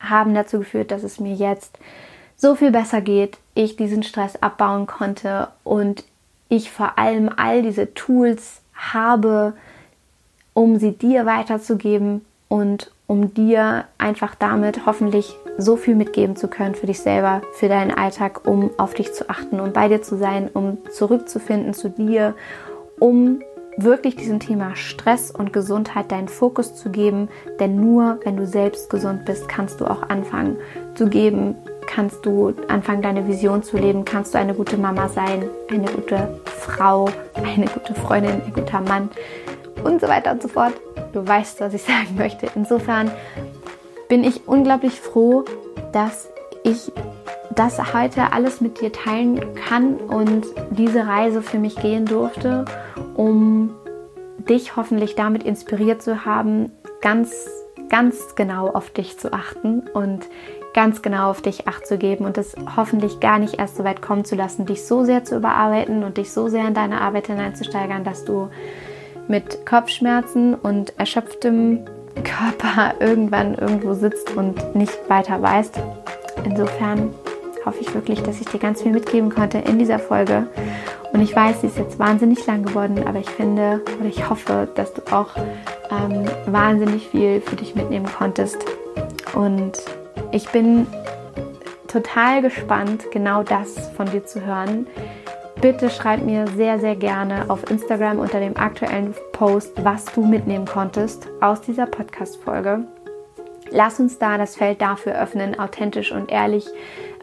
haben dazu geführt, dass es mir jetzt so viel besser geht, ich diesen Stress abbauen konnte und ich vor allem all diese Tools habe, um sie dir weiterzugeben und um dir einfach damit hoffentlich so viel mitgeben zu können für dich selber, für deinen Alltag, um auf dich zu achten, um bei dir zu sein, um zurückzufinden zu dir, um wirklich diesem Thema Stress und Gesundheit deinen Fokus zu geben, denn nur wenn du selbst gesund bist, kannst du auch anfangen zu geben, kannst du anfangen, deine Vision zu leben, kannst du eine gute Mama sein, eine gute Frau, eine gute Freundin, ein guter Mann und so weiter und so fort. Du weißt, was ich sagen möchte. Insofern bin ich unglaublich froh, dass ich das heute alles mit dir teilen kann und diese Reise für mich gehen durfte, um dich hoffentlich damit inspiriert zu haben, ganz, ganz genau auf dich zu achten und ganz genau auf dich acht zu geben und es hoffentlich gar nicht erst so weit kommen zu lassen, dich so sehr zu überarbeiten und dich so sehr in deine Arbeit hineinzusteigern, dass du mit Kopfschmerzen und erschöpftem Körper irgendwann irgendwo sitzt und nicht weiter weißt. Insofern hoffe ich wirklich, dass ich dir ganz viel mitgeben konnte in dieser Folge. Und ich weiß, sie ist jetzt wahnsinnig lang geworden, aber ich finde oder ich hoffe, dass du auch ähm, wahnsinnig viel für dich mitnehmen konntest. Und ich bin total gespannt, genau das von dir zu hören. Bitte schreib mir sehr, sehr gerne auf Instagram unter dem aktuellen Post, was du mitnehmen konntest aus dieser Podcast-Folge. Lass uns da das Feld dafür öffnen, authentisch und ehrlich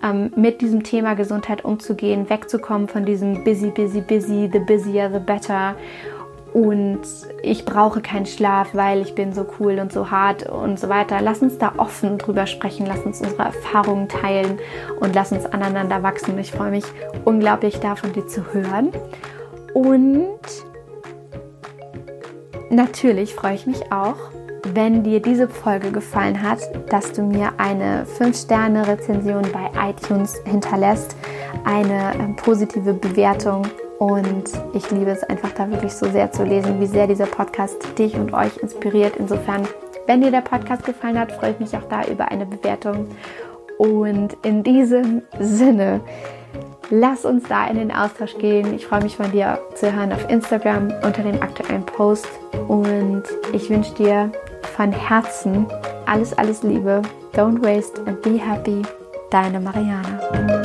ähm, mit diesem Thema Gesundheit umzugehen, wegzukommen von diesem busy, busy, busy, the busier, the better und ich brauche keinen Schlaf, weil ich bin so cool und so hart und so weiter. Lass uns da offen drüber sprechen, lass uns unsere Erfahrungen teilen und lass uns aneinander wachsen. Ich freue mich unglaublich davon, dir zu hören. Und natürlich freue ich mich auch, wenn dir diese Folge gefallen hat, dass du mir eine 5-Sterne-Rezension bei iTunes hinterlässt, eine ähm, positive Bewertung und ich liebe es einfach da wirklich so sehr zu lesen, wie sehr dieser Podcast dich und euch inspiriert. Insofern, wenn dir der Podcast gefallen hat, freue ich mich auch da über eine Bewertung. Und in diesem Sinne, lass uns da in den Austausch gehen. Ich freue mich von dir zu hören auf Instagram unter dem aktuellen Post. Und ich wünsche dir von Herzen alles, alles Liebe. Don't waste and be happy. Deine Mariana.